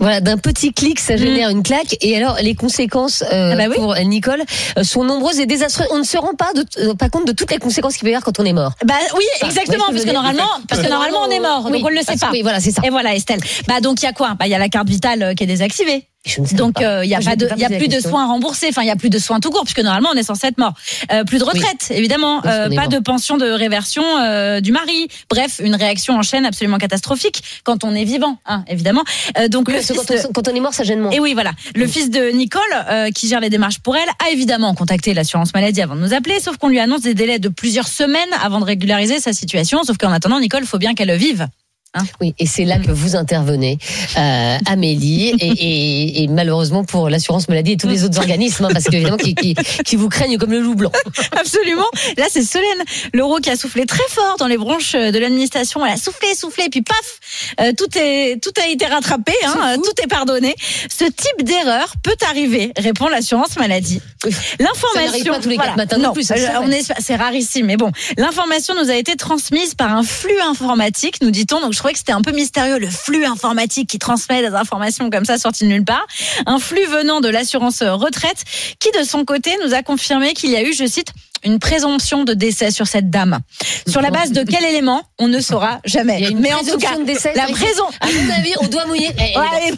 Voilà, d'un petit clic, ça génère une claque. Et alors, les conséquences euh, Ah bah oui. pour Nicole euh, sont nombreuses et désastreuses. On ne se rend pas, de, euh, pas compte de toutes les conséquences qu'il peut y avoir quand on est mort. Bah oui, Enfin, exactement, parce ce que normalement, parce que normalement on est mort, Oui, donc on ne le sait pas. Oui, voilà, c'est ça. Et voilà, Estelle. Bah donc il y a quoi? Bah il y a la carte vitale euh, qui est désactivée. Donc euh, il y a Moi, je pas de, y a plus de soins remboursés. Enfin il y a plus de soins tout court puisque normalement on est censé être mort. Euh, plus de retraite, évidemment. Euh, pas mort. de pension de réversion euh, du mari. Bref, une réaction en chaîne absolument catastrophique quand on est vivant, hein, évidemment. Euh, donc Oui, le parce que fils quand, on, quand on est mort, ça gêne moins. et oui, voilà. Le fils de Nicole, euh, qui gère les démarches pour elle, a évidemment contacté l'assurance maladie avant de nous appeler, sauf qu'on lui annonce des délais de plusieurs semaines avant de régulariser sa situation. Sauf qu'en attendant, Nicole, faut bien qu'elle vive. Hein Oui, et c'est là que vous intervenez, euh, Amélie, et, et, et malheureusement pour l'assurance maladie et tous les autres organismes, hein, parce qu'évidemment qui, qui, qui vous craignent comme le loup blanc. Absolument. Là, c'est Solène Leroux qui a soufflé très fort dans les branches de l'administration. Elle a soufflé, soufflé, puis paf, euh, tout est, tout a été rattrapé, hein, tout est pardonné. Ce type d'erreur peut arriver, répond l'assurance maladie. L'information, pas tous les quatre matins non plus, euh, c'est rarissime, mais bon, l'information nous a été transmise par un flux informatique, nous dit-on. Donc je trouvais que c'était un peu mystérieux, le flux informatique qui transmet des informations comme ça sorties de nulle part. Un flux venant de l'assurance retraite, qui de son côté nous a confirmé qu'il y a eu, je cite, une présomption de décès sur cette dame. Sur la base de quel élément On ne saura jamais. Il y a une Mais en tout cas, présomption de décès. la présomption. À mon avis, on doit mouiller. Eh, Ouais,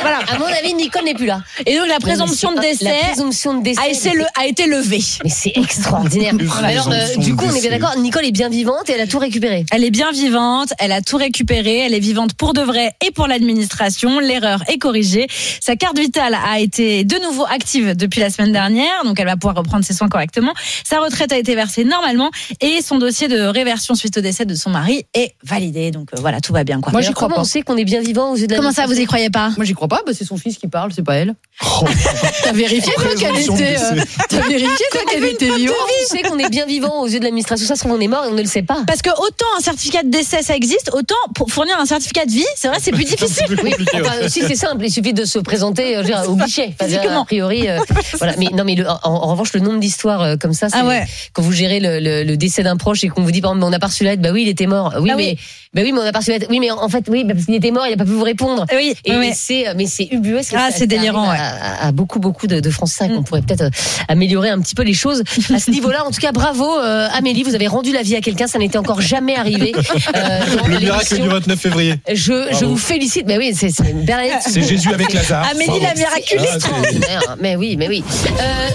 voilà. À mon avis, Nicole n'est plus là. Et donc la présomption de décès, la présomption de décès, a, été le- a été levée. Mais c'est extraordinaire. Alors, euh, du coup, on est bien d'accord. Nicole est bien vivante et elle a tout récupéré. Elle est bien vivante, elle a tout récupéré, elle est vivante pour de vrai et pour l'administration. L'erreur est corrigée. Sa carte vitale a été de nouveau active depuis la semaine dernière, donc elle va pouvoir reprendre ses soins correctement. Sa retraite a été versée normalement et son dossier de réversion suite au décès de son mari est validé. Donc euh, voilà, tout va bien. Quoi. Moi, j'y crois pas. On sait qu'on est bien vivant aux yeux de la Comment ça, vous y croyez pas? Moi, j'y crois pas. Bah, c'est son fils qui parle, c'est pas elle. Oh. T'as vérifié, toi, qu'elle était. euh, vérifié, toi, qu'elle était vivante? On sait qu'on est bien vivant aux yeux de l'administration. Ça se trouve, on est mort et on ne le sait pas. Parce que autant un certificat de décès ça existe, autant pour fournir un certificat de vie, c'est vrai, c'est plus difficile. Oui, enfin, aussi c'est simple, il suffit de se présenter euh, au guichet. Physiquement. a priori, euh, voilà. Mais non, mais le- en, en revanche, le nombre d'histoires euh, comme ça, c'est Ah ouais. quand vous gérez le, le- le décès d'un proche et qu'on vous dit, par exemple, on a pas reçu la lettre, bah oui, il était mort. Oui, Ah mais oui. bah oui, mais on a pas reçu la lettre. Oui, mais en fait, oui, bah, parce qu'il était mort, il a pas pu vous répondre. Oui, Et oui. c'est, mais c'est ubuesque. Ah, c'est délirant, arrive À, à- à beaucoup, beaucoup de, de Français, qu'on pourrait peut-être euh, améliorer un petit peu les choses à ce niveau-là. En tout cas, bravo, euh, Amélie, vous avez rendu la vie à quelqu'un, ça n'était encore jamais arrivé. euh, Le miracle du 29 février. Je, je vous félicite. Mais oui, c'est c'est une belle année. C'est Jésus avec Lazare. Amélie la miraculiste. Ah, Extraordinaire. Mais oui, mais oui. Euh,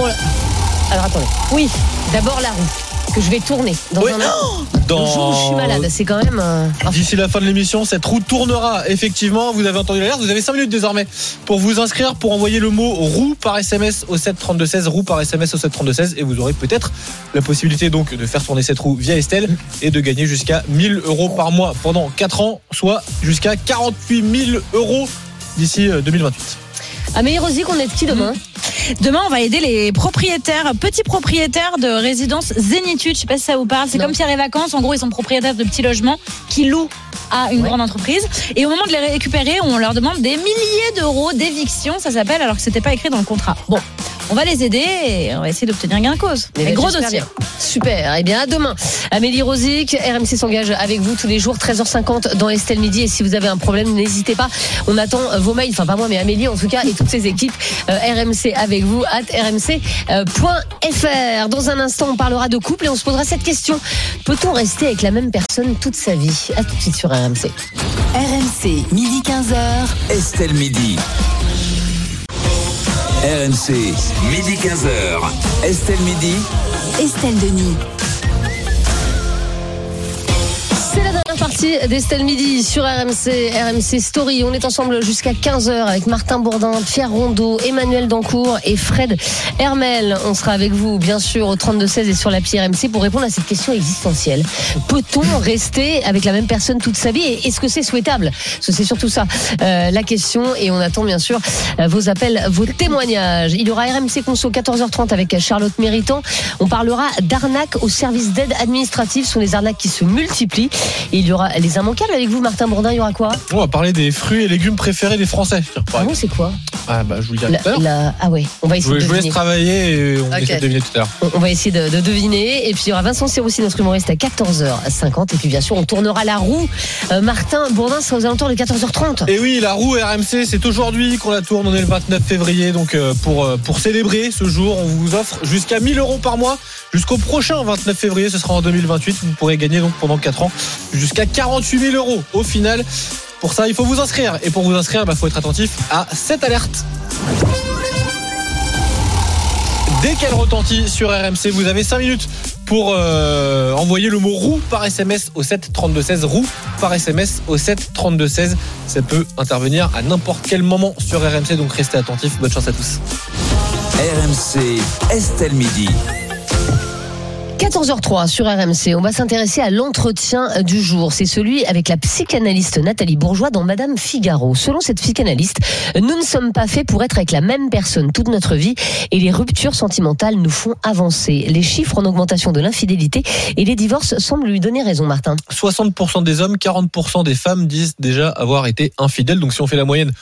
oh là. Alors attendez. Oui. D'abord la roue que je vais tourner dans Oui. un. Dans- Le jour où je suis malade, c'est quand même. euh, D'ici la fin de l'émission, cette roue tournera effectivement. Vous avez entendu l'alerte. Vous avez 5 minutes désormais pour vous inscrire, pour envoyer le mot roue par SMS au 73216, roue par SMS au 73216, et vous aurez peut-être la possibilité donc de faire tourner cette roue via Estelle et de gagner jusqu'à 1000 euros par mois pendant 4 ans, soit jusqu'à 48 000 euros d'ici euh, 2028. Amélie Rosic, on est qui demain Demain, on va aider les propriétaires, petits propriétaires de résidences Zénitude. Je sais pas si ça vous parle. C'est comme Pierre et Vacances. En gros, ils sont propriétaires de petits logements qui louent à une Ouais. grande entreprise. Et au moment de les récupérer, on leur demande des milliers d'euros d'éviction. Ça s'appelle alors que c'était pas écrit dans le contrat. Bon, on va les aider et on va essayer d'obtenir gain de cause. Mais ben, gros dossier. bien. Super. Eh bien, à demain. Amélie Rosic, RMC s'engage avec vous tous les jours, 13h50 dans Estelle Midi. Et si vous avez un problème, n'hésitez pas. On attend euh, vos mails. Enfin, pas moi, mais Amélie en tout cas et toutes ses équipes. Euh, RMC avec vous, at rmc.fr. Dans un instant, on parlera de couple et on se posera cette question. Peut-on rester avec la même personne toute sa vie? À tout de suite sur RMC. RMC, midi 15h. Estelle Midi. RMC, midi 15h. Estelle Midi. Estelle Denis. Partie d'Estelle Midi sur RMC, RMC Story. On est ensemble jusqu'à 15h avec Martin Bourdin, Pierre Rondeau, Emmanuel Dancourt et Fred Hermel. On sera avec vous, bien sûr, au 32-16 et sur l'appli RMC pour répondre à cette question existentielle. Peut-on rester avec la même personne toute sa vie? Et est-ce que c'est souhaitable? C'est surtout ça euh, la question et on attend bien sûr euh, vos appels, vos témoignages. Il y aura RMC Conso 14h30 avec Charlotte Méritant. On parlera d'arnaques au service d'aide administrative. Ce sont les arnaques qui se multiplient. Aura les immanquables avec vous, Martin Bourdin. Il y aura quoi On va parler des fruits et légumes préférés des Français. Ah bon, c'est quoi Ah bah je vous le La- tout à l'heure. Ah ouais, on va essayer de je vous laisse deviner. travailler et on Ok. essaie de deviner tout à l'heure. On- On va essayer de, de deviner. Et puis il y aura Vincent Serroussi, notre humoriste, à 14h50. Et puis bien sûr, on tournera la roue. Euh, Martin Bourdin sera aux alentours de 14h30. Et oui, la roue RMC, c'est aujourd'hui qu'on la tourne. On est le 29 février. Donc, euh, pour, euh, pour célébrer ce jour, on vous offre jusqu'à 1000 euros par mois. Jusqu'au prochain 29 février, ce sera en 2028. Vous pourrez gagner donc pendant 4 ans jusqu'à 48 000 euros au final. Pour ça, il faut vous inscrire. Et pour vous inscrire, il faut être attentif à cette alerte. Dès qu'elle retentit sur RMC, vous avez 5 minutes pour euh, envoyer le mot roue par SMS au 7 32 16. Roue par SMS au 7 32 16. Ça peut intervenir à n'importe quel moment sur RMC, donc restez attentifs. Bonne chance à tous. RMC, Estelle Midi. 14h03 sur RMC, on va s'intéresser à l'entretien du jour. C'est celui avec la psychanalyste Nathalie Bourgeois dans Madame Figaro. Selon cette psychanalyste, nous ne sommes pas faits pour être avec la même personne toute notre vie et les ruptures sentimentales nous font avancer. Les chiffres en augmentation de l'infidélité et les divorces semblent lui donner raison, Martin. 60% des hommes, 40% des femmes disent déjà avoir été infidèles. Donc si on fait la moyenne,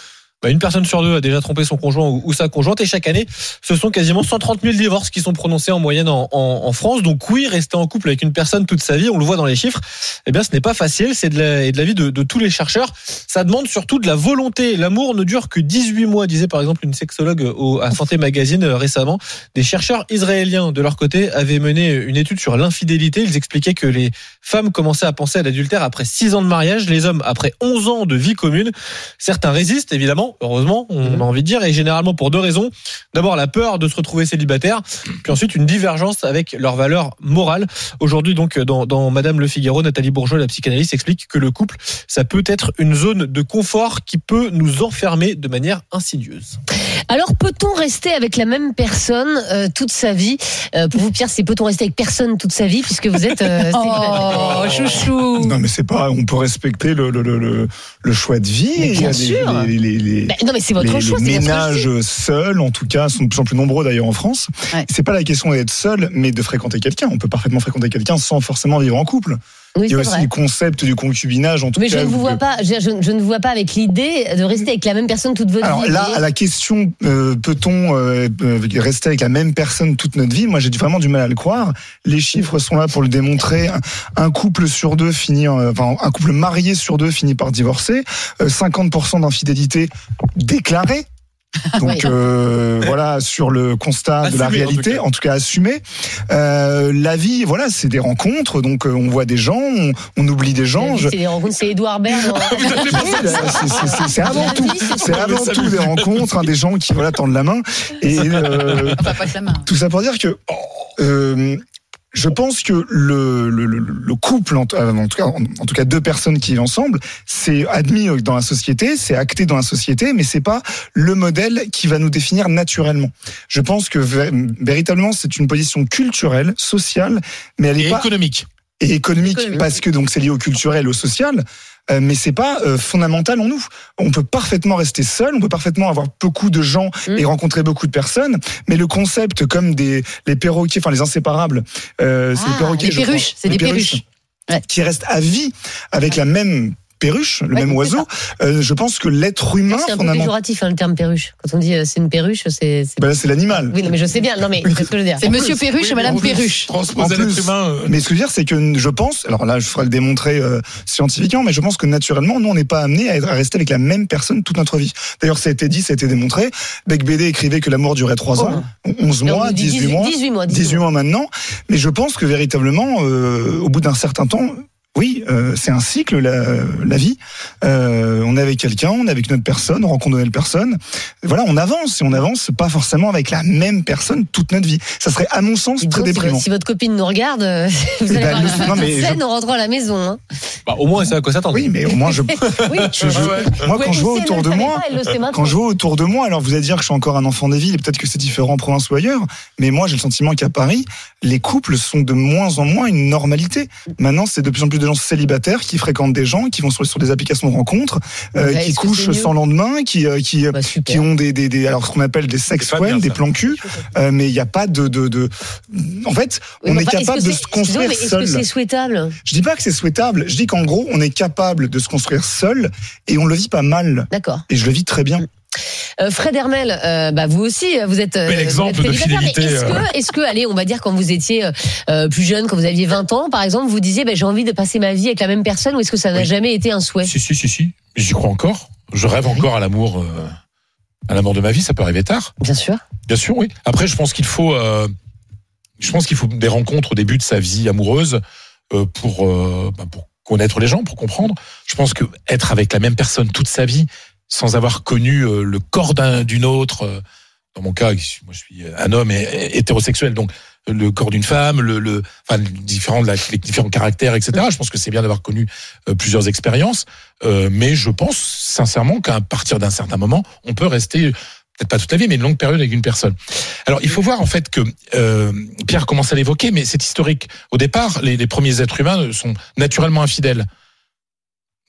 bah, une personne sur deux a déjà trompé son conjoint ou, sa conjointe. Et chaque année, ce sont quasiment 130 000 divorces qui sont prononcés en moyenne en, France. Donc oui, rester en couple avec une personne toute sa vie, on le voit dans les chiffres, eh bien ce n'est pas facile. C'est de la, et de tous les chercheurs. Ça demande surtout de la volonté. L'amour ne dure que 18 mois, disait par exemple une sexologue au, à Santé Magazine euh, récemment. Des chercheurs israéliens, de leur côté, avaient mené une étude sur l'infidélité. Ils expliquaient que les femmes commençaient à penser à l'adultère après 6 ans de mariage, les hommes après 11 ans de vie commune. Certains résistent, évidemment, heureusement, on a envie de dire, et généralement pour deux raisons. D'abord, la peur de se retrouver célibataire, puis ensuite une divergence avec leurs valeurs morales. Aujourd'hui, donc, dans, dans Madame Le Figaro, Nathalie Bourgeois, la psychanalyste, explique que le couple, ça peut être une zone de confort qui peut nous enfermer de manière insidieuse. Alors, peut-on rester avec la même personne euh, toute sa vie? Euh, Pour vous, Pierre, c'est peut-on rester avec personne toute sa vie puisque vous êtes euh, Oh, chouchou. Non, mais c'est pas. On peut respecter le, le, le, le, le choix de vie. Bien sûr. Les, les, les- Bah, non, mais c'est votre les- choix, les votre ménages seuls, en tout cas, sont de plus en plus nombreux d'ailleurs en France. C'est pas la question d'être seul, mais de fréquenter quelqu'un. On peut parfaitement fréquenter quelqu'un sans forcément vivre en couple. Oui, Il y a aussi vrai. le concept du concubinage, en tout Mais cas. je ne vous vois pas, je, je- je ne vous vois pas avec l'idée de rester avec la même personne toute votre Alors vie. là, vous à la question, euh, peut-on euh, euh, rester avec la même personne toute notre vie Moi, j'ai vraiment du mal à le croire. Les chiffres sont là pour le démontrer. Un, un couple sur deux finit, en- enfin, un couple marié sur deux finit par divorcer. Euh, 50% d'infidélité déclarée. Donc euh, voilà sur le constat de la réalité, en tout cas, assumé. Euh, la vie, voilà, c'est des rencontres. Donc euh, on voit des gens, on, on oublie des gens. Je- C'est des rencontres, c'est Edouard Baird. bah, c'est- avant tout, c'est avant tout des rencontres, hein, des gens qui voilà tendent la main et euh, pas la main. tout ça pour dire que euh, je pense que le, le, le- le couple, en, euh, en tout cas, en, en tout cas deux personnes qui vivent ensemble, c'est admis dans la société, c'est acté dans la société, mais c'est pas le modèle qui va nous définir naturellement. Je pense que vé- véritablement c'est une position culturelle, sociale, mais elle est Et pas économique. et économique, Économique. parce que donc c'est lié au culturel, au social. Euh, mais c'est pas euh, fondamental en nous. On peut parfaitement rester seul, on peut parfaitement avoir beaucoup de gens Mm. et rencontrer beaucoup de personnes. Mais le concept, comme des les perroquets, enfin les inséparables, euh, c'est Ah, les perroquets, les perruches, c'est des perruches. Ouais. qui restent à vie avec la même perruche, le Ouais, même oiseau. Euh, je pense que l'être humain, C'est un peu péjoratif hein, le terme perruche? Quand on dit euh, c'est une perruche, c'est. c'est- ben là, c'est l'animal. Oui, non, mais je sais bien. Non, mais c'est ce que je veux dire. C'est Monsieur Perruche et Madame Perruche. Transposer l'être humain. euh, Mais ce que je veux dire, c'est que je pense, alors là, je ferai le démontrer euh, scientifiquement, mais je pense que naturellement, nous, on n'est pas amené à, rester avec la même personne toute notre vie. D'ailleurs, ça a été dit, ça a été démontré. Beck BD écrivait que l'amour durait 3 ans, 11 Là, on mois, nous dit 18 mois. 18 mois. 18 mois maintenant. Mais je pense que véritablement, euh, au bout d'un certain temps, Oui, euh, c'est un cycle, la, la vie. Euh, on est avec quelqu'un, on est avec une autre personne, on rencontre de nouvelles personnes. Voilà, on avance et on avance pas forcément avec la même personne toute notre vie. Ça serait, à mon sens, très Donc, déprimant. si votre copine nous regarde, euh, vous allez Eh ben, voir le- la non, mais scène je- en rentrant à la maison. hein. Bah, au moins, c'est à quoi s'attendre. Oui, mais au moins, je. Oui, je- je- moi, quand je vois autour de moi, pas, quand je vois autour de moi, alors vous allez dire que je suis encore un enfant des villes, et peut-être que c'est différent en province ou ailleurs, mais moi, j'ai le sentiment qu'à Paris, les couples sont de moins en moins une normalité. Maintenant, c'est de plus en plus de gens célibataires qui fréquentent des gens, qui vont sur, sur des applications de rencontres, euh, Ouais, qui couchent sans lendemain, qui, euh, qui, Bah, qui ont des, des, des alors ce qu'on appelle des sex friends, des ça. plans cul, euh, mais il n'y a pas de, de, de, en fait, Oui, on est enfin, capable de se construire mais Est-ce seul. que c'est souhaitable Je dis pas que c'est souhaitable. Je dis qu'en gros, on est capable de se construire seul et on le vit pas mal. D'accord. Et je le vis très bien. Euh, Fred Hermel, euh, bah vous aussi, vous êtes, euh, Bel vous exemple êtes de fidélité, Est-ce euh. que, est-ce que, allez, on va dire quand vous étiez euh, plus jeune, quand vous aviez 20 ans, par exemple, vous disiez, bah, j'ai envie de passer ma vie avec la même personne, ou est-ce que ça n'a Oui. jamais été un souhait? Si, si, si, si. J'y crois encore. Je rêve encore à l'amour, à l'amour de ma vie. Ça peut arriver tard. Bien sûr. Bien sûr, oui. Après, je pense qu'il faut, je pense qu'il faut des rencontres au début de sa vie amoureuse pour, bah, pour connaître les gens, pour comprendre. Je pense que être avec la même personne toute sa vie, sans avoir connu euh, le corps d'un- d'une autre, euh, dans mon cas, moi je suis un homme et- hétérosexuel, donc euh, le corps d'une femme, le, le, enfin, différents, la- les différents caractères, etc. Je pense que c'est bien d'avoir connu euh, plusieurs expériences, euh, mais je pense sincèrement qu'à partir d'un certain moment, on peut rester peut-être pas toute la vie, mais une longue période avec une personne. Alors, il faut voir en fait que euh, Pierre commence à l'évoquer, mais c'est historique. Au départ, les, les premiers êtres humains sont naturellement infidèles,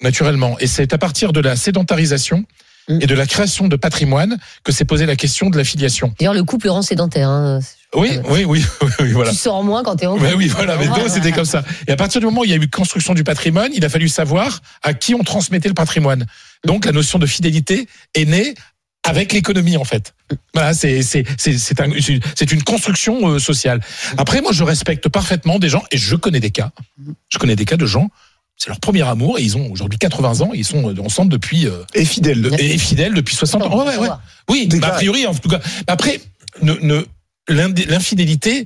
naturellement, et c'est à partir de la sédentarisation et de la création de patrimoine que s'est posée la question de la filiation. D'ailleurs, le couple rend sédentaire. Hein. Oui, oui, oui, oui, voilà. Tu sors moins quand t'es en Mais couple. oui, voilà, mais donc c'était comme ça. Et à partir du moment où il y a eu construction du patrimoine, il a fallu savoir à qui on transmettait le patrimoine. Donc la notion de fidélité est née avec l'économie en fait. Voilà, c'est c'est c'est c'est un- c'est une- c'est une construction euh, sociale. Après, moi, je respecte parfaitement des gens et je connais des cas. Je connais des cas de gens. C'est leur premier amour et ils ont aujourd'hui 80 ans et ils sont euh, ensemble depuis euh, Et fidèle. et fidèles depuis 60 ans. Ouais, ouais, ouais. Oui, bah, a priori, en tout cas. Après, ne, ne, l'indi- l'infidélité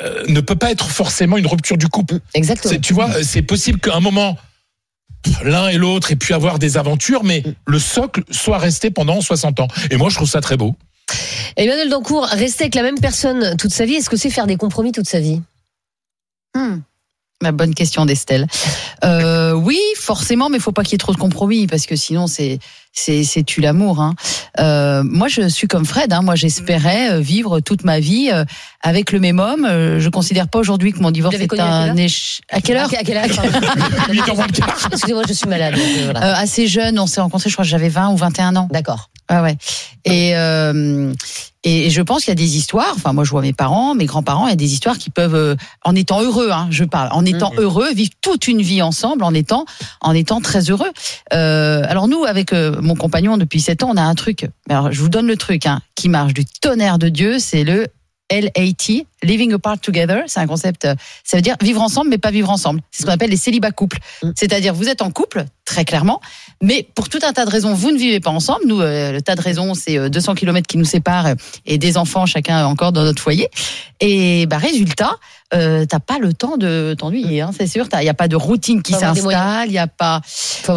euh, ne peut pas être forcément une rupture du couple. Exactement. Tu vois, c'est possible qu'à un moment, l'un et l'autre aient pu avoir des aventures, mais le socle soit resté pendant 60 ans. Et moi, je trouve ça très beau. Emmanuel Dancourt, rester avec la même personne toute sa vie, est-ce que c'est faire des compromis toute sa vie? Hmm. La bonne question d'Estelle. Euh, oui, forcément, mais il faut pas qu'il y ait trop de compromis parce que sinon c'est c'est c'est tue l'amour. Hein. Euh, moi, je suis comme Fred. Hein. Moi, j'espérais euh, vivre toute ma vie euh, avec le même homme. Euh, je considère pas aujourd'hui que mon divorce est à quelle un heure échec. À quelle heure? À quel âge Excusez-moi, je suis malade. voilà. Euh, assez jeune, on s'est rencontrés, je crois que j'avais 20 ou 21 ans. D'accord. Ah ouais. Et, euh, et je pense qu'il y a des histoires, enfin moi je vois mes parents, mes grands-parents, il y a des histoires qui peuvent, euh, en étant heureux, hein, je parle, en étant heureux, vivre toute une vie ensemble, en étant, en étant très heureux. Euh, alors nous, avec euh, mon compagnon depuis 7 ans, on a un truc, alors je vous donne le truc, hein, qui marche du tonnerre de Dieu, c'est le LAT, Living Apart Together, c'est un concept, euh, ça veut dire vivre ensemble mais pas vivre ensemble. C'est ce qu'on appelle les célibats couples. C'est-à-dire vous êtes en couple, très clairement, mais pour tout un tas de raisons, vous ne vivez pas ensemble. Nous, euh, le tas de raisons, c'est euh, 200 km qui nous séparent euh, et des enfants, chacun encore dans notre foyer. Et bah résultat, euh, t'as pas le temps de t'ennuyer, hein, c'est sûr. Il y a pas de routine qui s'installe, il y a pas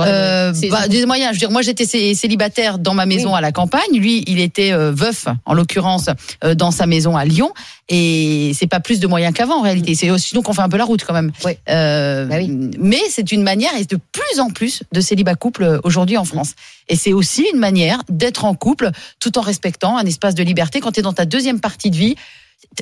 euh, bah, des moyens. Je veux dire, moi j'étais cé- célibataire dans ma maison à la campagne. Lui, il était euh, veuf, en l'occurrence, euh, dans sa maison à Lyon. Et c'est pas plus de moyens qu'avant en réalité. C'est aussi donc on fait un peu la route quand même. Euh, Bah Mais c'est une manière et de plus en plus de célibats couples euh, aujourd'hui en France. Et c'est aussi une manière d'être en couple tout en respectant un espace de liberté quand tu es dans ta deuxième partie de vie.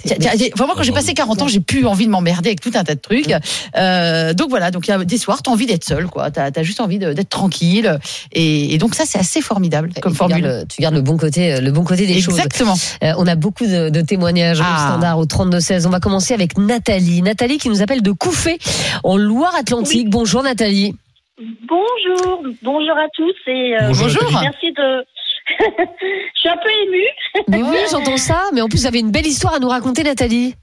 Tiens, tiens, Vraiment, quand j'ai passé 40 ans, j'ai plus envie de m'emmerder avec tout un tas de trucs. Euh, donc voilà, donc il y a des soirs, t'as envie d'être seul, quoi. T'as as juste envie d'être tranquille. Et, et donc ça, c'est assez formidable comme tu formule. gardes, le, tu gardes le bon côté, euh, le bon côté des choses. Exactement. Euh, on a beaucoup de, de témoignages au Ah. standard au 32 16. On va commencer avec Nathalie. Nathalie qui nous appelle de Couffé en Loire-Atlantique. Bonjour Nathalie. Bonjour, bonjour à tous et euh, Bonjour, merci de. Je suis un peu émue. Mais oui, j'entends ça. Mais en plus, vous avez une belle histoire à nous raconter, Nathalie.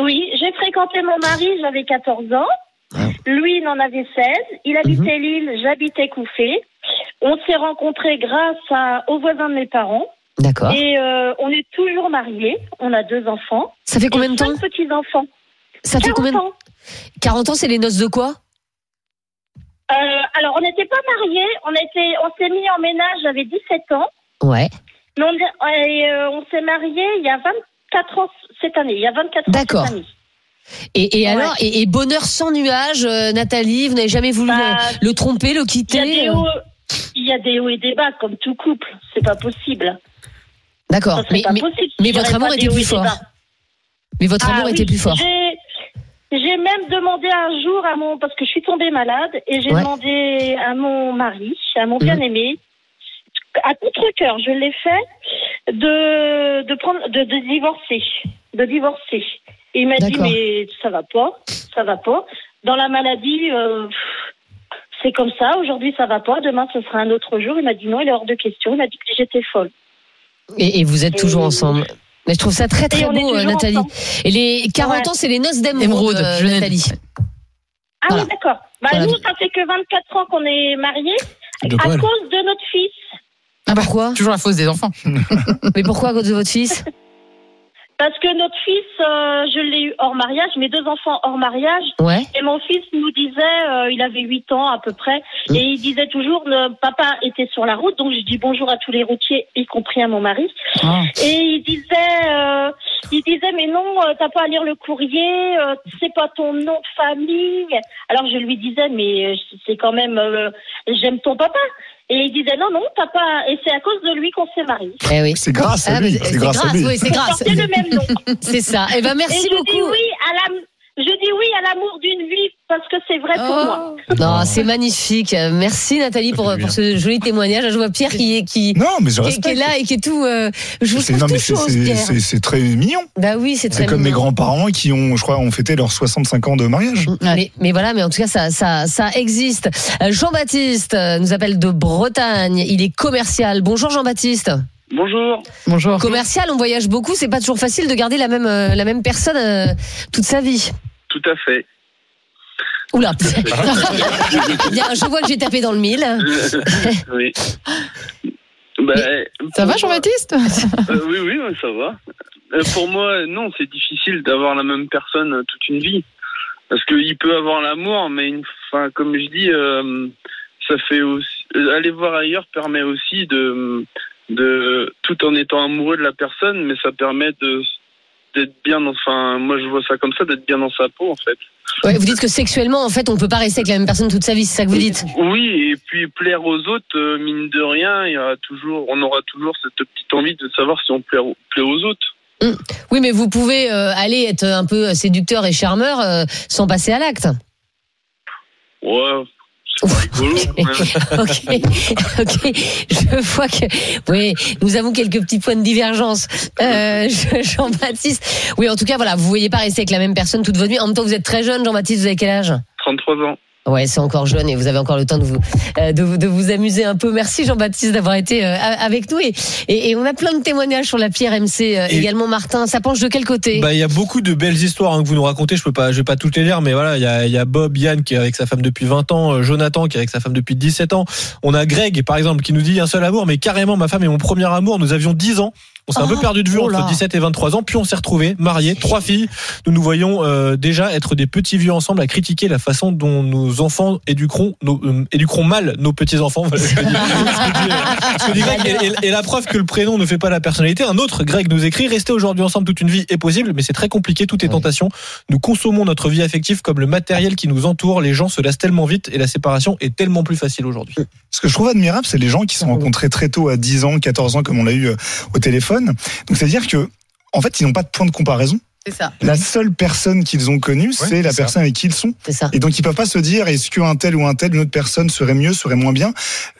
Oui, j'ai fréquenté mon mari, j'avais 14 ans. Lui, il en avait 16. Il habitait Lille, j'habitais Couffé. On s'est rencontrés grâce à, aux voisins de mes parents. D'accord. Et euh, on est toujours mariés. On a deux enfants. Ça fait combien de temps? petits-enfants. Ça fait 40 combien de ans. 40 ans, c'est les noces de quoi? Alors, on n'était pas mariés. On, était, on s'est mis en ménage, j'avais 17 ans. Ouais. Mais on, et, euh, on s'est mariés il y a 24 ans cette année. Il y a 24 ans D'accord. cette année. Et, et Ouais. alors, et, et bonheur sans nuage, euh, Nathalie, vous n'avez jamais voulu Bah, le, le tromper, le quitter euh il y a des hauts et des bas, comme tout couple. C'est pas possible. D'accord. Mais, votre dirais amour était plus fort. Mais votre Ah amour était plus fort. J'ai même demandé un jour à mon parce que je suis tombée malade et j'ai Ouais. demandé à mon mari, à mon Mhm. bien-aimé, à contre cœur, je l'ai fait de de prendre de, de divorcer, de divorcer. Et il m'a dit mais ça va pas, ça va pas. Dans la maladie, euh, c'est comme ça. Aujourd'hui, ça va pas. Demain, ce sera un autre jour. Il m'a dit non, il est hors de question. Il m'a dit que j'étais folle. Et, et vous êtes toujours ensemble? Mais je trouve ça très très Et beau, euh, Nathalie. ensemble. Et les 40 Ouais. ans, c'est les noces d'émeraude, euh, Nathalie. Ah Voilà. oui, d'accord. Bah, Voilà. nous, ça fait que 24 ans qu'on est mariés De à cause de notre fils. Ah bah, Pourquoi? Toujours la fausse des enfants. Mais pourquoi à cause de votre fils? Parce que notre fils, euh, je l'ai eu hors mariage, mes deux enfants hors mariage. Ouais. Et mon fils nous disait, euh, il avait 8 ans à peu près, Mm. et il disait toujours, le papa était sur la route, donc je dis bonjour à tous les routiers, y compris à mon mari. Ah. Et il disait, euh, il disait, mais non, t'as pas à lire le courrier, c'est pas ton nom de famille. Alors je lui disais, mais c'est quand même, j'aime ton papa. Et il disait, non, non, t'as pas, et c'est à cause de lui qu'on s'est mariés. Eh oui. C'est grâce à Ah, lui. C'est grâce à lui. oui, c'est grâce. le même nom. C'est ça. Eh ben Et merci je dis beaucoup. oui à la, je dis oui à l'amour d'une vie parce que c'est vrai pour Oh. moi. Non, c'est magnifique. Merci Nathalie pour, ce joli témoignage. Je vois Pierre qui est qui, Non, mais je qui, est- respecte. qui est là et qui est tout. euh, je vous C'est- trouve c'est- très mignon. Bah oui, c'est très C'est comme mes grands-parents qui ont, je crois, ont fêté leurs 65 ans de mariage. Mais, mais voilà, mais en tout cas, ça, ça, ça existe. Euh, Jean-Baptiste euh, nous appelle de Bretagne. Il est commercial. Bonjour Jean-Baptiste. Bonjour. Bonjour. Commercial, on voyage beaucoup. C'est pas toujours facile de garder la même, la même personne euh, toute sa vie. Tout à fait. Oula. Bien, je vois que j'ai tapé dans le mille. oui. Bah, Ça va, Jean-Baptiste Euh, Oui, oui, ça va. Euh, pour moi, non, c'est difficile d'avoir la même personne euh, toute une vie. Parce qu'il peut avoir l'amour, mais une, comme je dis, euh, ça fait aussi. Aller voir ailleurs permet aussi de, de. Tout en étant amoureux de la personne, mais ça permet de d'être bien dans. Enfin, moi, je vois ça comme ça, d'être bien dans sa peau, en fait. Ouais, vous dites que sexuellement, en fait, on peut pas rester avec la même personne toute sa vie. C'est ça que vous dites Oui, et puis plaire aux autres, euh, mine de rien, il y aura toujours, on aura toujours cette petite envie de savoir si on plaît, plaît aux autres. Oui, mais vous pouvez euh, aller être un peu séducteur et charmeur euh, sans passer à l'acte. Ouais, même. ok, ok. Je vois que oui, nous avons quelques petits points de divergence. Euh, je- Jean-Baptiste, oui, en tout cas, voilà, vous ne voyez pas rester avec la même personne toute votre vie. En même temps, vous êtes très jeune, Jean-Baptiste. Vous avez quel âge? 33 ans. Ouais, c'est encore jeune et vous avez encore le temps de vous euh, de, vous- de vous amuser un peu. Merci Jean-Baptiste d'avoir été euh, avec nous et, et, et on a plein de témoignages sur l'appli RMC euh, Et- également. Martin, ça penche de quel côté? Bah, il y a beaucoup de belles histoires hein, que vous nous racontez. Je peux pas, je vais pas toutes les lire, mais voilà, il y a, il y a Bob, Yann qui est avec sa femme depuis 20 ans, euh, Jonathan qui est avec sa femme depuis 17 ans. On a Greg, par exemple, qui nous dit un seul amour, mais carrément, ma femme est mon premier amour. Nous avions 10 ans. On s'est un peu Oh, perdu de vue oh entre là. 17 et 23 ans, puis on s'est retrouvés, mariés, trois filles. Nous nous voyons euh, déjà être des petits vieux ensemble à critiquer la façon dont nos enfants éduqueront, nos, euh, éduqueront mal nos petits enfants. Voilà ce que dit- ce que dit, ce que dit Greg. Et, la preuve que le prénom ne fait pas la personnalité. Un autre Greg nous écrit rester aujourd'hui ensemble toute une vie est possible, mais c'est très compliqué. Tout est tentation. Nous consommons notre vie affective comme le matériel qui nous entoure. Les gens se lassent tellement vite et la séparation est tellement plus facile aujourd'hui. Ce que je trouve admirable, c'est les gens qui se sont rencontrés très tôt, à 10 ans, 14 ans, comme on l'a eu euh, au téléphone. Donc, c'est-à-dire que, en fait, ils n'ont pas de point de comparaison. C'est ça. La seule personne qu'ils ont connue, c'est la ça. personne avec qui ils sont. C'est ça. Et donc, ils peuvent pas se dire, est-ce qu'un tel ou un tel, une autre personne serait mieux, serait moins bien?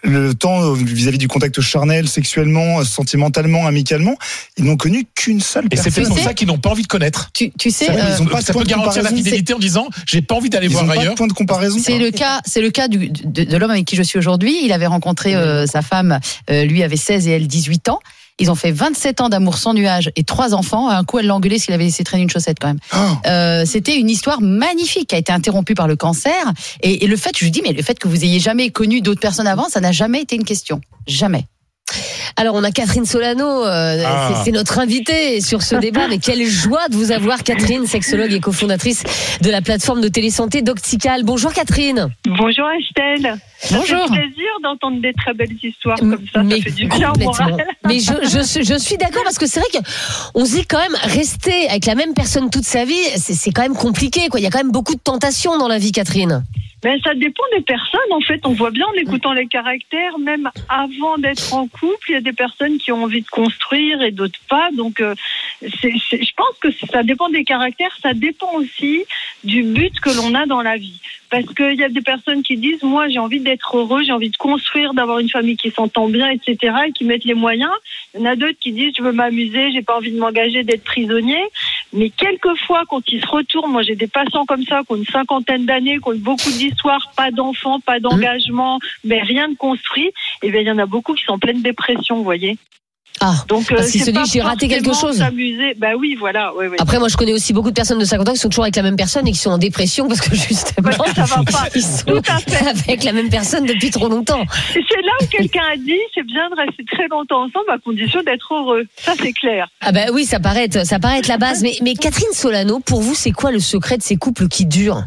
Le temps euh, vis-à-vis du contact charnel, sexuellement, euh, sentimentalement, amicalement, ils n'ont connu qu'une seule Et c'est personne. pour ça qu'ils n'ont pas envie de connaître. Tu, tu sais, Ça, ils euh, ont pas de ça peut garantir la fidélité en disant j'ai pas envie d'aller Ils voir ont pas de ailleurs. point de comparaison. C'est le cas, c'est le cas du, de, de l'homme avec qui je suis aujourd'hui. Il avait rencontré euh, sa femme, euh, lui avait 16 et elle 18 ans. Ils ont fait 27 ans d'amour sans nuage et trois enfants. Un coup, elle l'a engueulé s'il avait laissé traîner une chaussette quand même. Oh. Euh, C'était une histoire magnifique qui a été interrompue par le cancer. Et, et le fait, je lui dis, mais le fait que vous ayez jamais connu d'autres personnes avant, ça n'a jamais été une question. Jamais. Alors, on a Catherine Solano, euh, Ah. c'est- c'est notre invitée sur ce débat. Mais quelle joie de vous avoir, Catherine, sexologue et cofondatrice de la plateforme de télésanté Doctical. Bonjour, Catherine. Bonjour Estelle. Ça Bonjour. fait plaisir d'entendre des très belles histoires comme ça. Mais ça fait du bien au moral. Mais je, je, suis- je suis d'accord parce que c'est vrai que on se dit quand même rester avec la même personne toute sa vie, c'est quand même compliqué. Quoi. Il y a quand même beaucoup de tentations dans la vie, Catherine. Mais ça dépend des personnes, en fait. On voit bien en écoutant les caractères, même avant d'être en couple, il y a des personnes qui ont envie de construire et d'autres pas. Donc, euh, je pense que ça dépend des caractères. Ça dépend aussi du but que l'on a dans la vie. Parce qu'il y a des personnes qui disent, moi, j'ai envie d'être heureux, j'ai envie de construire, d'avoir une famille qui s'entend bien, etc., et qui mettent les moyens. Il y en a d'autres qui disent, je veux m'amuser, j'ai pas envie de m'engager, d'être prisonnier. Mais quelquefois, quand ils se retournent, moi j'ai des patients comme ça qui ont une cinquantaine d'années, qui ont eu beaucoup d'histoires, pas d'enfants, pas d'engagement, mais rien de construit. Et bien il y en a beaucoup qui sont en pleine dépression, vous voyez. Ah, Donc euh, parce se disent, j'ai raté quelque chose. S'amuser, bah oui, voilà. Ouais, ouais. Après, moi, je connais aussi beaucoup de personnes de 50 ans qui sont toujours avec la même personne et qui sont en dépression parce que justement, ça va pas. ils sont Tout à fait. avec la même personne depuis trop longtemps. Et c'est là où quelqu'un a dit, c'est bien de rester très longtemps ensemble à condition d'être heureux. Ça c'est clair. Ah bah oui, ça paraît être, ça paraît être la base. Mais, mais Catherine Solano, pour vous, c'est quoi le secret de ces couples qui durent?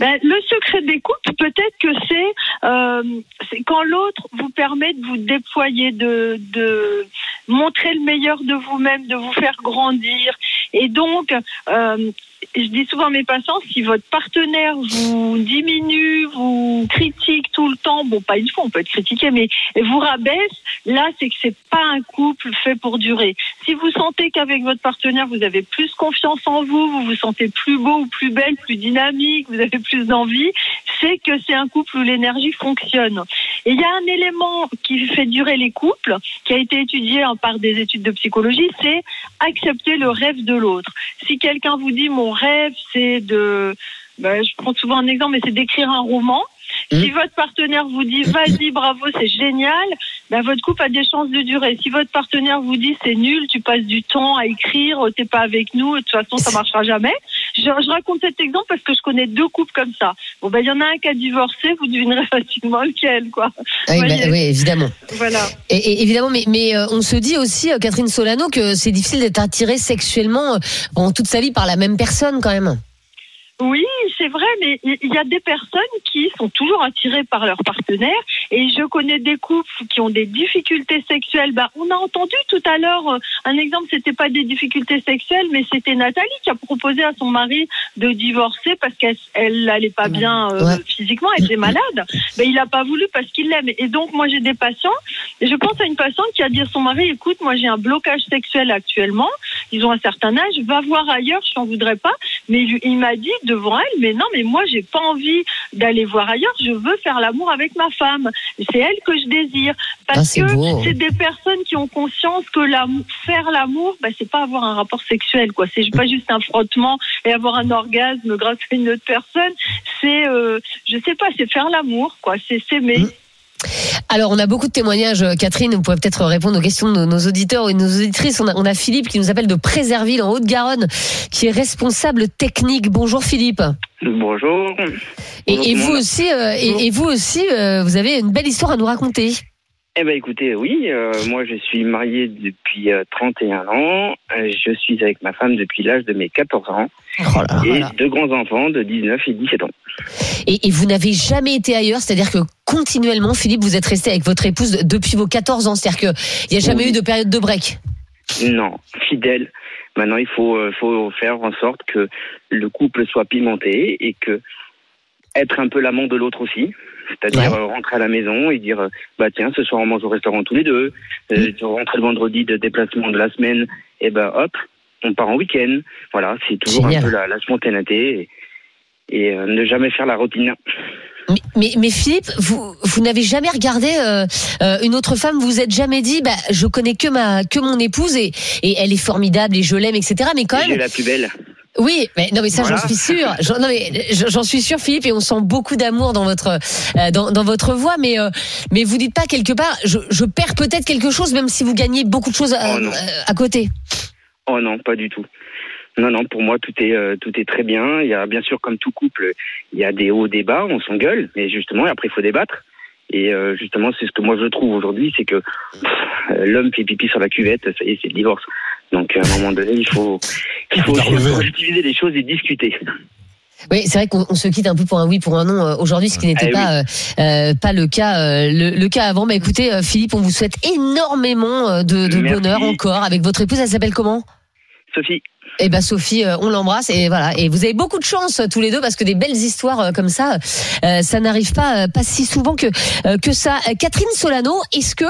Ben, le secret des couples, peut-être que c'est euh, quand l'autre vous permet de vous déployer, de, de montrer le meilleur de vous-même, de vous faire grandir. Et donc, euh, je dis souvent à mes patients, si votre partenaire vous diminue, vous critique tout le temps, bon, pas une fois, on peut être critiqué, mais vous rabaisse, là, c'est que c'est pas un couple fait pour durer. Si vous sentez qu'avec votre partenaire, vous avez plus confiance en vous, vous vous sentez plus beau ou plus belle, plus dynamique, vous avez plus d'envie, c'est que c'est un couple où l'énergie fonctionne. Et il y a un élément qui fait durer les couples, qui a été étudié par des études de psychologie, c'est accepter le rêve de l'autre. Si quelqu'un vous dit mon rêve, c'est de, ben, je prends souvent un exemple, mais c'est d'écrire un roman. Si votre partenaire vous dit vas-y bravo c'est génial, ben votre couple a des chances de durer. Si votre partenaire vous dit c'est nul, tu passes du temps à écrire, t'es pas avec nous, de toute façon ça marchera jamais. Je, je raconte cet exemple parce que je connais deux couples comme ça. Bon ben il y en a un qui a divorcé, vous devinerez facilement lequel quoi. oui, bah, oui, évidemment. Voilà. Et, et évidemment, mais, mais euh, on se dit aussi, euh, Catherine Solano, que c'est difficile d'être attiré sexuellement euh, pendant toute sa vie par la même personne quand même. Oui, c'est vrai, mais il y a des personnes qui sont toujours attirées par leur partenaire. Et je connais des couples qui ont des difficultés sexuelles. Ben, on a entendu tout à l'heure euh, un exemple, c'était pas des difficultés sexuelles, mais c'était Nathalie qui a proposé à son mari de divorcer parce qu'elle elle allait pas bien euh, physiquement, elle était malade. Ben, il a pas voulu parce qu'il l'aime. Et donc, moi, j'ai des patients. Et je pense à une patiente qui a dit à son mari, écoute, moi, j'ai un blocage sexuel actuellement. Ils ont un certain âge. Va voir ailleurs, je t'en voudrais pas. Mais il, il m'a dit devant elle, mais non, mais moi, j'ai pas envie d'aller voir ailleurs. Je veux faire l'amour avec ma femme. C'est elle que je désire. Parce Ah, que c'est des personnes qui ont conscience que faire l'amour, bah, c'est pas avoir un rapport sexuel, quoi. C'est pas juste un frottement et avoir un orgasme grâce à une autre personne. C'est, euh, je sais pas, c'est faire l'amour, quoi. C'est s'aimer. Alors, on a beaucoup de témoignages, euh, Catherine. Vous pourrez peut-être répondre aux questions de nos, auditeurs et de nos auditrices. On a, on a Philippe qui nous appelle de Préserville, en Haute-Garonne, qui est responsable technique. Bonjour Philippe. Bonjour. Et, vous aussi, euh, et, et vous aussi, euh, vous avez une belle histoire à nous raconter. Eh ben écoutez, oui, euh, moi je suis marié depuis euh, 31 ans. Euh, je suis avec ma femme depuis l'âge de mes 14 ans. et deux grands-enfants de 19 et 17 ans. Et, et vous n'avez jamais été ailleurs, c'est-à-dire que continuellement, Philippe, vous êtes resté avec votre épouse depuis vos 14 ans, c'est-à-dire qu'il n'y a jamais Oui. eu de période de break? Non, fidèle. Maintenant, il faut, euh, faut faire en sorte que le couple soit pimenté et que être un peu l'amant de l'autre aussi. C'est-à-dire euh, rentrer à la maison et dire euh, bah tiens ce soir on mange au restaurant tous les deux. Euh, tu rentrer le vendredi de déplacement de la semaine et ben hop on part en week-end. Voilà c'est toujours Génial. un peu la, la spontanéité et, et, euh, ne jamais faire la routine. Mais, mais, mais Philippe, vous, vous n'avez jamais regardé euh, une autre femme, vous vous êtes jamais dit, bah, je connais que ma que mon épouse et, et elle est formidable et je l'aime, etc. Mais quand J'ai même, la plus belle. Oui, mais non, mais ça, Voilà. j'en suis sûre. J'en, non, mais j'en suis sûre, Philippe, et on sent beaucoup d'amour dans votre euh, dans, dans votre voix. Mais euh, mais vous dites pas quelque part, je, je perds peut-être quelque chose, même si vous gagnez beaucoup de choses à, Oh euh, à côté. Oh non, pas du tout. Non, non, pour moi, tout est, euh, tout est très bien. Il y a, bien sûr, comme tout couple, il y a des hauts, des bas, on s'engueule, mais justement, après, il faut débattre. Et euh, justement, c'est ce que moi je trouve aujourd'hui, c'est que pff, euh, l'homme fait pipi sur la cuvette, ça y est, c'est le divorce. Donc à un moment donné, il faut, il faut aussi relativiser les choses et discuter. Oui, c'est vrai qu'on on se quitte un peu pour un oui, pour un non euh, aujourd'hui, ce qui n'était Eh pas euh, pas le cas euh, le, le cas avant. Mais écoutez, euh, Philippe, on vous souhaite énormément euh, de, bonheur encore avec votre épouse. Elle s'appelle comment? Sophie. Eh ben Sophie, euh, on l'embrasse et voilà. Et vous avez beaucoup de chance tous les deux parce que des belles histoires euh, comme ça, euh, ça n'arrive pas pas si souvent que que ça. Catherine Solano, est-ce que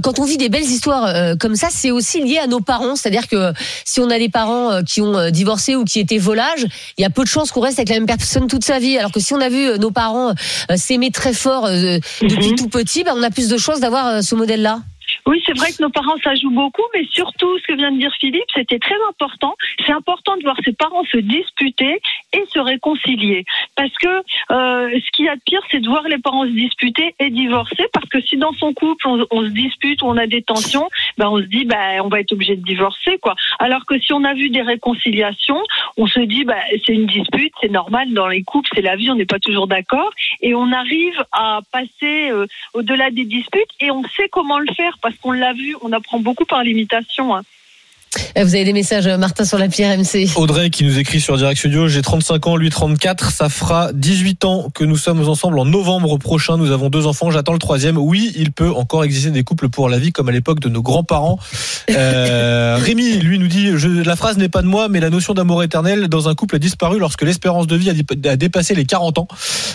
quand on vit des belles histoires comme ça, c'est aussi lié à nos parents? C'est-à-dire que si on a des parents qui ont divorcé ou qui étaient volages, il y a peu de chances qu'on reste avec la même personne toute sa vie. Alors que si on a vu nos parents s'aimer très fort depuis tout petit, ben, on a plus de chances d'avoir ce modèle-là. Oui, c'est vrai que nos parents, ça joue beaucoup, mais surtout, ce que vient de dire Philippe, c'était très important. C'est important de voir ses parents se disputer et se réconcilier. Parce que euh, ce qu'il y a de pire, c'est de voir les parents se disputer et divorcer. Parce que si dans son couple, on, se dispute ou on a des tensions, ben on se dit, ben, on va être obligé de divorcer. quoi. Alors que si on a vu des réconciliations, on se dit, ben, c'est une dispute, c'est normal dans les couples, c'est la vie, on n'est pas toujours d'accord. Et on arrive à passer euh, au-delà des disputes et on sait comment le faire qu'on l'a vu, on apprend beaucoup par l'imitation. hein. Euh, Vous avez des messages, euh, Martin, sur l'appli RMC. Audrey qui nous écrit sur Direct Studio, j'ai 35 ans, lui 34, ça fera 18 ans que nous sommes ensemble en novembre prochain, nous avons deux enfants, j'attends le troisième. Oui, il peut encore exister des couples pour la vie comme à l'époque de nos grands-parents. Euh, Rémi, lui, nous dit, je, la phrase n'est pas de moi, mais la notion d'amour éternel dans un couple a disparu lorsque l'espérance de vie a, dé- a dépassé les 40 ans.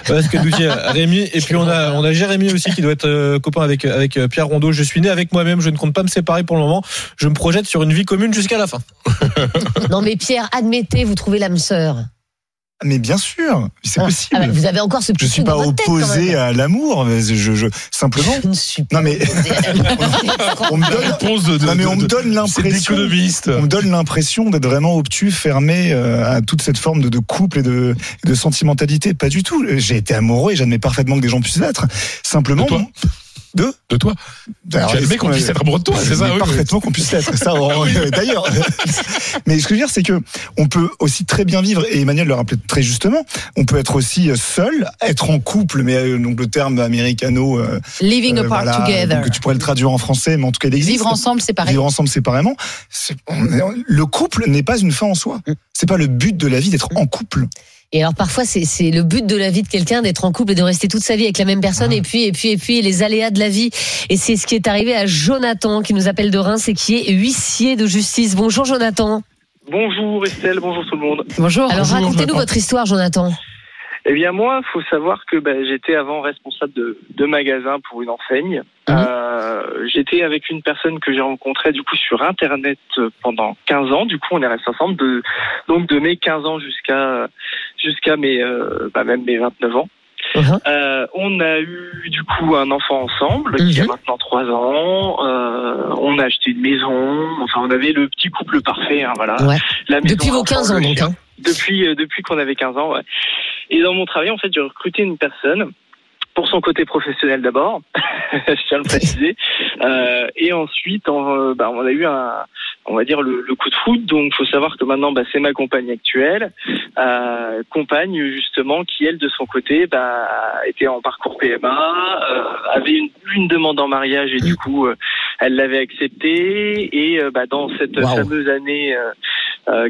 Voilà ce que nous dit Rémi. Et puis on a, on a Jérémy aussi qui doit être euh, copain avec, avec Pierre Rondeau. Je suis né avec moi-même, je ne compte pas me séparer pour le moment. Je me projette sur une vie commune jusqu'à la fin. Non mais Pierre, admettez, vous trouvez l'âme sœur. Mais bien sûr, c'est possible. Ah bah, vous avez encore ce petit je suis truc pas opposé à l'amour, mais je, je simplement. non mais on me donne, non, mais on me donne l'impression, on me donne l'impression d'être vraiment obtus, fermé euh, à toute cette forme de, de couple et de, de sentimentalité. Pas du tout. J'ai été amoureux et j'admets parfaitement que des gens puissent l'être. Simplement. De De De toi admets est-ce qu'on puisse être amoureux de toi, c'est ça, oui, oui. Parfaitement qu'on puisse l'être. Ça, on- d'ailleurs. Mais ce que je veux dire, c'est que on peut aussi très bien vivre, et Emmanuel le rappelait très justement, on peut être aussi seul, être en couple, mais euh, donc le terme américano. euh, Living apart together. Donc tu pourrais le traduire en français, mais en tout cas, il existe. Vivre ensemble séparément. Vivre ensemble séparément. On le couple n'est pas une fin en soi. C'est pas le but de la vie d'être en couple. Et alors parfois c'est c'est le but de la vie de quelqu'un d'être en couple et de rester toute sa vie avec la même personne et puis et puis et puis les aléas de la vie et c'est ce qui est arrivé à Jonathan qui nous appelle de Reims et qui est huissier de justice. Bonjour Jonathan. Bonjour Estelle, bonjour tout le monde. Bonjour. Alors racontez-nous votre histoire Jonathan. Eh bien moi, faut savoir que bah, j'étais avant responsable de, de magasin pour une enseigne. Euh, j'étais avec une personne que j'ai rencontrée du coup sur internet euh, pendant 15 ans. Du coup, on est restés ensemble de donc de mes 15 ans jusqu'à jusqu'à mes euh, bah, même mes 29 ans. Euh, on a eu du coup un enfant ensemble qui a maintenant 3 ans. Euh, on a acheté une maison. Enfin, on avait le petit couple parfait. hein, voilà. Ouais. La Depuis vos l'enfant, 15 ans donc. Hein. Depuis, depuis qu'on avait 15 ans, ouais. Et dans mon travail, en fait, j'ai recruté une personne pour son côté professionnel d'abord, je tiens à le préciser. Euh, et ensuite, on, euh, bah, on a eu un, on va dire le, le coup de foot. Donc, faut savoir que maintenant, bah, c'est ma compagne actuelle, euh, compagne justement qui elle de son côté, bah, était en parcours PMA, euh, avait une, une demande en mariage et du coup, euh, elle l'avait accepté. Et euh, bah, dans cette fameuse année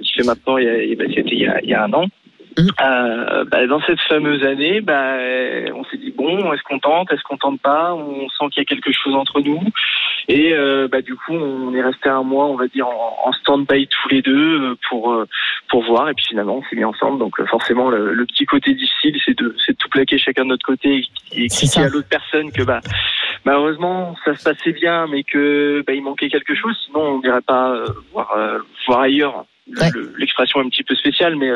qui fait maintenant, il y a- c'était il il y a un an. Euh, bah, dans cette fameuse année, bah, on s'est dit bon, est-ce qu'on tente, est-ce qu'on tente pas On sent qu'il y a quelque chose entre nous, et euh, bah, du coup, on est resté un mois, on va dire, en, en stand-by tous les deux euh, pour euh, pour voir, et puis finalement, on s'est mis ensemble. Donc forcément, le, le petit côté difficile, c'est de c'est de tout plaquer chacun de notre côté et expliquer à l'autre personne que bah malheureusement ça se passait bien, mais que bah, il manquait quelque chose, sinon on n'irait pas euh, voir euh, voir ailleurs. Le- le- L'expression est un petit peu spéciale, mais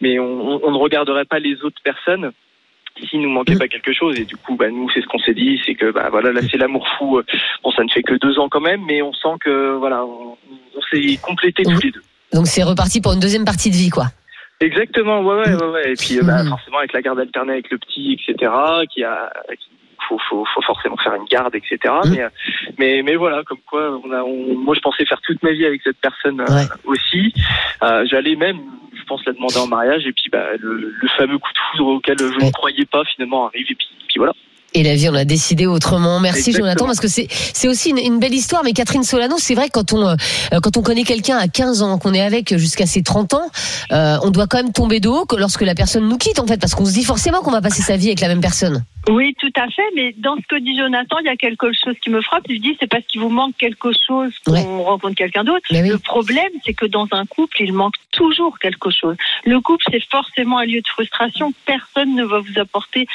mais on, on ne regarderait pas les autres personnes s'il nous manquait pas quelque chose. Et du coup bah nous c'est ce qu'on s'est dit c'est que bah voilà là c'est l'amour fou. Bon ça ne fait que deux ans quand même mais on sent que voilà on, on s'est complété tous les deux. Donc c'est reparti pour une deuxième partie de vie quoi. exactement ouais ouais ouais, ouais. et puis euh, bah, forcément avec la garde alternée avec le petit etc qui a qui- faut, faut, faut forcément faire une garde, etc. Mais, euh, mais, mais voilà, comme quoi, on a, on- moi je pensais faire toute ma vie avec cette personne euh, aussi. Euh, J'allais même, je pense, la demander en mariage, et puis bah, le, le fameux coup de foudre auquel je ne croyais pas finalement arrive, et puis, puis voilà. Et la vie, on a décidé autrement. Merci Exactement. Jonathan, parce que c'est c'est aussi une, une belle histoire. Mais Catherine Solano, c'est vrai quand on euh, quand on connaît quelqu'un à 15 ans, qu'on est avec jusqu'à ses 30 ans, euh, on doit quand même tomber de haut que lorsque la personne nous quitte, en fait, parce qu'on se dit forcément qu'on va passer sa vie avec la même personne. Oui, tout à fait. Mais dans ce que dit Jonathan, il y a quelque chose qui me frappe. Il dit c'est parce qu'il vous manque quelque chose qu'on rencontre quelqu'un d'autre. Le problème, c'est que dans un couple, il manque toujours quelque chose. Le couple, c'est forcément un lieu de frustration. Personne ne va vous apporter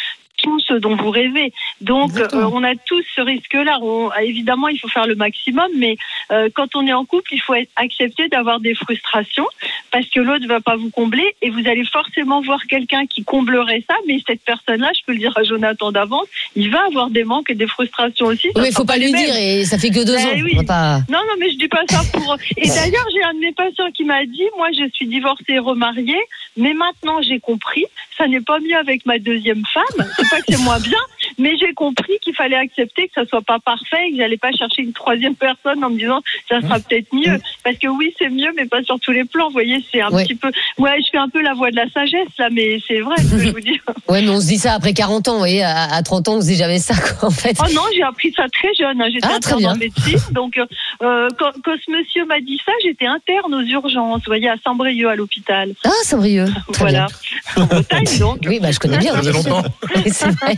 tout ce dont vous rêvez. Donc, euh, on a tous ce risque-là. On- évidemment, il faut faire le maximum, mais euh, quand on est en couple, il faut être- accepter d'avoir des frustrations parce que l'autre ne va pas vous combler et vous allez forcément voir quelqu'un qui comblerait ça, mais cette personne-là, je peux le dire à Jonathan d'avance, il va avoir des manques et des frustrations aussi. Oui, il faut pas les lui dire, et ça fait que deux Ben ans. oui. Pas- Non, non, mais je dis pas ça pour. Et d'ailleurs, j'ai un de mes patients qui m'a dit, moi, je suis divorcée et remariée, mais maintenant j'ai compris, ça n'est pas mieux avec ma deuxième femme. Pas que c'est moins bien, mais j'ai compris qu'il fallait accepter que ça soit pas parfait, et que j'allais pas chercher une troisième personne en me disant, ça sera peut-être mieux. Parce que oui, c'est mieux, mais pas sur tous les plans. Vous voyez, c'est un Ouais. petit peu. Ouais, je fais un peu la voix de la sagesse là, mais c'est vrai ce que je vous dis. Ouais, mais on se dit ça après 40 ans, vous voyez, à, à 30 ans, on se dit jamais ça, quoi, en fait. Oh non, j'ai appris ça très jeune. hein. J'étais Ah, très interne en bien. médecine. Donc, euh, euh, quand, quand ce monsieur m'a dit ça, j'étais interne aux urgences, vous voyez, à Saint-Brieuc, à l'hôpital. Ah, Saint-Brieuc. Voilà. En Bretagne, donc. Oui, bah, je connais bien. Ça faisait longtemps. C'est vrai.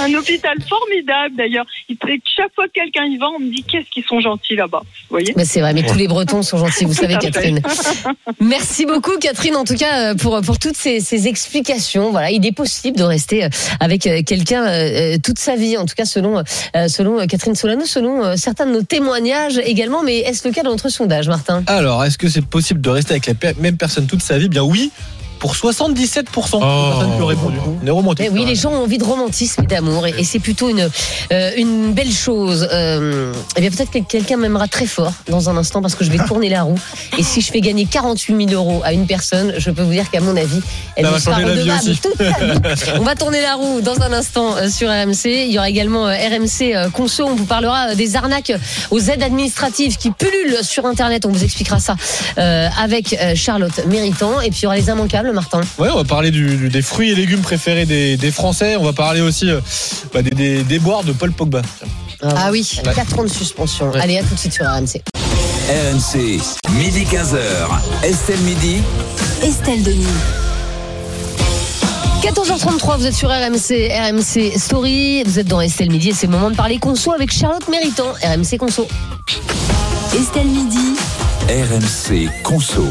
Un hôpital formidable, d'ailleurs. Il- Chaque fois que quelqu'un y va, on me dit qu'est-ce qu'ils sont gentils là-bas. Vous voyez Mais c'est vrai, mais tous les Bretons sont gentils, vous savez. Catherine. Merci beaucoup, Catherine, en tout cas, euh, pour, pour toutes ces, ces explications. Voilà, il est possible de rester euh, avec euh, quelqu'un toute sa vie, en tout cas, selon, selon Catherine Solano, selon certains de nos témoignages également. Mais est-ce le cas dans notre sondage, Martin? Alors, est-ce que c'est possible de rester avec la même personne toute sa vie? Bien oui, pour 77% des personnes qui ont répondu. Romantique. Eh oui, les gens ont envie de romantisme et d'amour, et, et c'est plutôt une euh, une belle chose. Euh, eh bien, peut-être que quelqu'un m'aimera très fort dans un instant parce que je vais tourner la roue. Et si je fais gagner 48 000 euros à une personne, je peux vous dire qu'à mon avis, elle va sera changer la vie redevable aussi. toute sa vie. On va tourner la roue dans un instant euh, sur RMC. Il y aura également euh, RMC Conso. On vous parlera des arnaques aux aides administratives qui pullulent sur Internet. On vous expliquera ça euh, avec Charlotte Méritant. Et puis il y aura les immanquables, Martin. Ouais, on va parler du- du- des fruits et légumes préférés des, des Français. On va parler aussi euh, bah, des, des, des boires de Paul Pogba. Ah oui, 4 ans de suspension. Allez, à tout de suite sur RMC. RMC, midi 15h. Estelle Midi. Estelle Denis. 14h33, vous êtes sur RMC, RMC Story, vous êtes dans Estelle Midi et c'est le moment de parler conso avec Charlotte Méritant, RMC Conso. Estelle Midi. RMC Conso.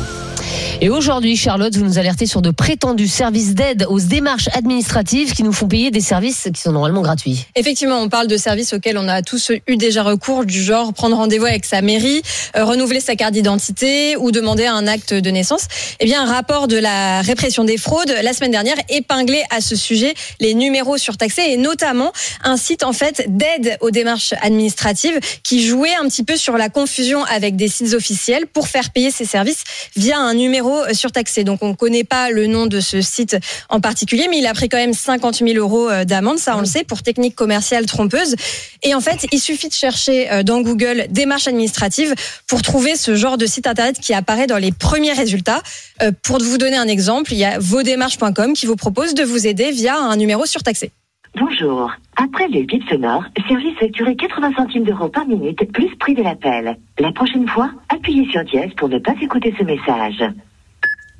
Et aujourd'hui, Charlotte, vous nous alertez sur de prétendus services d'aide aux démarches administratives qui nous font payer des services qui sont normalement gratuits. Effectivement, on parle de services auxquels on a tous eu déjà recours, du genre prendre rendez-vous avec sa mairie, euh, renouveler sa carte d'identité ou demander un acte de naissance. Eh bien, un rapport de la répression des fraudes la semaine dernière épinglait à ce sujet les numéros surtaxés et notamment un site en fait d'aide aux démarches administratives qui jouait un petit peu sur la confusion avec des sites officiels pour faire payer ces services via un numéro surtaxé. Donc, on ne connaît pas le nom de ce site en particulier, mais il a pris quand même 50 000 euros euh, d'amende, ça on le sait, pour technique commerciale trompeuse. Et en fait, il suffit de chercher euh, dans Google démarche administrative pour trouver ce genre de site internet qui apparaît dans les premiers résultats. Euh, Pour vous donner un exemple, il y a vosdémarches.com qui vous propose de vous aider via un numéro surtaxé. Bonjour. Après le bip sonore, service facturé 80 centimes d'euros par minute, plus prix de l'appel. La prochaine fois, appuyez sur dièse pour ne pas écouter ce message.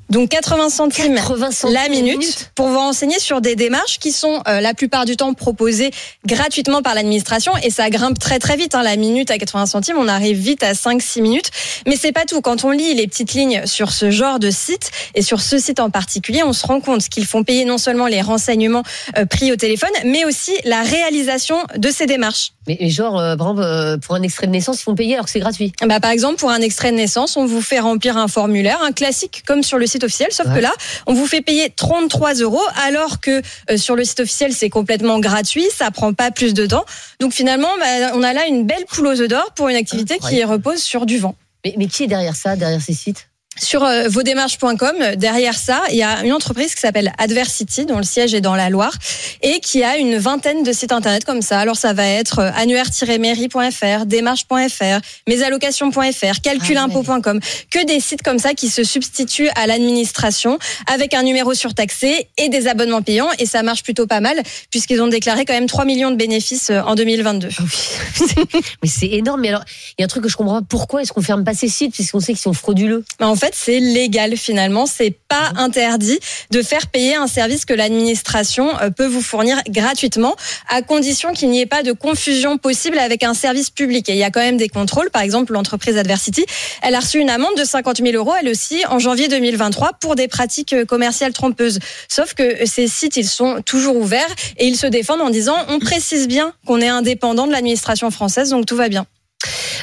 Donc 80 centimes, la minute, pour vous renseigner sur des démarches qui sont euh, la plupart du temps proposées gratuitement par l'administration et ça grimpe très très vite. Hein, la minute à 80 centimes, on arrive vite à 5-6 minutes. Mais c'est pas tout. Quand on lit les petites lignes sur ce genre de site et sur ce site en particulier, on se rend compte qu'ils font payer non seulement les renseignements euh, pris au téléphone, mais aussi la réalisation de ces démarches. Mais, mais genre, euh, par exemple, euh, pour un extrait de naissance, ils font payer alors que c'est gratuit. Bah, par exemple, pour un extrait de naissance, on vous fait remplir un formulaire, un classique comme sur le site officiel, sauf Ouais. que là, on vous fait payer 33 euros, alors que euh, sur le site officiel, c'est complètement gratuit, ça prend pas plus de temps. Donc finalement, bah, on a là une belle poule aux œufs d'or pour une activité qui repose sur du vent. Mais, mais qui est derrière ça, derrière ces sites? Sur euh, vosdémarches.com, euh, derrière ça, il y a une entreprise qui s'appelle Adversity, dont le siège est dans la Loire, et qui a une vingtaine de sites internet comme ça. Alors ça va être euh, annuaire-mairie.fr, démarche.fr, mesallocations.fr, calculimpôt.com, que des sites comme ça qui se substituent à l'administration avec un numéro surtaxé et des abonnements payants. Et ça marche plutôt pas mal, puisqu'ils ont déclaré quand même 3 millions de bénéfices euh, en 2022. Mais c'est énorme. Mais alors, il y a un truc que je comprends pas. Pourquoi est-ce qu'on ferme pas ces sites puisqu'on sait qu'ils sont frauduleux? Mais en fait, c'est légal finalement. C'est pas interdit de faire payer un service que l'administration euh, peut vous fournir gratuitement, à condition qu'il n'y ait pas de confusion possible avec un service public. Et il y a quand même des contrôles. Par exemple, l'entreprise Adversity, elle a reçu une amende de 50 000 euros, elle aussi, en janvier 2023, pour des pratiques euh, commerciales trompeuses. Sauf que ces sites, ils sont toujours ouverts et ils se défendent en disant on précise bien qu'on est indépendant de l'administration française, donc tout va bien.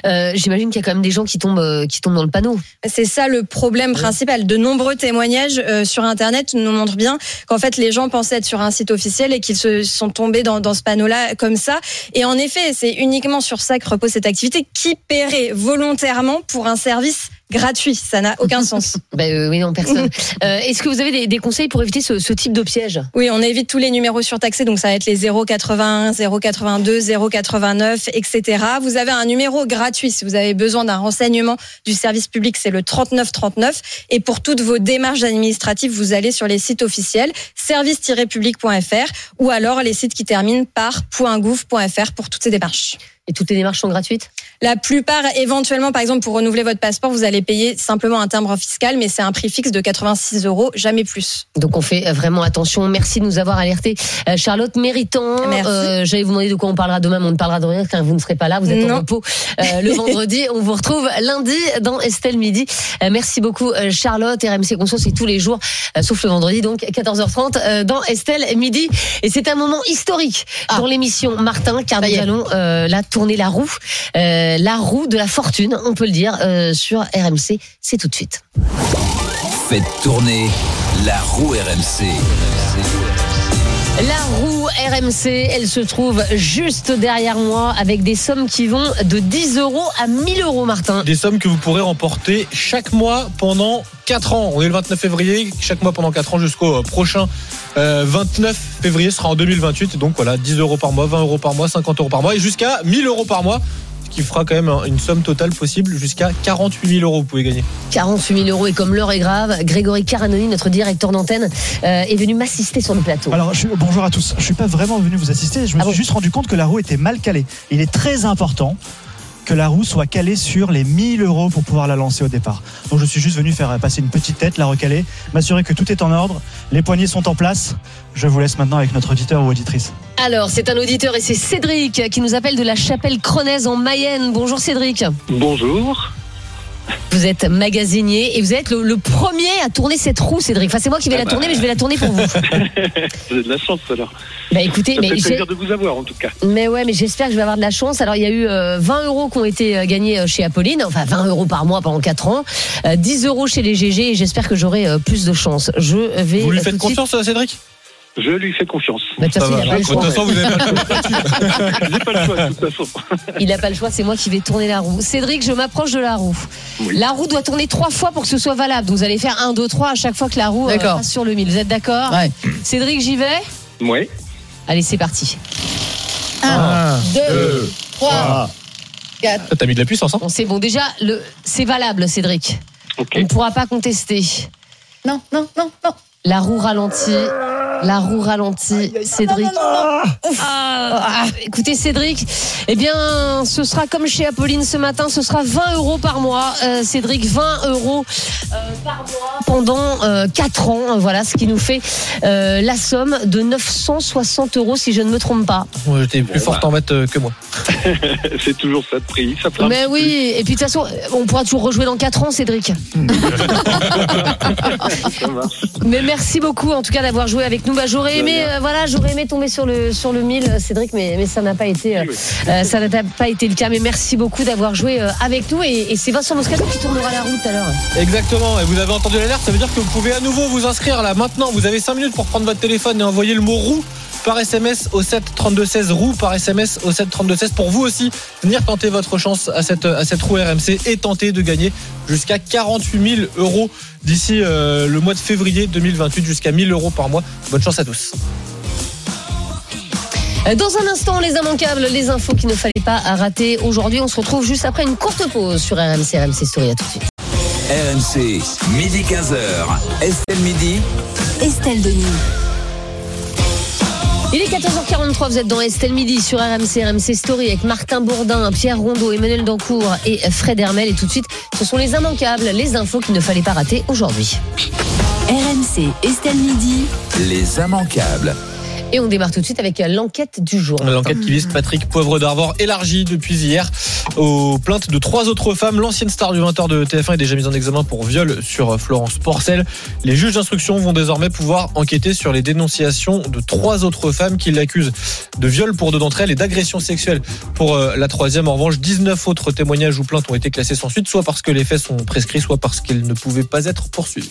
Euh, J'imagine qu'il y a quand même des gens qui tombent, euh, qui tombent dans le panneau. C'est ça le problème principal. De nombreux témoignages euh, sur Internet nous montrent bien qu'en fait les gens pensaient être sur un site officiel et qu'ils se sont tombés dans, dans ce panneau-là comme ça. Et en effet, c'est uniquement sur ça que repose cette activité. Qui paierait volontairement pour un service gratuit Ça n'a aucun sens. Ben euh, oui, non, personne. Euh, Est-ce que vous avez des, des conseils pour éviter ce, ce type de piège? Oui, on évite tous les numéros surtaxés, donc ça va être les 081, 082, 089, etc. Vous avez un numéro gratuit si vous avez besoin d'un renseignement du service public, c'est le 3939. Et pour toutes vos démarches administratives, vous allez sur les sites officiels service-public.fr ou alors les sites qui terminent par .gouv.fr pour toutes ces démarches. Et toutes les démarches sont gratuites? La plupart, éventuellement, par exemple, pour renouveler votre passeport, vous allez payer simplement un timbre fiscal, mais c'est un prix fixe de 86 euros, jamais plus. Donc on fait vraiment attention. Merci de nous avoir alertés. Euh, Charlotte Méritant, Merci. euh, j'allais vous demander de quoi on parlera demain, mais on ne parlera de rien car vous ne serez pas là, vous êtes en repos euh, le vendredi. On vous retrouve lundi dans Estelle Midi. Euh, merci beaucoup Charlotte, RMC Conso, c'est tous les jours, sauf le vendredi, donc 14h30 euh, dans Estelle Midi. Et c'est un moment historique dans l'émission Martin, car nous allons là tourner la roue, euh, la roue de la fortune, on peut le dire, euh, sur RMC. C'est tout de suite. Faites tourner la roue RMC. La roue RMC, elle se trouve juste derrière moi avec des sommes qui vont de 10 euros à 1000 euros, Martin. Des sommes que vous pourrez remporter chaque mois pendant 4 ans. On est le 29 février, chaque mois pendant 4 ans jusqu'au euh, prochain euh, 29 février sera en 2028. Et donc voilà, 10 euros par mois, 20 euros par mois, 50 euros par mois et jusqu'à 1000 euros par mois. Qui fera quand même un- une somme totale possible jusqu'à 48 000 euros. Vous pouvez gagner. 48 000 euros et comme l'heure est grave, Grégory Caranoni, notre directeur d'antenne, euh, est venu m'assister sur le plateau. Alors, je suis- bonjour à tous. Je suis pas vraiment venu vous assister. Je me suis juste rendu compte que la roue était mal calée. Il est très important que la roue soit calée sur les 1000 euros pour pouvoir la lancer au départ. Donc, je suis juste venu faire passer une petite tête, la recaler, m'assurer que tout est en ordre, les poignées sont en place. Je vous laisse maintenant avec notre auditeur ou auditrice. Alors, c'est un auditeur et c'est Cédric qui nous appelle de la chapelle Cronaise en Mayenne. Bonjour Cédric. Bonjour. Vous êtes magasinier et vous êtes le, le premier à tourner cette roue, Cédric. Enfin, c'est moi qui vais Ah la bah. tourner, mais je vais la tourner pour vous. Vous avez de la chance alors. Bah écoutez, Ça mais fait plaisir de vous avoir en tout cas. Mais ouais, mais j'espère que je vais avoir de la chance. Alors, il y a eu euh, 20 euros qui ont été euh, gagnés euh, chez Apolline, enfin 20 euros par mois pendant 4 ans, euh, 10 euros chez les GG et j'espère que j'aurai euh, plus de chance. Je vais. Vous lui euh, faites suite- confiance, euh, Cédric? Je lui fais confiance. Bah, de toute façon, il va. a pas le De choix. toute façon, vous avez pas le choix. Je n'ai pas le choix de toute façon. Il n'a pas le choix, c'est moi qui vais tourner la roue. Cédric, je m'approche de la roue. La roue doit tourner trois fois pour que ce soit valable. Donc, vous allez faire 1, 2, 3 à chaque fois que la roue euh, passe sur le 1000. Vous êtes d'accord Cédric, j'y vais Oui. Allez, c'est parti. 1, 2, 3, 4. Ah, T'as mis de la puissance, hein Bon, c'est bon. Déjà, le... c'est valable, Cédric. On ne pourra pas contester. Non, non, non, non. La roue ralentit. La roue ralentit. Cédric. Ah, écoutez, Cédric, eh bien, ce sera comme chez Apolline ce matin, ce sera 20 euros par mois. Euh, Cédric, 20 euros euh, par mois pendant 4 ans. Voilà ce qui nous fait euh, la somme de 960 euros, si je ne me trompe pas. Ouais, T'es plus forte en maths euh, que moi. C'est toujours ça de prix. Ça un Mais oui, et puis de toute façon, on pourra toujours rejouer dans 4 ans, Cédric. ça. Mais merci beaucoup en tout cas d'avoir joué avec nous. Bah, j'aurais aimé, euh, voilà, j'aurais aimé tomber sur le sur le 1000, euh, Cédric, mais, mais ça n'a pas été, euh, euh, ça n'a pas été le cas. Mais merci beaucoup d'avoir joué avec nous et, et c'est Vincent Moscato qui tournera la route tout à l'heure. Exactement, et vous avez entendu l'alerte, ça veut dire que vous pouvez à nouveau vous inscrire là maintenant. Vous avez 5 minutes pour prendre votre téléphone et envoyer le mot roue par SMS au 7 32 16 roue par SMS au 7 32 16 pour vous aussi venir tenter votre chance à cette à cette roue RMC et tenter de gagner jusqu'à 48 000 euros d'ici euh, le mois de février 2028 jusqu'à 1000 euros par mois. Bonne chance à tous. Dans un instant, les immanquables, les infos qu'il ne fallait pas rater aujourd'hui. On se retrouve juste après une courte pause sur RMC, RMC Story. À tout de suite. RMC, midi 15h. Estelle Midi. Estelle Denis. Il est 14h43, vous êtes dans Estelle Midi sur RMC, RMC Story avec Martin Bourdin, Pierre Rondeau, Emmanuel Dancourt et Fred Hermel. Et tout de suite, ce sont les immanquables, les infos qu'il ne fallait pas rater aujourd'hui. RMC, Estelle Midi. Les immanquables. Et on démarre tout de suite avec l'enquête du jour. L'enquête qui vise Patrick Poivre d'Arvor élargie depuis hier aux plaintes de trois autres femmes. L'ancienne star du 20h de TF1 est déjà mise en examen pour viol sur Florence Porcel. Les juges d'instruction vont désormais pouvoir enquêter sur les dénonciations de trois autres femmes qui l'accusent de viol pour deux d'entre elles et d'agression sexuelle pour euh, la troisième. En revanche, 19 autres témoignages ou plaintes ont été classés sans suite, soit parce que les faits sont prescrits, soit parce qu'ils ne pouvaient pas être poursuivis.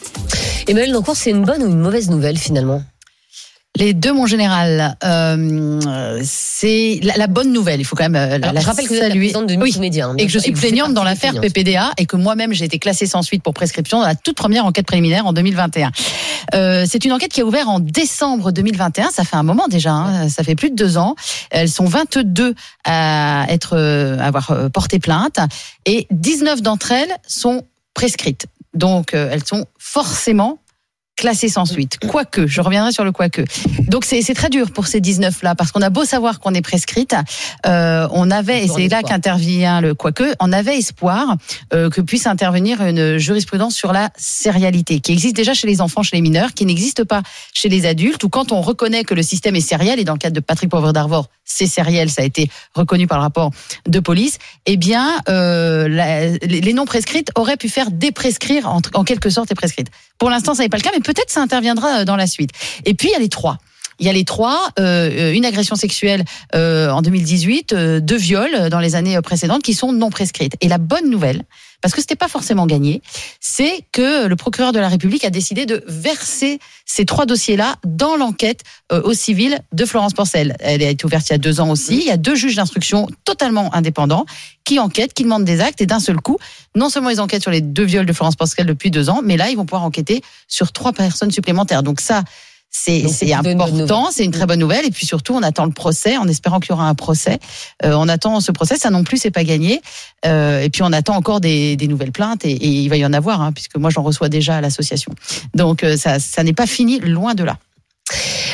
Emmanuel Dancourt, c'est une bonne ou une mauvaise nouvelle finalement? Les deux, mon général, euh, c'est la, la bonne nouvelle. Il faut quand même euh, la, Alors, la je rappelle que vous êtes la saluer. présidente de Oui. Nice Média. hein, et que je suis plaignante dans l'affaire. PPDA et que moi-même j'ai été classée sans suite pour prescription dans la toute première enquête préliminaire en 2021. Euh, c'est une enquête qui a ouvert en décembre 2021. Ça fait un moment déjà. hein, ça fait plus de deux ans. Elles sont 22 à être euh, à avoir euh, porté plainte et 19 d'entre elles sont prescrites. Donc euh, elles sont forcément classées sans suite. Quoique, je reviendrai sur le quoique. Donc c'est très dur pour ces 19 là parce qu'on a beau savoir qu'on est prescrite, euh, on avait et c'est là qu'intervient le quoique, on avait espoir euh, que puisse intervenir une jurisprudence sur la sérialité qui existe déjà chez les enfants, chez les mineurs, qui n'existe pas chez les adultes ou quand on reconnaît que le système est sériel et dans le cadre de Patrick Poivre d'Arvor, c'est sériel, ça a été reconnu par le rapport de police, eh bien euh, la- les non prescrites auraient pu faire déprescrire en, en quelque sorte les prescrites. Pour l'instant, ça n'est pas le cas, mais peut-être ça interviendra euh, dans la suite. Et puis il y a les trois. Il y a les trois, euh, une agression sexuelle euh, en 2018, euh, deux viols dans les années précédentes qui sont non prescrites. Et la bonne nouvelle, parce que c'était pas forcément gagné, c'est que le procureur de la République a décidé de verser ces trois dossiers-là dans l'enquête euh, au civil de Florence Porcel. Elle a été ouverte il y a deux ans aussi. Il y a deux juges d'instruction totalement indépendants qui enquêtent, qui demandent des actes et d'un seul coup, non seulement ils enquêtent sur les deux viols de Florence Porcel depuis deux ans, mais là ils vont pouvoir enquêter sur trois personnes supplémentaires. Donc ça, c'est important, c'est une très bonne nouvelle. Et puis surtout, on attend le procès, en espérant qu'il y aura un procès. Euh, on attend ce procès, ça non plus, c'est pas gagné. Euh, et puis on attend encore des, des nouvelles plaintes, et, et il va y en avoir, hein, puisque moi j'en reçois déjà à l'association. Donc euh, ça, ça n'est pas fini, loin de là.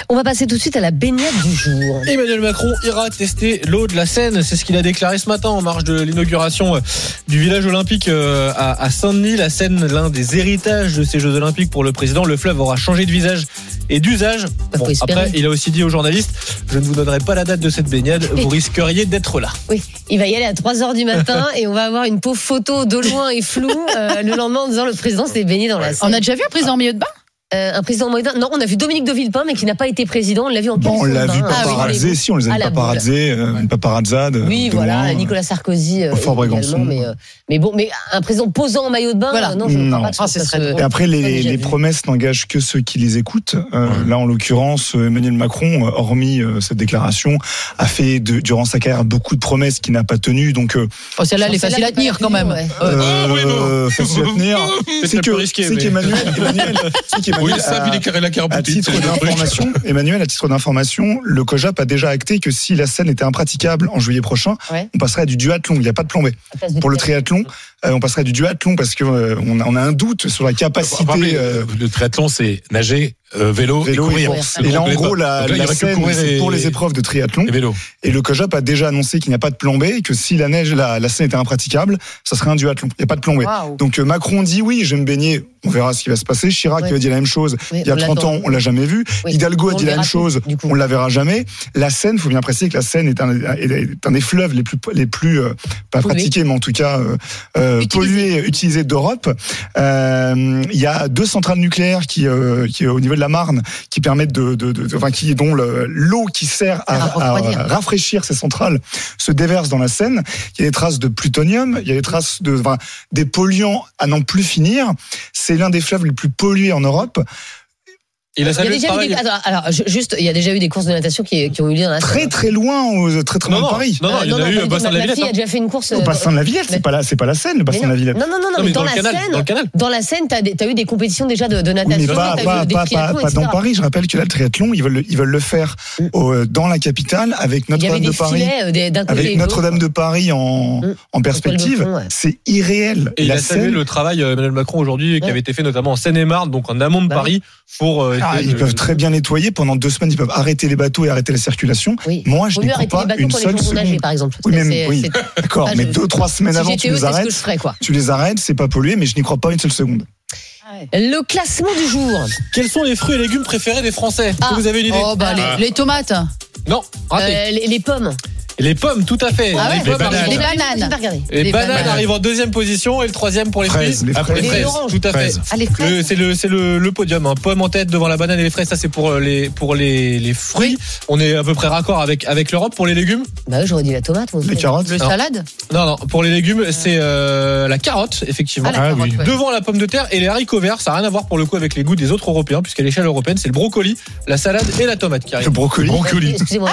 On va passer tout de suite à la baignade du jour. Emmanuel Macron ira tester l'eau de la Seine. C'est ce qu'il a déclaré ce matin en marge de l'inauguration euh, du village olympique euh, à à Saint-Denis. La Seine, l'un des héritages de ces Jeux olympiques pour le président. Le fleuve aura changé de visage et d'usage. Bon, après, il a aussi dit aux journalistes Je ne vous donnerai pas la date de cette baignade. Vous risqueriez d'être là. Oui, il va y aller à 3h du matin et on va avoir une pauvre photo de loin et floue euh, le lendemain en disant le président s'est baigné dans la Seine. On a déjà vu un président en milieu de bain? Euh, un président moyen. Non, on a vu Dominique de Villepin, mais qui n'a pas été président. On l'a vu en Bon, on l'a vu. Ah oui, paparazzer, si, on les a vu la paparazzer, euh, une paparazzade. Oui, de voilà, loin. Nicolas Sarkozy. euh, Au Fort Brégançon. Mais, euh, mais bon, mais un président posant en maillot de bain, Voilà. euh, non, je ne Non. pas que Ah, ça se- Et après, les, promesses n'engagent que ceux qui les écoutent. Euh, Là, en l'occurrence, euh, Emmanuel Macron, euh, hormis euh, cette déclaration, a fait de- durant sa carrière beaucoup de promesses qu'il n'a pas tenues. Donc, euh, Oh, celle-là, elle est facile à tenir quand même. Euh, euh, facile à tenir. C'est que, qu'Emmanuel, Emmanuel, Oui, qu'Emmanuel le sable, a- il est carré la à titre d'information, Emmanuel, à titre d'information, le COJAP a déjà acté que si la scène était impraticable en juillet prochain, Ouais. on passerait à du duathlon. Il n'y a pas de plan B. à Pour le triathlon. euh, on passerait à du duathlon parce que euh, on, a, on a un doute sur la capacité. Euh, le triathlon, c'est nager, euh, vélo, vélo et courir. course. Et là, en gros, la, là, la scène, c'est et- pour les épreuves de triathlon. Et vélo. Et le COJAP a déjà annoncé qu'il n'y a pas de plan B et que si la neige, la, la scène était impraticable, ça serait un duathlon. Il n'y a pas de plan B. Waouh. Donc euh, Macron dit oui, je vais me baigner. On verra ce qui va se passer. Chirac Ouais. a dit la même chose. Oui, il y a on 30 l'attend. ans, on l'a jamais vu. Oui. Hidalgo a dit la même chose. plus, du coup. On la verra jamais. La Seine, faut bien préciser que la Seine est un, est un des fleuves les plus, les plus euh, pas pratiqués, mais en tout cas euh, euh, pollués, utilisés d'Europe. Euh, Il y a deux centrales nucléaires qui, euh, qui au niveau de la Marne, qui permettent de, de, de- enfin, qui dont le- l'eau qui sert à, À à refroidir. rafraîchir ces centrales se déverse dans la Seine. Il y a des traces de plutonium, il y a des traces de, enfin, des polluants à n'en plus finir. C'est l'un des fleuves les plus pollués en Europe. Il a, y a déjà eu des... Alors juste, il y a déjà eu des courses de natation qui, qui ont eu lieu dans la très très loin, euh, très très loin de Paris. Non, non, ah, il y en a eu au bassin de la Villette. a déjà fait une course au euh, bassin de la Villette. C'est pas pas la Seine, le bassin de la Villette. Non, non, non, mais dans, la Seine, dans la Seine, t'as eu des compétitions déjà de, natation. pas, dans Paris. Je rappelle que là, le triathlon, ils veulent, ils veulent le faire mm. euh, dans la capitale avec Notre-Dame de Paris, avec Notre-Dame de Paris en mm. perspective. C'est irréel. Et il a salué le travail Emmanuel Macron aujourd'hui, qui avait été fait notamment en Seine-et-Marne, donc en amont de bah Paris, pour ah, ils peuvent très bien nettoyer pendant deux semaines. Ils peuvent arrêter les bateaux et arrêter la circulation. Moi, je n'y crois pas une seule seconde. par exemple. Oui, ah, mais, oui. d'accord. Mais deux, trois semaines avant, tu les arrêtes. Tu les arrêtes, c'est pas pollué, mais je n'y crois pas une seule seconde. Ah Le classement du jour. Quels sont les fruits et légumes préférés des Français? Ah. Vous avez une idée? Oh, bah, les, tomates. Non, euh, les pommes. Les pommes, tout à fait. Ah ouais, les, bananes. Les bananes. Arrivent en deuxième position et le troisième pour les fraises. Les fraises. Tout à fait. Ah, c'est le, podium. Hein. Pomme en tête devant la banane et les fraises. Ça, c'est pour euh, les fruits. On est à peu près raccord avec avec l'Europe pour les légumes? Bah, j'aurais dit la tomate. Vous les carottes. Le non. salade. Non, non. Pour les légumes, euh. c'est euh, la carotte, effectivement. Ah, la ah carotte, oui. Devant la pomme de terre et les haricots verts. Ça n'a rien à voir pour le coup avec les goûts des autres Européens, puisqu'à l'échelle européenne, c'est le brocoli, la salade et la tomate qui arrivent. Le brocoli. Le brocoli. Bah,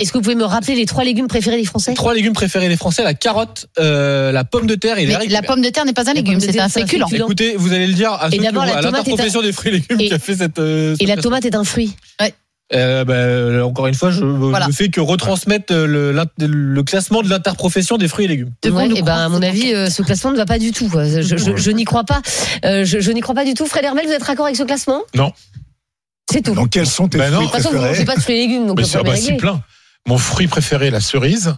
Est-ce que vous pouvez me rappeler les trois? trois légumes préférés des Français Trois légumes préférés des Français la carotte, euh, la pomme de terre et les La pomme de terre n'est pas un légume, c'est un féculent. Écoutez, vous allez le dire à, ceux qui à l'interprofession des fruits et légumes qui a fait cette. Euh, et la tomate est un fruit. Ouais. Euh, bah, euh encore une fois, je ne fais que retransmettre le, classement de l'interprofession des fruits et légumes. Ouais, et eh ben, à hein, mon avis, ce classement ne va pas du tout. Je, n'y crois pas. Je, n'y crois pas du tout. Fred Hermel, vous êtes d'accord avec ce classement? Non. C'est tout. Donc quels sont tes bah fruits non. préférés De toute façon, vous ne mangez pas de fruits et légumes. Donc Mais c'est ah bah, plein mon fruit préféré, la cerise.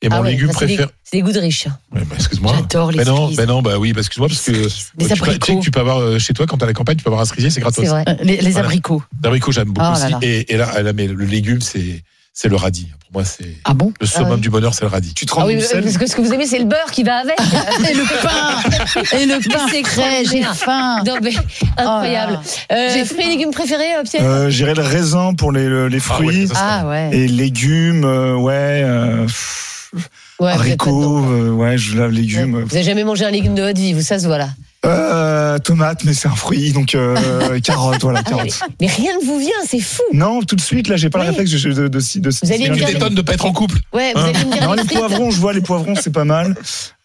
Et ah mon ah ouais, légume bah, préféré. C'est des goûts de riche. Hein. Ouais, bah, excuse-moi. J'adore les bah non, bah non, bah oui, bah excuse-moi, parce que euh, les abricots. Tu, sais que tu peux avoir euh, chez toi, quand t'as la campagne, tu peux avoir un cerisier, c'est gratos. Vrai. Euh, les, les, abricots. Voilà. Les abricots, j'aime beaucoup ah, aussi. Là, là. Et, et, là, là, mais le légume, c'est c'est le radis. Pour moi, c'est ah bon le summum ah du bonheur, c'est le radis. Tu te rends ah oui, parce que ce que vous aimez, c'est le beurre qui va avec. et le pain. Et le pain. C'est frais, j'ai faim. Non, mais, oh incroyable. Euh, j'ai fruits et légumes préférés, euh, Pierre euh, J'irais le raisin pour les, les ah fruits. Ah ouais, Et légumes, euh, ouais. Pff, ouais haricots, ouais, je lave légumes. Vous n'avez jamais mangé un légume de votre vie, vous, ça se voit là euh, tomate, mais c'est un fruit, donc euh, carotte, voilà, ah, carotte. Mais, rien ne vous vient, c'est fou. Non, tout de suite, là, j'ai pas le réflexe de, de, de, de, de vous allez me dire... de pas être en couple. Ouais, vous hein allez me dire les poivrons, je vois les poivrons, c'est pas mal.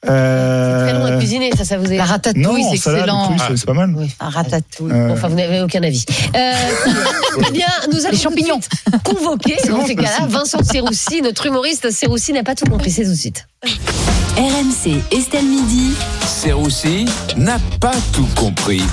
C'est très long à euh, cuisiner, ça, ça vous est. La ratatouille, c'est excellent. Ah. c'est pas mal. Oui, ah, ratatouille. Enfin, vous n'avez aucun avis. Euh, eh bien, nous allons champignons. convoquer, dans bon, ces cas-là, Vincent Serroussi, notre humoriste Serroussi n'a pas tout compris. C'est tout de suite. RMC, Estelle Midi. Serroussi n'a pas tout compris.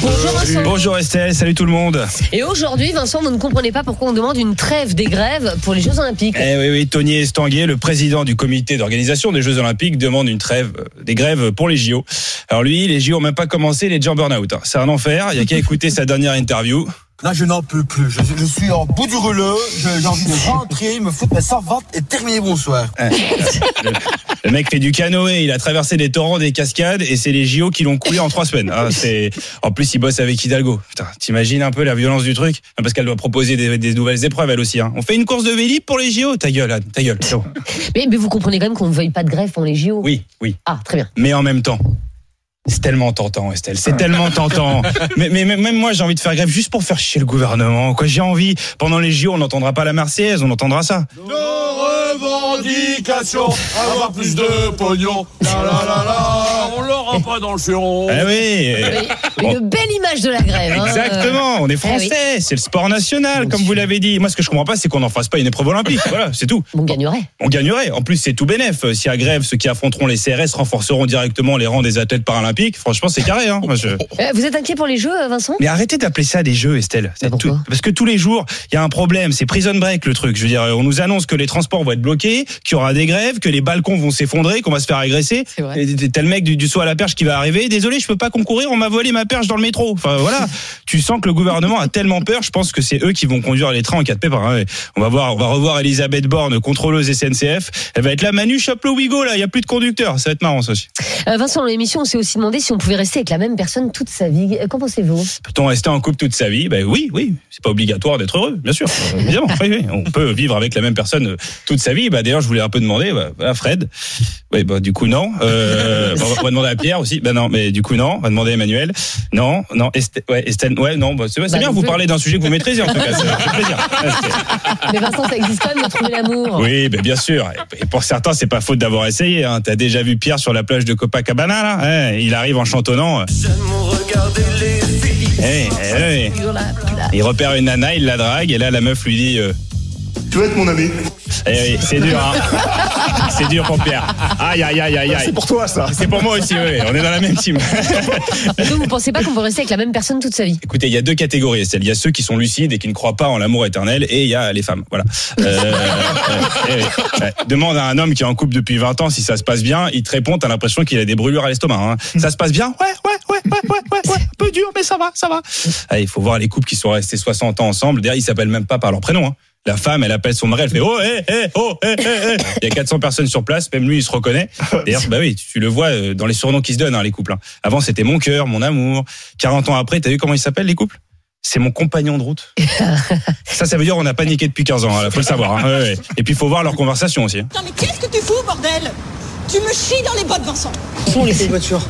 Bonjour euh, Vincent. Bonjour Estelle, salut tout le monde. Et aujourd'hui, Vincent, vous ne comprenez pas pourquoi on demande une trêve des grèves pour les Jeux Olympiques. Eh oui, oui, Tony Estanguet, le président du comité d'organisation des Jeux Olympiques, demande une trêve euh, des grèves pour les JO. Alors lui, les JO n'ont même pas commencé, les est déjà burn-out. Hein. C'est un enfer, il n'y a qu'à écouter sa dernière interview. Là, je n'en peux plus. Je, suis en bout du rouleau. J'ai envie de rentrer, me foutre ma servante et terminer bonsoir. Le, mec fait du canoë. Il a traversé des torrents, des cascades et c'est les JO qui l'ont coulé en trois semaines. Ah, en plus, il bosse avec Hidalgo. T'imagines un peu la violence du truc? Parce qu'elle doit proposer des, nouvelles épreuves elle aussi. Hein. On fait une course de vélib pour les JO. Ta gueule, Anne. Ta gueule. Mais, vous comprenez quand même qu'on ne veuille pas de grève pour les JO. Oui, oui. Ah, très bien. Mais en même temps, c'est tellement tentant, Estelle. C'est tellement tentant. Mais, même moi, j'ai envie de faire grève juste pour faire chier le gouvernement. Quoi, j'ai envie. Pendant les JO, on n'entendra pas la Marseillaise, on entendra ça. Nos revendications, avoir plus de pognon. La la la on l'aura pas dans le furon. Ah eh oui. Une, une belle image de la grève. Hein. Exactement. On est français. Eh c'est le sport national, comme vous l'avez dit. Moi, ce que je ne comprends pas, c'est qu'on n'en fasse pas une épreuve olympique. Voilà, c'est tout. On gagnerait. On gagnerait. En plus, c'est tout bénéf. Euh, si à grève, ceux qui affronteront les CRS renforceront directement les rangs des athlètes paralympiques franchement, c'est carré. Hein. Euh, vous êtes inquiet pour les jeux, euh, Vincent? Mais arrêtez d'appeler ça des jeux, Estelle. Ah, tout... Parce que tous les jours, il y a un problème. C'est prison break, le truc. Je veux dire, on nous annonce que les transports vont être bloqués, qu'il y aura des grèves, que les balcons vont s'effondrer, qu'on va se faire agresser. T'as le mec du, du, saut à la perche qui va arriver. Désolé, je peux pas concourir. On m'a volé ma perche dans le métro. Enfin, voilà. tu sens que le gouvernement a tellement peur. Je pense que c'est eux qui vont conduire les trains en cas de pépin. On va voir, on va revoir Elisabeth Borne, contrôleuse SNCF. Elle va être là. Manu, chope le Wigo, là. Il n'y a plus de conducteur. Ça va être marrant, ça aussi. Euh, Vincent, l'émission, c'est aussi demandé si on pouvait rester avec la même personne toute sa vie. Euh, qu'en pensez-vous? Peut-on rester en couple toute sa vie? Ben oui, oui. C'est pas obligatoire d'être heureux, bien sûr. Évidemment. On peut vivre avec la même personne euh, toute sa vie. Bah, D'ailleurs, je voulais un peu demander bah, à Fred. Oui, bah, du coup, non. Euh, on va demander à Pierre aussi. Ben non, mais du coup, non. On va demander à Emmanuel. Non, non. Ouais, Estelle, ouais, non. Bah, c'est bah, bien, vous plus. parlez d'un sujet que vous maîtrisez, en tout cas. C'est plaisir. Mais Vincent, ça existe quand même de trouver l'amour. Oui, ben bien sûr. Et pour certains, c'est pas faute d'avoir essayé. Hein. T'as déjà vu Pierre sur la plage de Copacabana, là? Hein, arrive en chantonnant. Eh, eh, eh. Il repère une nana, il la drague, et là la meuf lui dit. Euh, Tu veux être mon ami eh oui, c'est dur, hein. C'est dur pour Pierre. Aïe, aïe, aïe, aïe, aïe. C'est pour toi ça. C'est pour moi aussi, oui. On est dans la même team. Donc vous pensez pas qu'on peut rester avec la même personne toute sa vie Écoutez, il y a deux catégories, Estelle. Il y a ceux qui sont lucides et qui ne croient pas en l'amour éternel, et il y a les femmes. Voilà. Euh, euh, eh oui. Ouais. Demande à un homme qui est en couple depuis 20 ans si ça se passe bien, il te répond, t'as l'impression qu'il a des brûlures à l'estomac. Hein. Ça se passe bien? Ouais, ouais, ouais, ouais, ouais, ouais, ouais. Un peu dur, mais ça va, ça va. Ah, il faut voir les couples qui sont restés 60 ans ensemble. D'ailleurs, ils s'appellent même pas par leur prénom. Hein. La femme, elle appelle son mari, elle fait oh, hé, hé, oh, hé, hé, hé. Il y a 400 personnes sur place, même lui, il se reconnaît. D'ailleurs, bah oui, tu le vois euh, dans les surnoms qui se donnent, hein, les couples. hein. Avant, c'était mon cœur, mon amour. 40 ans après, t'as vu comment ils s'appellent, les couples? C'est mon compagnon de route. ça, ça veut dire on n'a pas niqué depuis 15 ans. Il faut le savoir. hein. Ouais, ouais. Et puis, il faut voir leur conversation aussi. hein. Non mais qu'est-ce que tu fous, bordel? Tu me chies dans les bottes, Vincent Sont les voitures?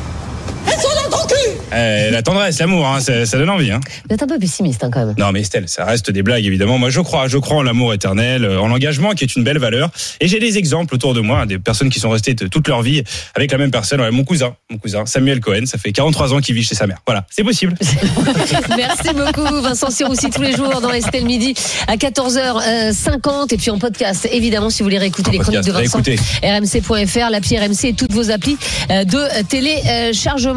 Elles sont dans ton cul Eh, la tendresse, l'amour, hein, ça, ça donne envie. Hein. Vous êtes un peu pessimiste hein, quand même. Non, mais Estelle, ça reste des blagues, évidemment. Moi, je crois, je crois en l'amour éternel, euh, en l'engagement, qui est une belle valeur. Et j'ai des exemples autour de moi, hein, des personnes qui sont restées toute leur vie avec la même personne. Ouais, mon cousin, mon cousin, Samuel Cohen, ça fait 43 ans qu'il vit chez sa mère. Voilà, c'est possible. Merci beaucoup Vincent Siroussi tous les jours dans Estelle Midi à 14h50 et puis en podcast évidemment si vous voulez réécouter En les chroniques de podcast, Vincent rmc.fr l'appli RMC et toutes vos applis euh, de téléchargement.